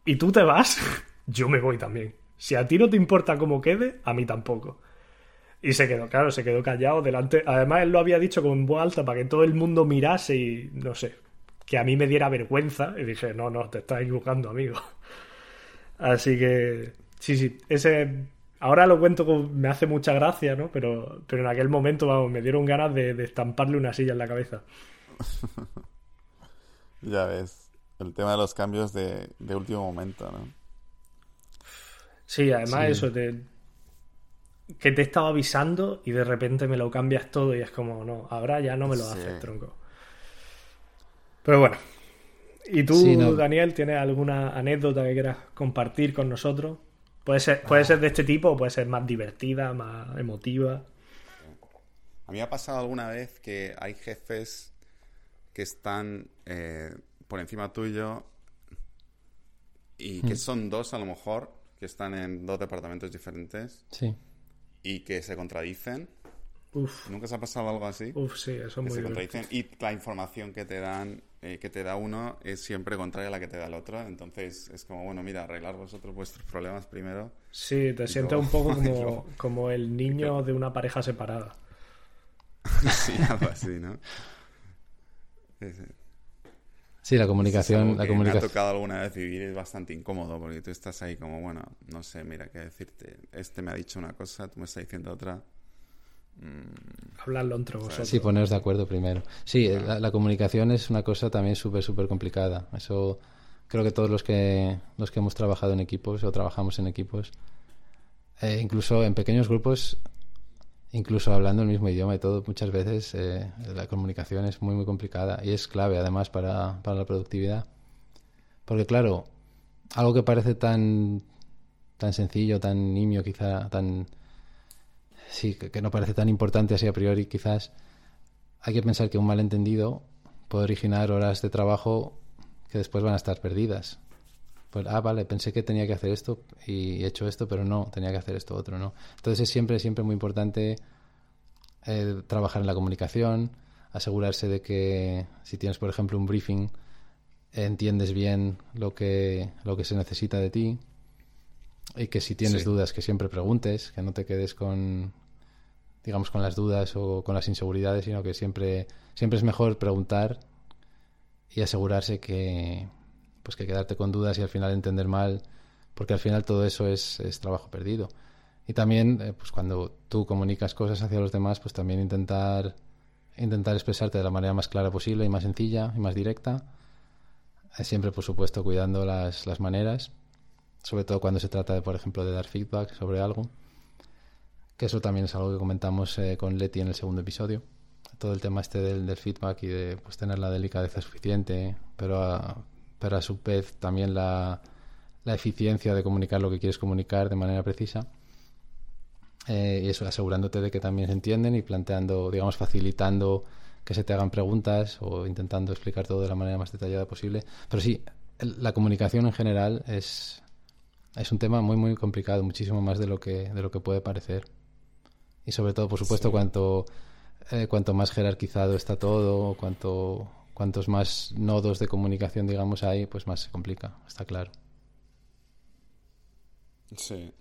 y tú te vas, [LAUGHS] yo me voy también. Si a ti no te importa cómo quede, a mí tampoco. Y se quedó, claro, se quedó callado delante. Además, él lo había dicho como en voz alta para que todo el mundo mirase y no sé, que a mí me diera vergüenza. Y dije, no, no, te estás equivocando, amigo. Así que, sí, sí, ese. Ahora lo cuento, con... me hace mucha gracia, ¿no? Pero, pero en aquel momento, vamos, me dieron ganas de, de estamparle una silla en la cabeza. [LAUGHS] ya ves, el tema de los cambios de, de último momento, ¿no? Sí, además eso, te, que te he estado avisando y de repente me lo cambias todo y es como, no, ahora ya no me lo haces, tronco. Pero bueno. ¿Y tú, Daniel, tienes alguna anécdota que quieras compartir con nosotros? Puede ser, puede ser de este tipo o puede ser más divertida, más emotiva. A mí me ha pasado alguna vez que hay jefes que están eh, por encima tuyo y que mm. son dos a lo mejor, que están en dos departamentos diferentes. Sí. Y que se contradicen. Uf. ¿Nunca se ha pasado algo así? Uf, sí, eso es muy se contradicen y la información que te dan eh, que te da uno es siempre contraria a la que te da el otro. Entonces es como, bueno, mira, arreglar vosotros vuestros problemas primero. Sí, te sientes un poco [LAUGHS] como, como el [LAUGHS] niño de una pareja separada. [LAUGHS] sí, algo así, ¿no? Sí, la comunicación. la comunicación. Me ha tocado alguna vez vivir es bastante incómodo porque tú estás ahí como, bueno, no sé, mira, qué decirte. Este me ha dicho una cosa, tú me estás diciendo otra. Mm. Hablarlo entre vosotros. Sí, poneros de acuerdo primero. Sí, la, comunicación es una cosa también súper, súper complicada. Eso creo que todos los que, los que hemos trabajado en equipos o trabajamos en equipos, eh, incluso en pequeños grupos, incluso hablando el mismo idioma y todo, muchas veces eh, la comunicación es muy, muy complicada y es clave además para, para la productividad. Porque claro, algo que parece tan, tan sencillo, tan nimio, quizá tan sí, que, no parece tan importante así a priori, quizás hay que pensar que un malentendido puede originar horas de trabajo que después van a estar perdidas. Pues, ah, vale, pensé que tenía que hacer esto y he hecho esto, pero no, tenía que hacer esto otro, ¿no? Entonces es siempre, siempre muy importante eh, trabajar en la comunicación, asegurarse de que si tienes, por ejemplo, un briefing, entiendes bien lo que, lo que se necesita de ti y que si tienes dudas que siempre preguntes, que no te quedes con digamos con las dudas o con las inseguridades, sino que siempre siempre es mejor preguntar y asegurarse que pues que quedarte con dudas y al final entender mal, porque al final todo eso es, es trabajo perdido. Y también eh, pues cuando tú comunicas cosas hacia los demás, pues también intentar intentar expresarte de la manera más clara posible y más sencilla y más directa. Siempre, por supuesto, cuidando las, las maneras sobre todo cuando se trata, de, por ejemplo, de dar feedback sobre algo, que eso también es algo que comentamos eh, con Leti en el segundo episodio, todo el tema este del, feedback y de pues, tener la delicadeza suficiente, pero a, a su vez también la, la eficiencia de comunicar lo que quieres comunicar de manera precisa. Eh, y eso asegurándote de que también se entienden y planteando, digamos, facilitando que se te hagan preguntas o intentando explicar todo de la manera más detallada posible. Pero sí, la comunicación en general es, es un tema muy muy complicado, muchísimo más de lo que de lo que puede parecer. Y sobre todo, por supuesto, cuanto eh, cuanto más jerarquizado está todo, cuanto cuantos más nodos de comunicación digamos hay, pues más se complica, está claro. Sí.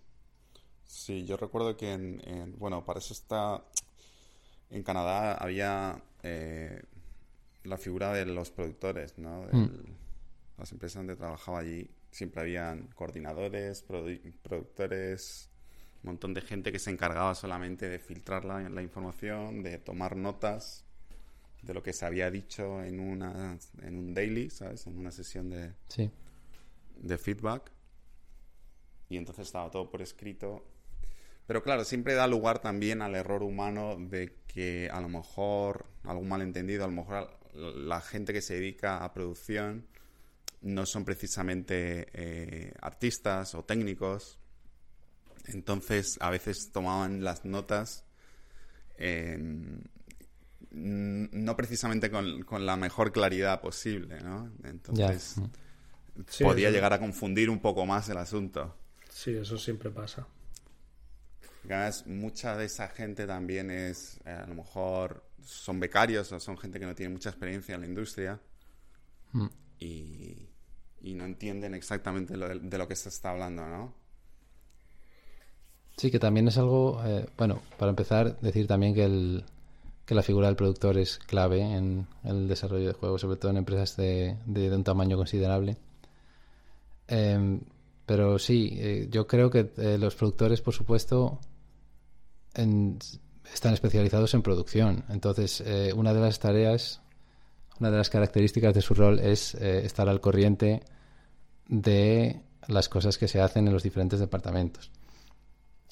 Sí, yo recuerdo que en, bueno, para eso está en Canadá había eh, la figura de los productores, ¿no? Mm. Las empresas donde trabajaba allí siempre habían coordinadores, productores, un montón de gente que se encargaba solamente de filtrar la, la, información, de tomar notas de lo que se había dicho en, una, en un daily, ¿sabes? En una sesión de, de feedback. Y entonces estaba todo por escrito. Pero claro, siempre da lugar también al error humano de que a lo mejor, algún malentendido, a lo mejor la gente que se dedica a producción no son precisamente eh, artistas o técnicos Entonces, a veces tomaban las notas no precisamente con, la mejor claridad posible, ¿no? Entonces, podía llegar a confundir un poco más el asunto. Sí, eso siempre pasa. Además, mucha de esa gente también es, eh, a lo mejor, son becarios o son gente que no tiene mucha experiencia en la industria mm. y, no entienden exactamente de, lo que se está hablando, ¿no? Sí, que también es algo, eh, bueno, para empezar, decir también que, el, que la figura del productor es clave en el desarrollo de juegos, sobre todo en empresas de, de, un tamaño considerable. Em, pero sí, eh, yo creo que los productores, por supuesto, están especializados en producción. Entonces, eh, una de las tareas, una de las características de su rol es eh, estar al corriente de las cosas que se hacen en los diferentes departamentos.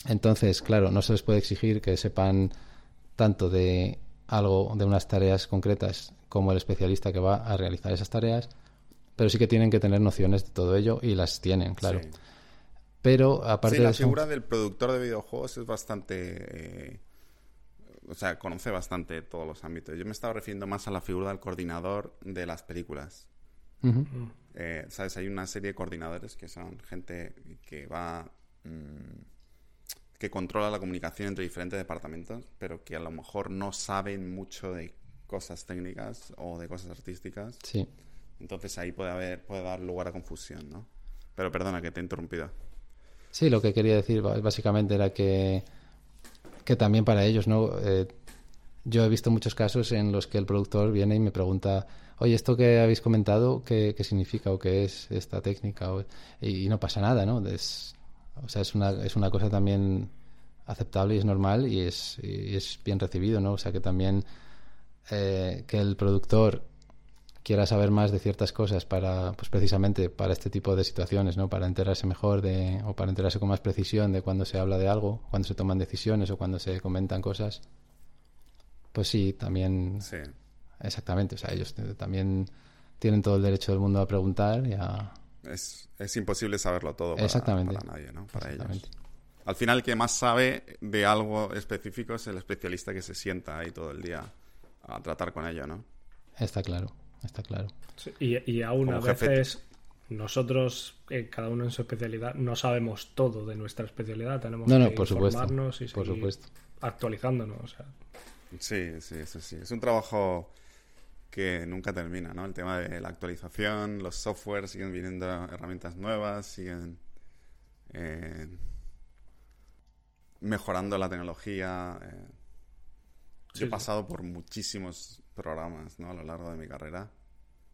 Entonces, claro, no se les puede exigir que sepan tanto de algo, de unas tareas concretas, como el especialista que va a realizar esas tareas, pero sí que tienen que tener nociones de todo ello y las tienen, claro. Pero aparte sí, la figura del productor de videojuegos es bastante. Eh, o sea, conoce bastante todos los ámbitos. Yo me estaba refiriendo más a la figura del coordinador de las películas. Eh, ¿Sabes? Hay una serie de coordinadores que son gente que va. Mm, que controla la comunicación entre diferentes departamentos, pero que a lo mejor no saben mucho de cosas técnicas o de cosas artísticas. Sí. Entonces ahí puede haber, puede dar lugar a confusión, ¿no? Pero perdona que te he interrumpido. Sí, lo que quería decir básicamente era que, que también para ellos, ¿no? Eh, yo he visto muchos casos en los que el productor viene y me pregunta, oye, esto que habéis comentado, ¿qué, significa o qué es esta técnica? y, no pasa nada, ¿no? O sea, es una, es una cosa también aceptable y es normal y es, es bien recibido, ¿no? O sea, que también eh, que el productor quiera saber más de ciertas cosas para, pues precisamente para este tipo de situaciones, ¿no? Para enterarse mejor de, o para enterarse con más precisión de cuando se habla de algo, cuando se toman decisiones o cuando se comentan cosas. Pues sí, también. Sí. Exactamente. O sea, ellos también tienen todo el derecho del mundo a preguntar y a. Es, es imposible saberlo todo para, Exactamente. para nadie, ¿no? Para ellos. Al final, el que más sabe de algo específico es el especialista que se sienta ahí todo el día a tratar con ello, ¿no? Está claro está claro. y, y, aún a veces nosotros, eh, cada uno en su especialidad, no sabemos todo de nuestra especialidad. Tenemos no, no, que por informarnos supuesto, y por supuesto. actualizándonos. Sí, sí, eso sí. Es un trabajo que nunca termina, ¿no? El tema de la actualización, los softwares, siguen viniendo herramientas nuevas, siguen eh, mejorando la tecnología. Eh. Yo he pasado por muchísimos programas ¿no? a lo largo de mi carrera.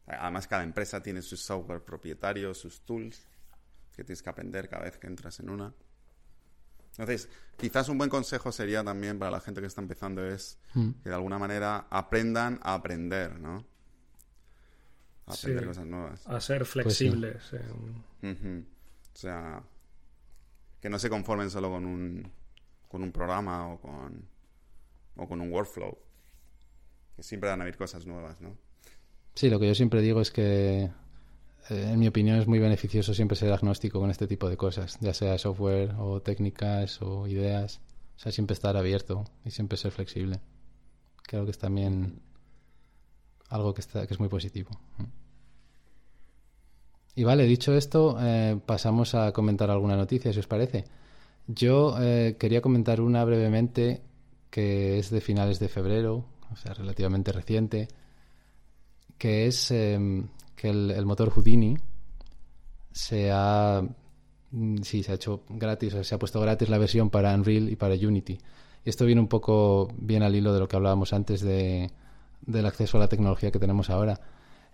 Además, cada empresa tiene su software propietario, sus tools, que tienes que aprender cada vez que entras en una. Entonces, quizás un buen consejo sería también para la gente que está empezando es mm. que de alguna manera aprendan a aprender, ¿no? A aprender cosas nuevas. A ser pues flexibles. O sea, que no se conformen solo con un, con un programa o con, o con un workflow siempre van a haber cosas nuevas, ¿no? Sí, lo que yo siempre digo es que, eh, en mi opinión, es muy beneficioso siempre ser agnóstico con este tipo de cosas, ya sea software o técnicas o ideas. O sea, siempre estar abierto y siempre ser flexible. Creo que es también algo que, está, que es muy positivo. Y vale, dicho esto, eh, pasamos a comentar alguna noticia, si os parece. Yo eh, quería comentar una brevemente que es de finales de febrero, o sea, relativamente reciente, que es em, que el, motor Houdini se ha, mm, sí, se ha hecho gratis, o se ha puesto gratis la versión para Unreal y para Unity. Y esto viene un poco bien al hilo de lo que hablábamos antes de, del acceso a la tecnología que tenemos ahora.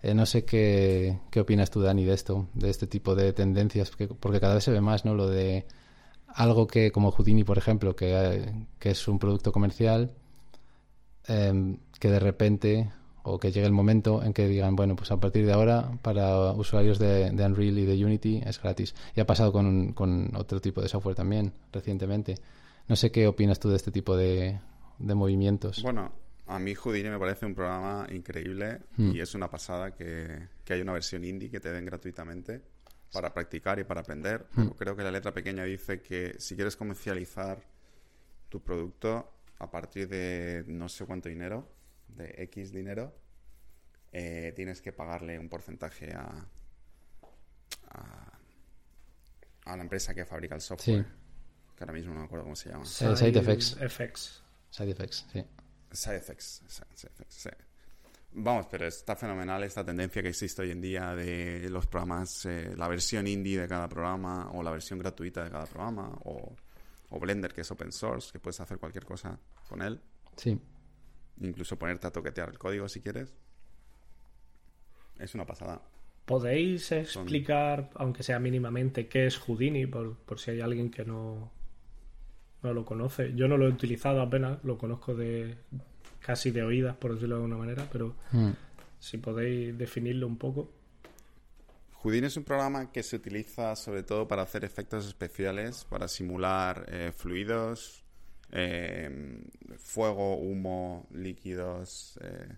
Eh, no sé qué, qué opinas tú, Dani, de esto, de este tipo de tendencias, porque, porque cada vez se ve más, ¿no? Lo de algo que, como Houdini, por ejemplo, que, eh, que es un producto comercial, Em, que de repente o que llegue el momento en que digan, bueno, pues a partir de ahora para usuarios de, Unreal y de Unity es gratis. Y ha pasado con, con, otro tipo de software también recientemente. No sé qué opinas tú de este tipo de, de movimientos. Bueno, a mí Houdini me parece un programa increíble hmm. y es una pasada que, que haya una versión indie que te den gratuitamente. para practicar y para aprender. Hmm. Creo que la letra pequeña dice que si quieres comercializar tu producto a partir de no sé cuánto dinero, de X dinero, eh, tienes que pagarle un porcentaje a, a, la empresa que fabrica el software. Que ahora mismo no me acuerdo cómo se llama. Side, effects. Side effects, sí. Side effects, sí. Vamos, pero está fenomenal esta tendencia que existe hoy en día de los programas, eh, la versión indie de cada programa o la versión gratuita de cada programa o, Blender que es open source, que puedes hacer cualquier cosa con él. Sí. Incluso ponerte a toquetear el código si quieres. Es una pasada. ¿Podéis explicar, aunque sea mínimamente, qué es Houdini, por, por si hay alguien que no, no lo conoce? Yo no lo he utilizado apenas, lo conozco de, casi de oídas, por decirlo de alguna manera, pero hmm. si podéis definirlo un poco. Houdini es un programa que se utiliza sobre todo para hacer efectos especiales, para simular eh, fluidos, eh, fuego, humo, líquidos, eh,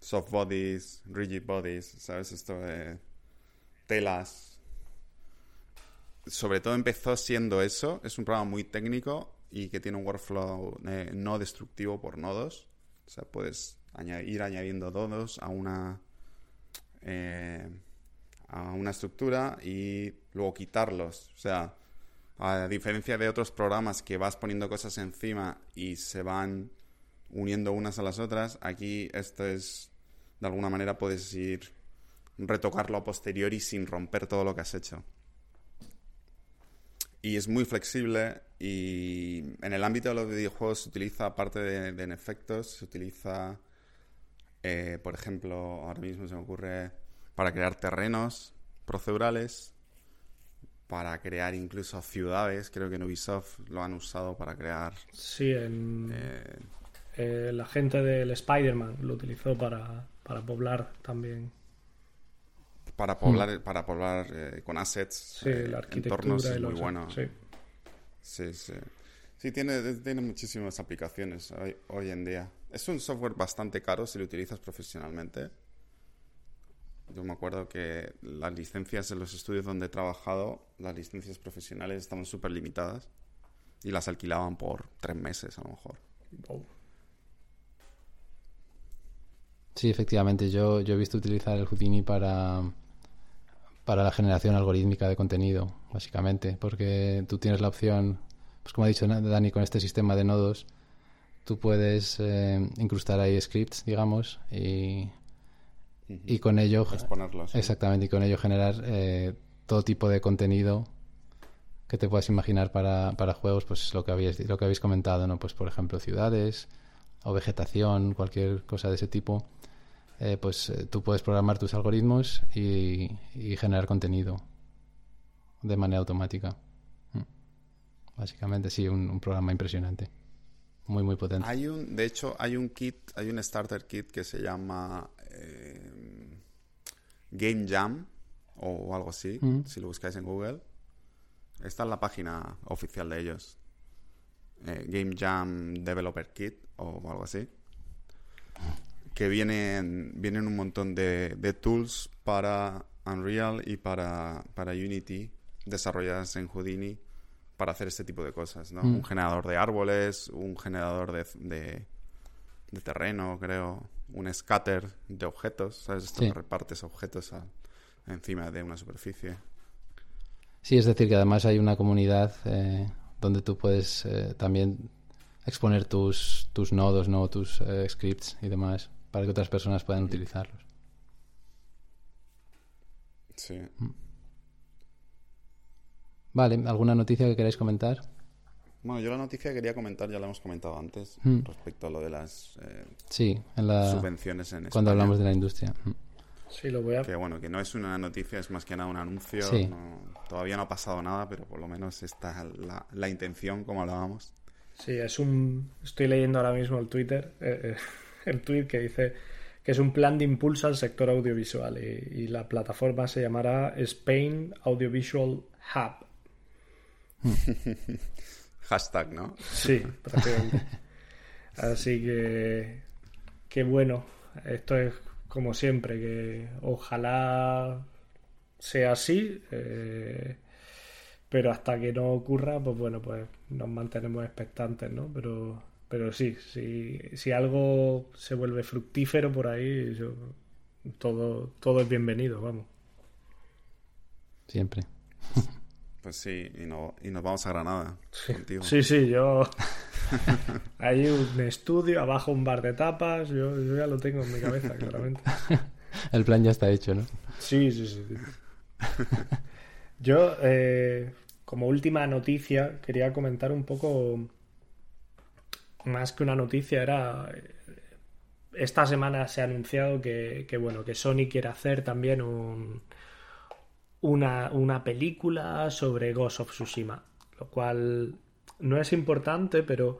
soft bodies, rigid bodies, ¿sabes? Esto de telas. Sobre todo empezó siendo eso, es un programa muy técnico y que tiene un workflow no destructivo por nodos. O sea, puedes ir añadiendo nodos a una, eh, a una estructura y luego quitarlos. O sea, a diferencia de otros programas que vas poniendo cosas encima y se van uniendo unas a las otras, aquí esto es, de alguna manera puedes ir retocarlo a posteriori sin romper todo lo que has hecho. Y es muy flexible y en el ámbito de los videojuegos se utiliza, aparte de, en efectos, se utiliza, eh, por ejemplo, ahora mismo se me ocurre, para crear terrenos procedurales, para crear incluso ciudades. Creo que en Ubisoft lo han usado para crear. Sí, en. Eh, eh, la gente del Spider-Man lo utilizó para, para poblar también. Para poblar, para poblar con assets, sí, la arquitectura entornos muy bueno. Sí. Sí, sí. Sí, tiene, tiene muchísimas aplicaciones hoy, en día. Es un software bastante caro si lo utilizas profesionalmente. Yo me acuerdo que las licencias en los estudios donde he trabajado, las licencias profesionales estaban súper limitadas y las alquilaban por tres meses a lo mejor. Sí, efectivamente. Yo, yo he visto utilizar el Houdini para, para la generación algorítmica de contenido, básicamente, porque tú tienes la opción, pues como ha dicho Dani, con este sistema de nodos, tú puedes eh, incrustar ahí scripts, digamos, y, y con ello... Exactamente, y con ello generar eh, todo tipo de contenido que te puedas imaginar para, para juegos, pues lo que, habéis, lo que habéis comentado, ¿no? Pues por ejemplo ciudades o vegetación, cualquier cosa de ese tipo eh, pues eh, tú puedes programar tus algoritmos y, generar contenido de manera automática. Mm. Básicamente, sí, un, programa impresionante. Muy, muy potente. Hay un, de hecho, hay un kit, hay un starter kit que se llama eh, Game Jam o algo así, mm. si lo buscáis en Google. Está en la página oficial de ellos. Game Jam Developer Kit o algo así que vienen, vienen un montón de, tools para Unreal y para, para, Unity desarrolladas en Houdini para hacer este tipo de cosas, ¿no? Mm. Un generador de árboles, un generador de, de, terreno, creo, un scatter de objetos, ¿sabes? Esto repartes objetos encima de una superficie. Sí, es decir, que además hay una comunidad eh, donde tú puedes eh, también exponer tus, tus nodos, ¿no? Tus eh, scripts y demás para que otras personas puedan utilizarlos. Sí. Mm. Vale, ¿alguna noticia que queráis comentar? Bueno, yo la noticia que quería comentar ya la hemos comentado antes mm. respecto a lo de las eh, sí, en la... subvenciones en Cuando hablamos de la industria. Mm. Sí, lo voy a... Que bueno, que no es una noticia, es más que nada un anuncio. todavía no ha pasado nada, pero por lo menos está la, la intención, como hablábamos. Sí, es un... Estoy leyendo ahora mismo el Twitter. Eh, eh, [LAUGHS] el tweet que dice que es un plan de impulso al sector audiovisual y, la plataforma se llamará Spain Audiovisual Hub. [LAUGHS] [LAUGHS] Hashtag, ¿no? Sí, [LAUGHS] prácticamente. Así que, qué bueno. Esto es como siempre, que ojalá sea así. Eh, pero hasta que no ocurra, pues bueno, pues nos mantenemos expectantes, ¿no? Pero, pero sí, si, si algo se vuelve fructífero por ahí, yo, todo, todo es bienvenido, vamos. Siempre. [LAUGHS] Pues sí, y, no, y nos vamos a Granada sí. contigo. Sí, sí, yo. [LAUGHS] Hay un estudio, abajo un bar de tapas, yo, yo ya lo tengo en mi cabeza, claramente. [LAUGHS] El plan ya está hecho, ¿no? Sí, sí, sí. Yo, eh, como última noticia, quería comentar un poco. Más que una noticia, era. Esta semana se ha anunciado que, que bueno, que Sony quiere hacer también un, una, una película sobre Ghost of Tsushima. Lo cual no es importante, pero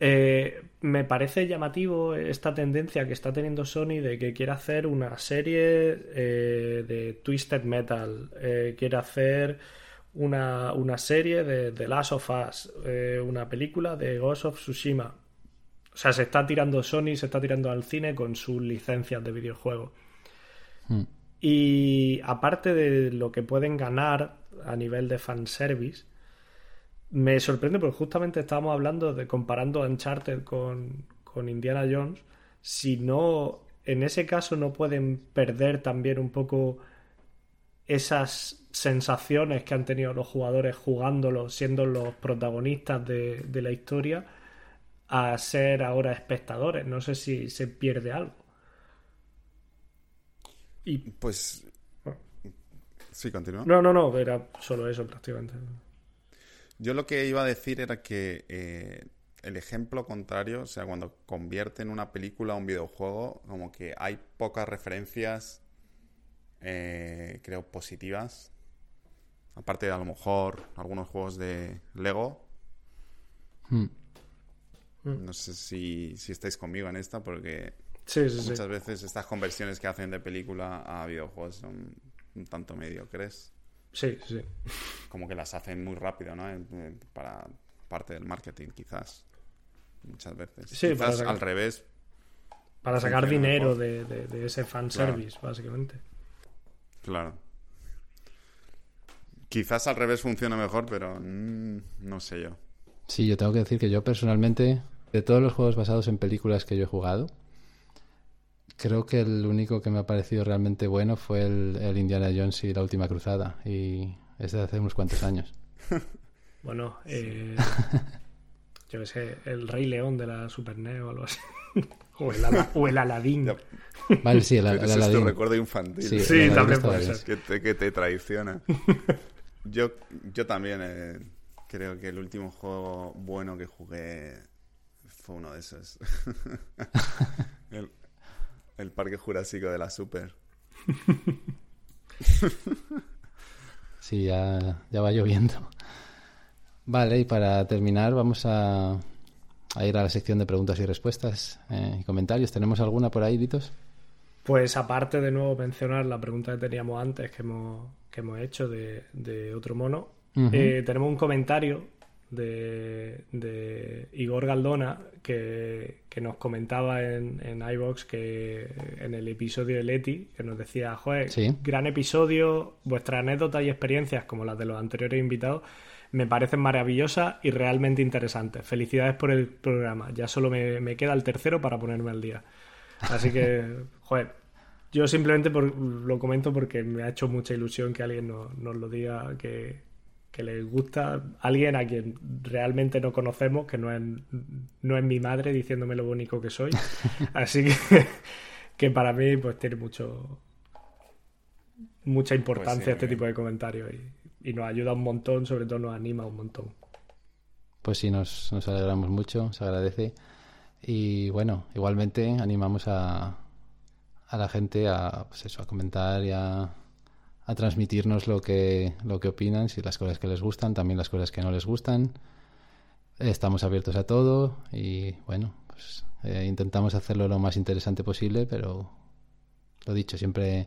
eh, me parece llamativo esta tendencia que está teniendo Sony de que quiere hacer una serie eh, de Twisted Metal, eh, quiere hacer una, una, serie de The Last of Us, una película de Ghost of Tsushima. O sea, se está tirando Sony, se está tirando al cine con sus licencias de videojuegos. Hmm. Y aparte de lo que pueden ganar a nivel de fanservice, me sorprende porque justamente estábamos hablando de comparando Uncharted con, con Indiana Jones. Si no, en ese caso no pueden perder también un poco esas sensaciones que han tenido los jugadores jugándolo, siendo los protagonistas de, de la historia, a ser ahora espectadores. No sé si se pierde algo. Y pues. Sí, continúa. No, no, no, era solo eso prácticamente. Yo lo que iba a decir era que eh, el ejemplo contrario, o sea, cuando convierten una película a un videojuego, como que hay pocas referencias, eh, creo, positivas. Aparte de a lo mejor algunos juegos de Lego. Hmm. No sé si, si estáis conmigo en esta, porque Sí, sí, muchas sí. veces estas conversiones que hacen de película a videojuegos son un tanto mediocres. Sí, sí. Como que las hacen muy rápido, ¿no? Para parte del marketing, quizás. Muchas veces. Sí, para quizás sacar- al revés. Para sacar dinero mejor. de, de, de ese fanservice, básicamente. Claro. Quizás al revés funciona mejor, pero mm, no sé yo. Sí, yo tengo que decir que yo personalmente, de todos los juegos basados en películas que yo he jugado, creo que el único que me ha parecido realmente bueno fue el, el Indiana Jones y la Última Cruzada. Y es de hace unos cuantos años. [LAUGHS] Bueno, eh, yo qué sé, el Rey León de la Super NES o algo así. [LAUGHS] o, el Ala- o el Aladín. Ya, Vale, sí, el, [LAUGHS] el eso es tu recuerdo infantil. Sí, también puede ser. que te, que te traiciona. Yo, yo también eh, creo que el último juego bueno que jugué fue uno de esos. el, el Parque Jurásico de la Super. [LAUGHS] Sí, ya, ya va lloviendo. Vale, y para terminar vamos a, a ir a la sección de preguntas y respuestas eh, y comentarios. ¿Tenemos alguna por ahí, Ditos? Pues aparte de nuevo mencionar la pregunta que teníamos antes que hemos, que hemos hecho de, de otro mono, eh, tenemos un comentario de, de Igor Galdona que, que nos comentaba en, en iVox que en el episodio de Leti, que nos decía, joder, Sí. gran episodio, vuestras anécdotas y experiencias como las de los anteriores invitados me parecen maravillosas y realmente interesantes. Felicidades por el programa. Ya solo me, me queda el tercero para ponerme al día. Así que, [LAUGHS] joder, yo simplemente por- lo comento porque me ha hecho mucha ilusión que alguien nos, nos lo diga, que, que le gusta. Alguien a quien realmente no conocemos, que no es, no es mi madre diciéndome lo bonito que soy. [LAUGHS] Así que, que para mí pues tiene mucho mucha importancia Pues sí, este bien. tipo de comentarios y, y nos ayuda un montón, sobre todo nos anima un montón. Pues sí, nos, nos alegramos mucho, se agradece. Y bueno, igualmente animamos a, a la gente a, pues eso, a comentar y a, a transmitirnos lo que, lo que opinan, si las cosas que les gustan, también las cosas que no les gustan. Estamos abiertos a todo y bueno, pues eh, intentamos hacerlo lo más interesante posible, pero lo dicho, siempre,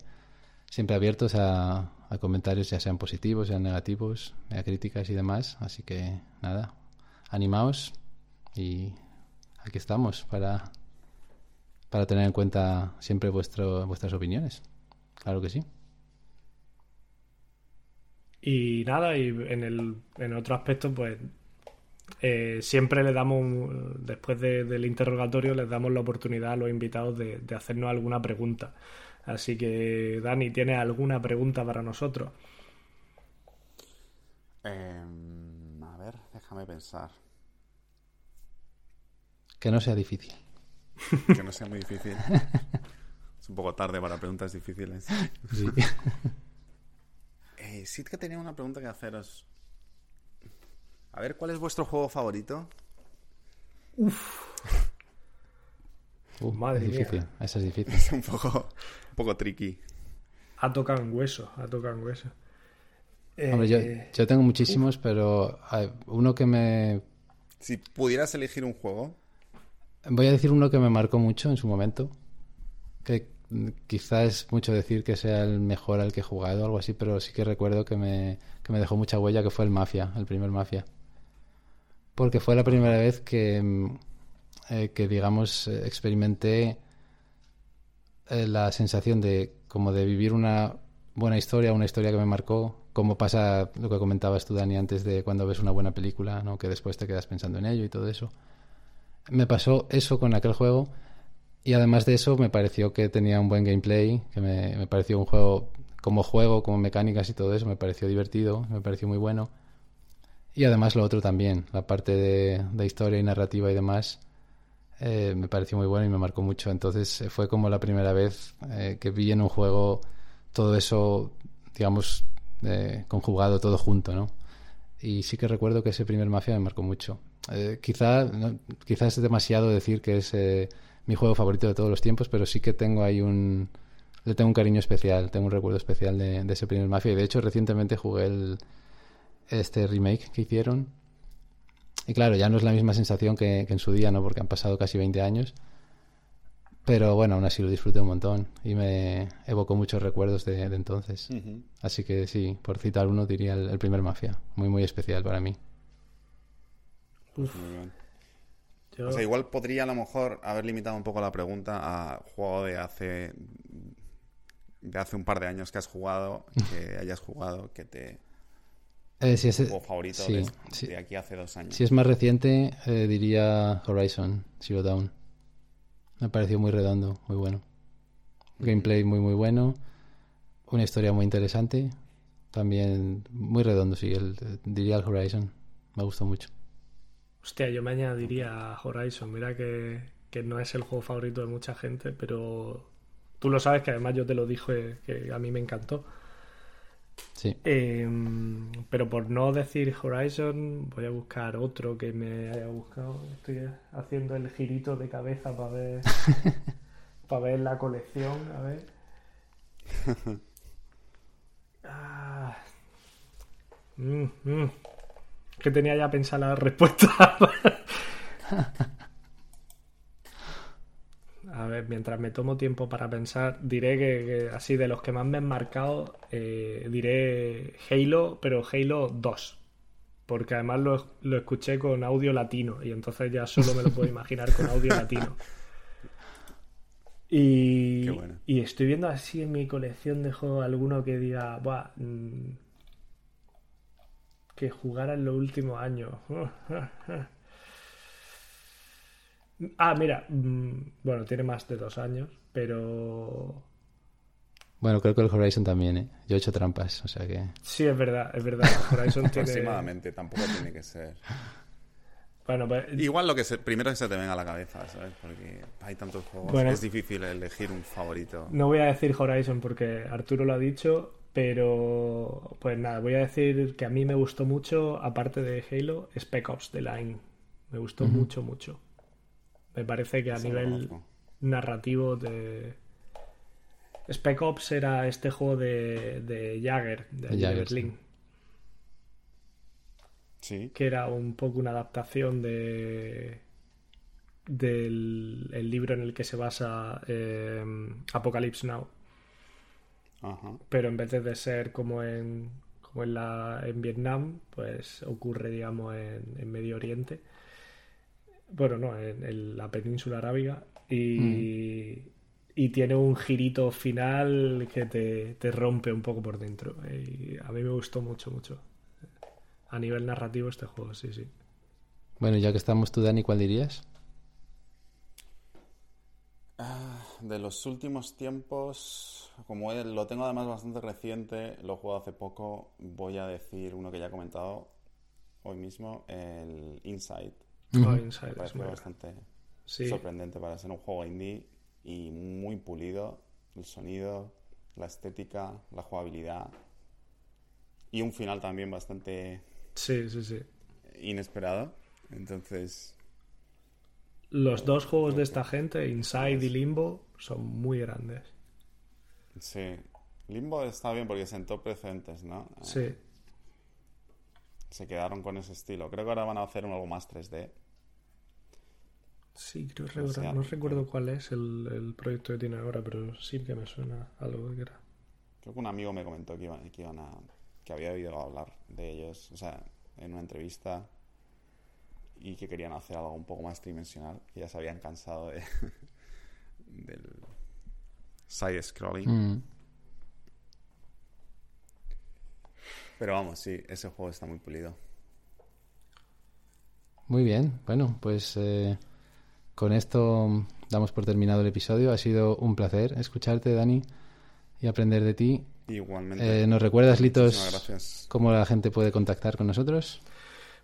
siempre abiertos a, comentarios, ya sean positivos, sean negativos, a críticas y demás. Así que nada, animaos y aquí estamos para, para tener en cuenta siempre vuestro, vuestras opiniones. Claro que sí. Y nada, y en, el, en otro aspecto, pues eh, siempre le damos, después del interrogatorio, les damos la oportunidad a los invitados de, hacernos alguna pregunta. Así que, Dani, ¿tienes alguna pregunta para nosotros? Em, a ver, déjame pensar. Que no sea difícil. Que no sea muy difícil. [LAUGHS] es un poco tarde para preguntas difíciles. Sí. [LAUGHS] Eh, sí que tenía una pregunta que haceros. A ver, ¿cuál es vuestro juego favorito? Uf. [LAUGHS] madre es difícil. Mía. Eso es difícil. Es un poco, un poco tricky. Ha tocado en hueso, ha tocado en hueso. Hombre, yo, eh, yo, tengo muchísimos, pero uno que me... Si pudieras elegir un juego. Voy a decir uno que me marcó mucho en su momento. Que quizás es mucho decir que sea el mejor al que he jugado o algo así, pero sí que recuerdo que me, que me dejó mucha huella, que fue el Mafia, el primer Mafia. Porque fue la primera vez que, mm, eh, que digamos, experimenté eh, la sensación de como de vivir una buena historia, una historia que me marcó, como pasa lo que comentabas tú, Dani, antes de cuando ves una buena película, ¿no? que después te quedas pensando en ello y todo eso. Me pasó eso con aquel juego y además de eso, me pareció que tenía un buen gameplay, que me, pareció un juego como juego, como mecánicas y todo eso, me pareció divertido, me pareció muy bueno. Y además lo otro también, la parte de, historia y narrativa y demás, eh, me pareció muy bueno y me marcó mucho. Entonces eh, fue como la primera vez eh, que vi en un juego todo eso, digamos, conjugado, todo junto, ¿no? Y sí que recuerdo que ese primer Mafia me marcó mucho. quizá, quizás es demasiado decir que es mi juego favorito de todos los tiempos, pero sí que tengo ahí un... Le tengo un cariño especial, tengo un recuerdo especial de, ese primer Mafia. Y de hecho, recientemente jugué el, este remake que hicieron. Y claro, ya no es la misma sensación que, en su día, ¿no? Porque han pasado casi 20 años. Pero bueno, aún así lo disfruté un montón y me evocó muchos recuerdos de, entonces. Así que sí, por citar uno diría el, primer Mafia. Muy, muy especial para mí. Muy bien. O sea, igual podría a lo mejor haber limitado un poco la pregunta a juego de hace de hace un par de años que has jugado, que [LAUGHS] hayas jugado, que te eh, si es, juego favorito de, aquí hace dos años. Si es más reciente, eh, diría Horizon Zero Dawn. Me pareció muy redondo, muy bueno. Gameplay muy muy bueno, una historia muy interesante, también muy redondo, sí, el, diría el Horizon. Me gustó mucho. Hostia, yo me añadiría Horizon. Mira que, no es el juego favorito de mucha gente, pero tú lo sabes que además yo te lo dije que a mí me encantó. Sí. Em, pero por no decir Horizon, voy a buscar otro que me haya buscado. Estoy haciendo el girito de cabeza para ver, [LAUGHS] para ver la colección. A ver. [LAUGHS] Ah. Mm, mm que tenía ya pensada la respuesta. [LAUGHS] A ver, mientras me tomo tiempo para pensar, diré que, así de los que más me han marcado, eh, diré Halo, pero Halo 2. Porque además lo, lo, escuché con audio latino y entonces ya solo me lo puedo imaginar con audio latino. Y, y estoy viendo así en mi colección de juegos alguno que diga, Buah, mm, que jugara en los últimos años. ah, mira, mm, bueno, tiene más de dos años, pero... Bueno, creo que el Horizon también, ¿eh? Yo he hecho trampas, o sea que... Sí, es verdad, es verdad. Horizon tiene... Aproximadamente, tampoco tiene que ser... Bueno, pues... Igual lo que primero que se te venga a la cabeza, ¿sabes? Porque hay tantos juegos, es difícil elegir un favorito. No voy a decir Horizon porque Arturo lo ha dicho pero, pues nada, voy a decir que a mí me gustó mucho, aparte de Halo, Spec Ops The Line. Me gustó mucho, mucho. Me parece que a nivel narrativo de... Spec Ops era este juego de, de Jagger, de Jagger, Sí. Que era un poco una adaptación de del el libro en el que se basa eh, Apocalypse Now. Pero en vez de ser como en, como en, la, en Vietnam, pues ocurre, digamos, en, Medio Oriente. Bueno, no, en, la península arábiga. Y, y tiene un girito final que te, rompe un poco por dentro. Y a mí me gustó mucho, mucho. A nivel narrativo este juego, sí, sí. Bueno, ya que estamos tú, Dani, ¿cuál dirías? Ah, de los últimos tiempos, como lo tengo además bastante reciente, lo he jugado hace poco, voy a decir uno que ya he comentado hoy mismo, el Inside. Oh, Inside es bastante sorprendente para ser un juego indie y muy pulido. El sonido, la estética, la jugabilidad y un final también bastante sí, sí, sí. inesperado. Entonces... Los dos juegos de esta gente, Inside y Limbo, son muy grandes. Sí. Limbo está bien porque sentó precedentes, ¿no? Sí. Se quedaron con ese estilo. Creo que ahora van a hacer algo más 3D. Sí, creo recordar. No recuerdo cuál es el, proyecto que tiene ahora, pero sí que me suena algo que era. Creo que un amigo me comentó que iban, que iban a. que había oído hablar de ellos, o sea, en una entrevista y que querían hacer algo un poco más tridimensional, que ya se habían cansado de, [LAUGHS] del side scrolling. Mm. Pero vamos, sí, ese juego está muy pulido. Muy bien, bueno, pues eh, con esto damos por terminado el episodio. Ha sido un placer escucharte, Dani, y aprender de ti. Igualmente. Eh, ¿Nos recuerdas, Litos, cómo la gente puede contactar con nosotros?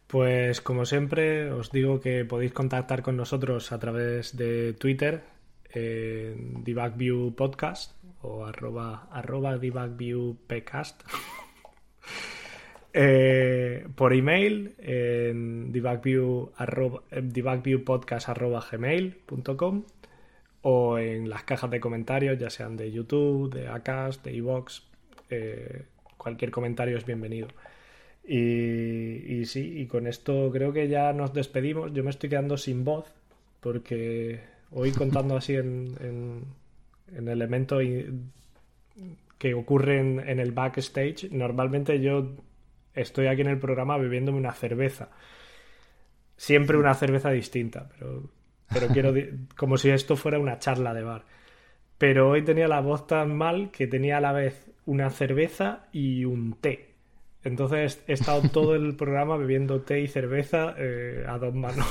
Pues como siempre, os digo que podéis contactar con nosotros a través de Twitter, en Debugview Podcast o arroba, arroba debugviewpcast. [LAUGHS] Eh, por email en debugviewpodcast.gmail.com o en las cajas de comentarios, ya sean de YouTube, de Acast, de iVox. Eh, cualquier comentario es bienvenido. Y, sí, y con esto creo que ya nos despedimos. Yo me estoy quedando sin voz porque hoy [LAUGHS] contando así en, en, en elemento que ocurre en el backstage, normalmente yo estoy aquí en el programa bebiéndome una cerveza. Siempre una cerveza distinta, pero, pero quiero [LAUGHS] como si esto fuera una charla de bar. Pero hoy tenía la voz tan mal que tenía a la vez una cerveza y un té. Entonces he estado [LAUGHS] todo el programa bebiendo té y cerveza eh, a dos manos.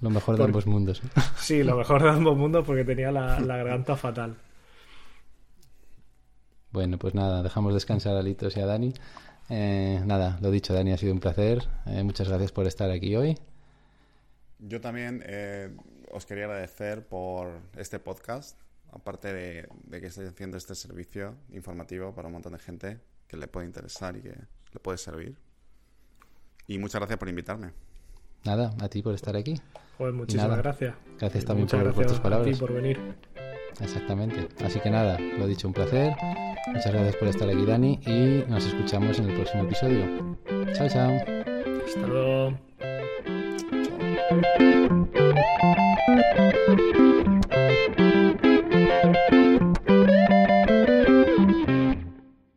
Lo mejor de ambos mundos. Sí, lo mejor de ambos mundos porque tenía la, la garganta fatal. Bueno, pues nada, dejamos descansar a Litos y a Dani. Eh, nada, lo dicho, Dani, ha sido un placer. Eh, muchas gracias por estar aquí hoy. Yo también eh, os quería agradecer por este podcast, aparte de, que estéis haciendo este servicio informativo para un montón de gente que le puede interesar y que le puede servir. Y muchas gracias por invitarme. Nada, a ti por estar aquí. Pues muchísimas gracias. Gracias también por, por, tus palabras. A ti por venir. Exactamente. Así que nada, lo dicho, un placer. Muchas gracias por estar aquí, Dani, y nos escuchamos en el próximo episodio. Chao, chao. Hasta luego. Chao.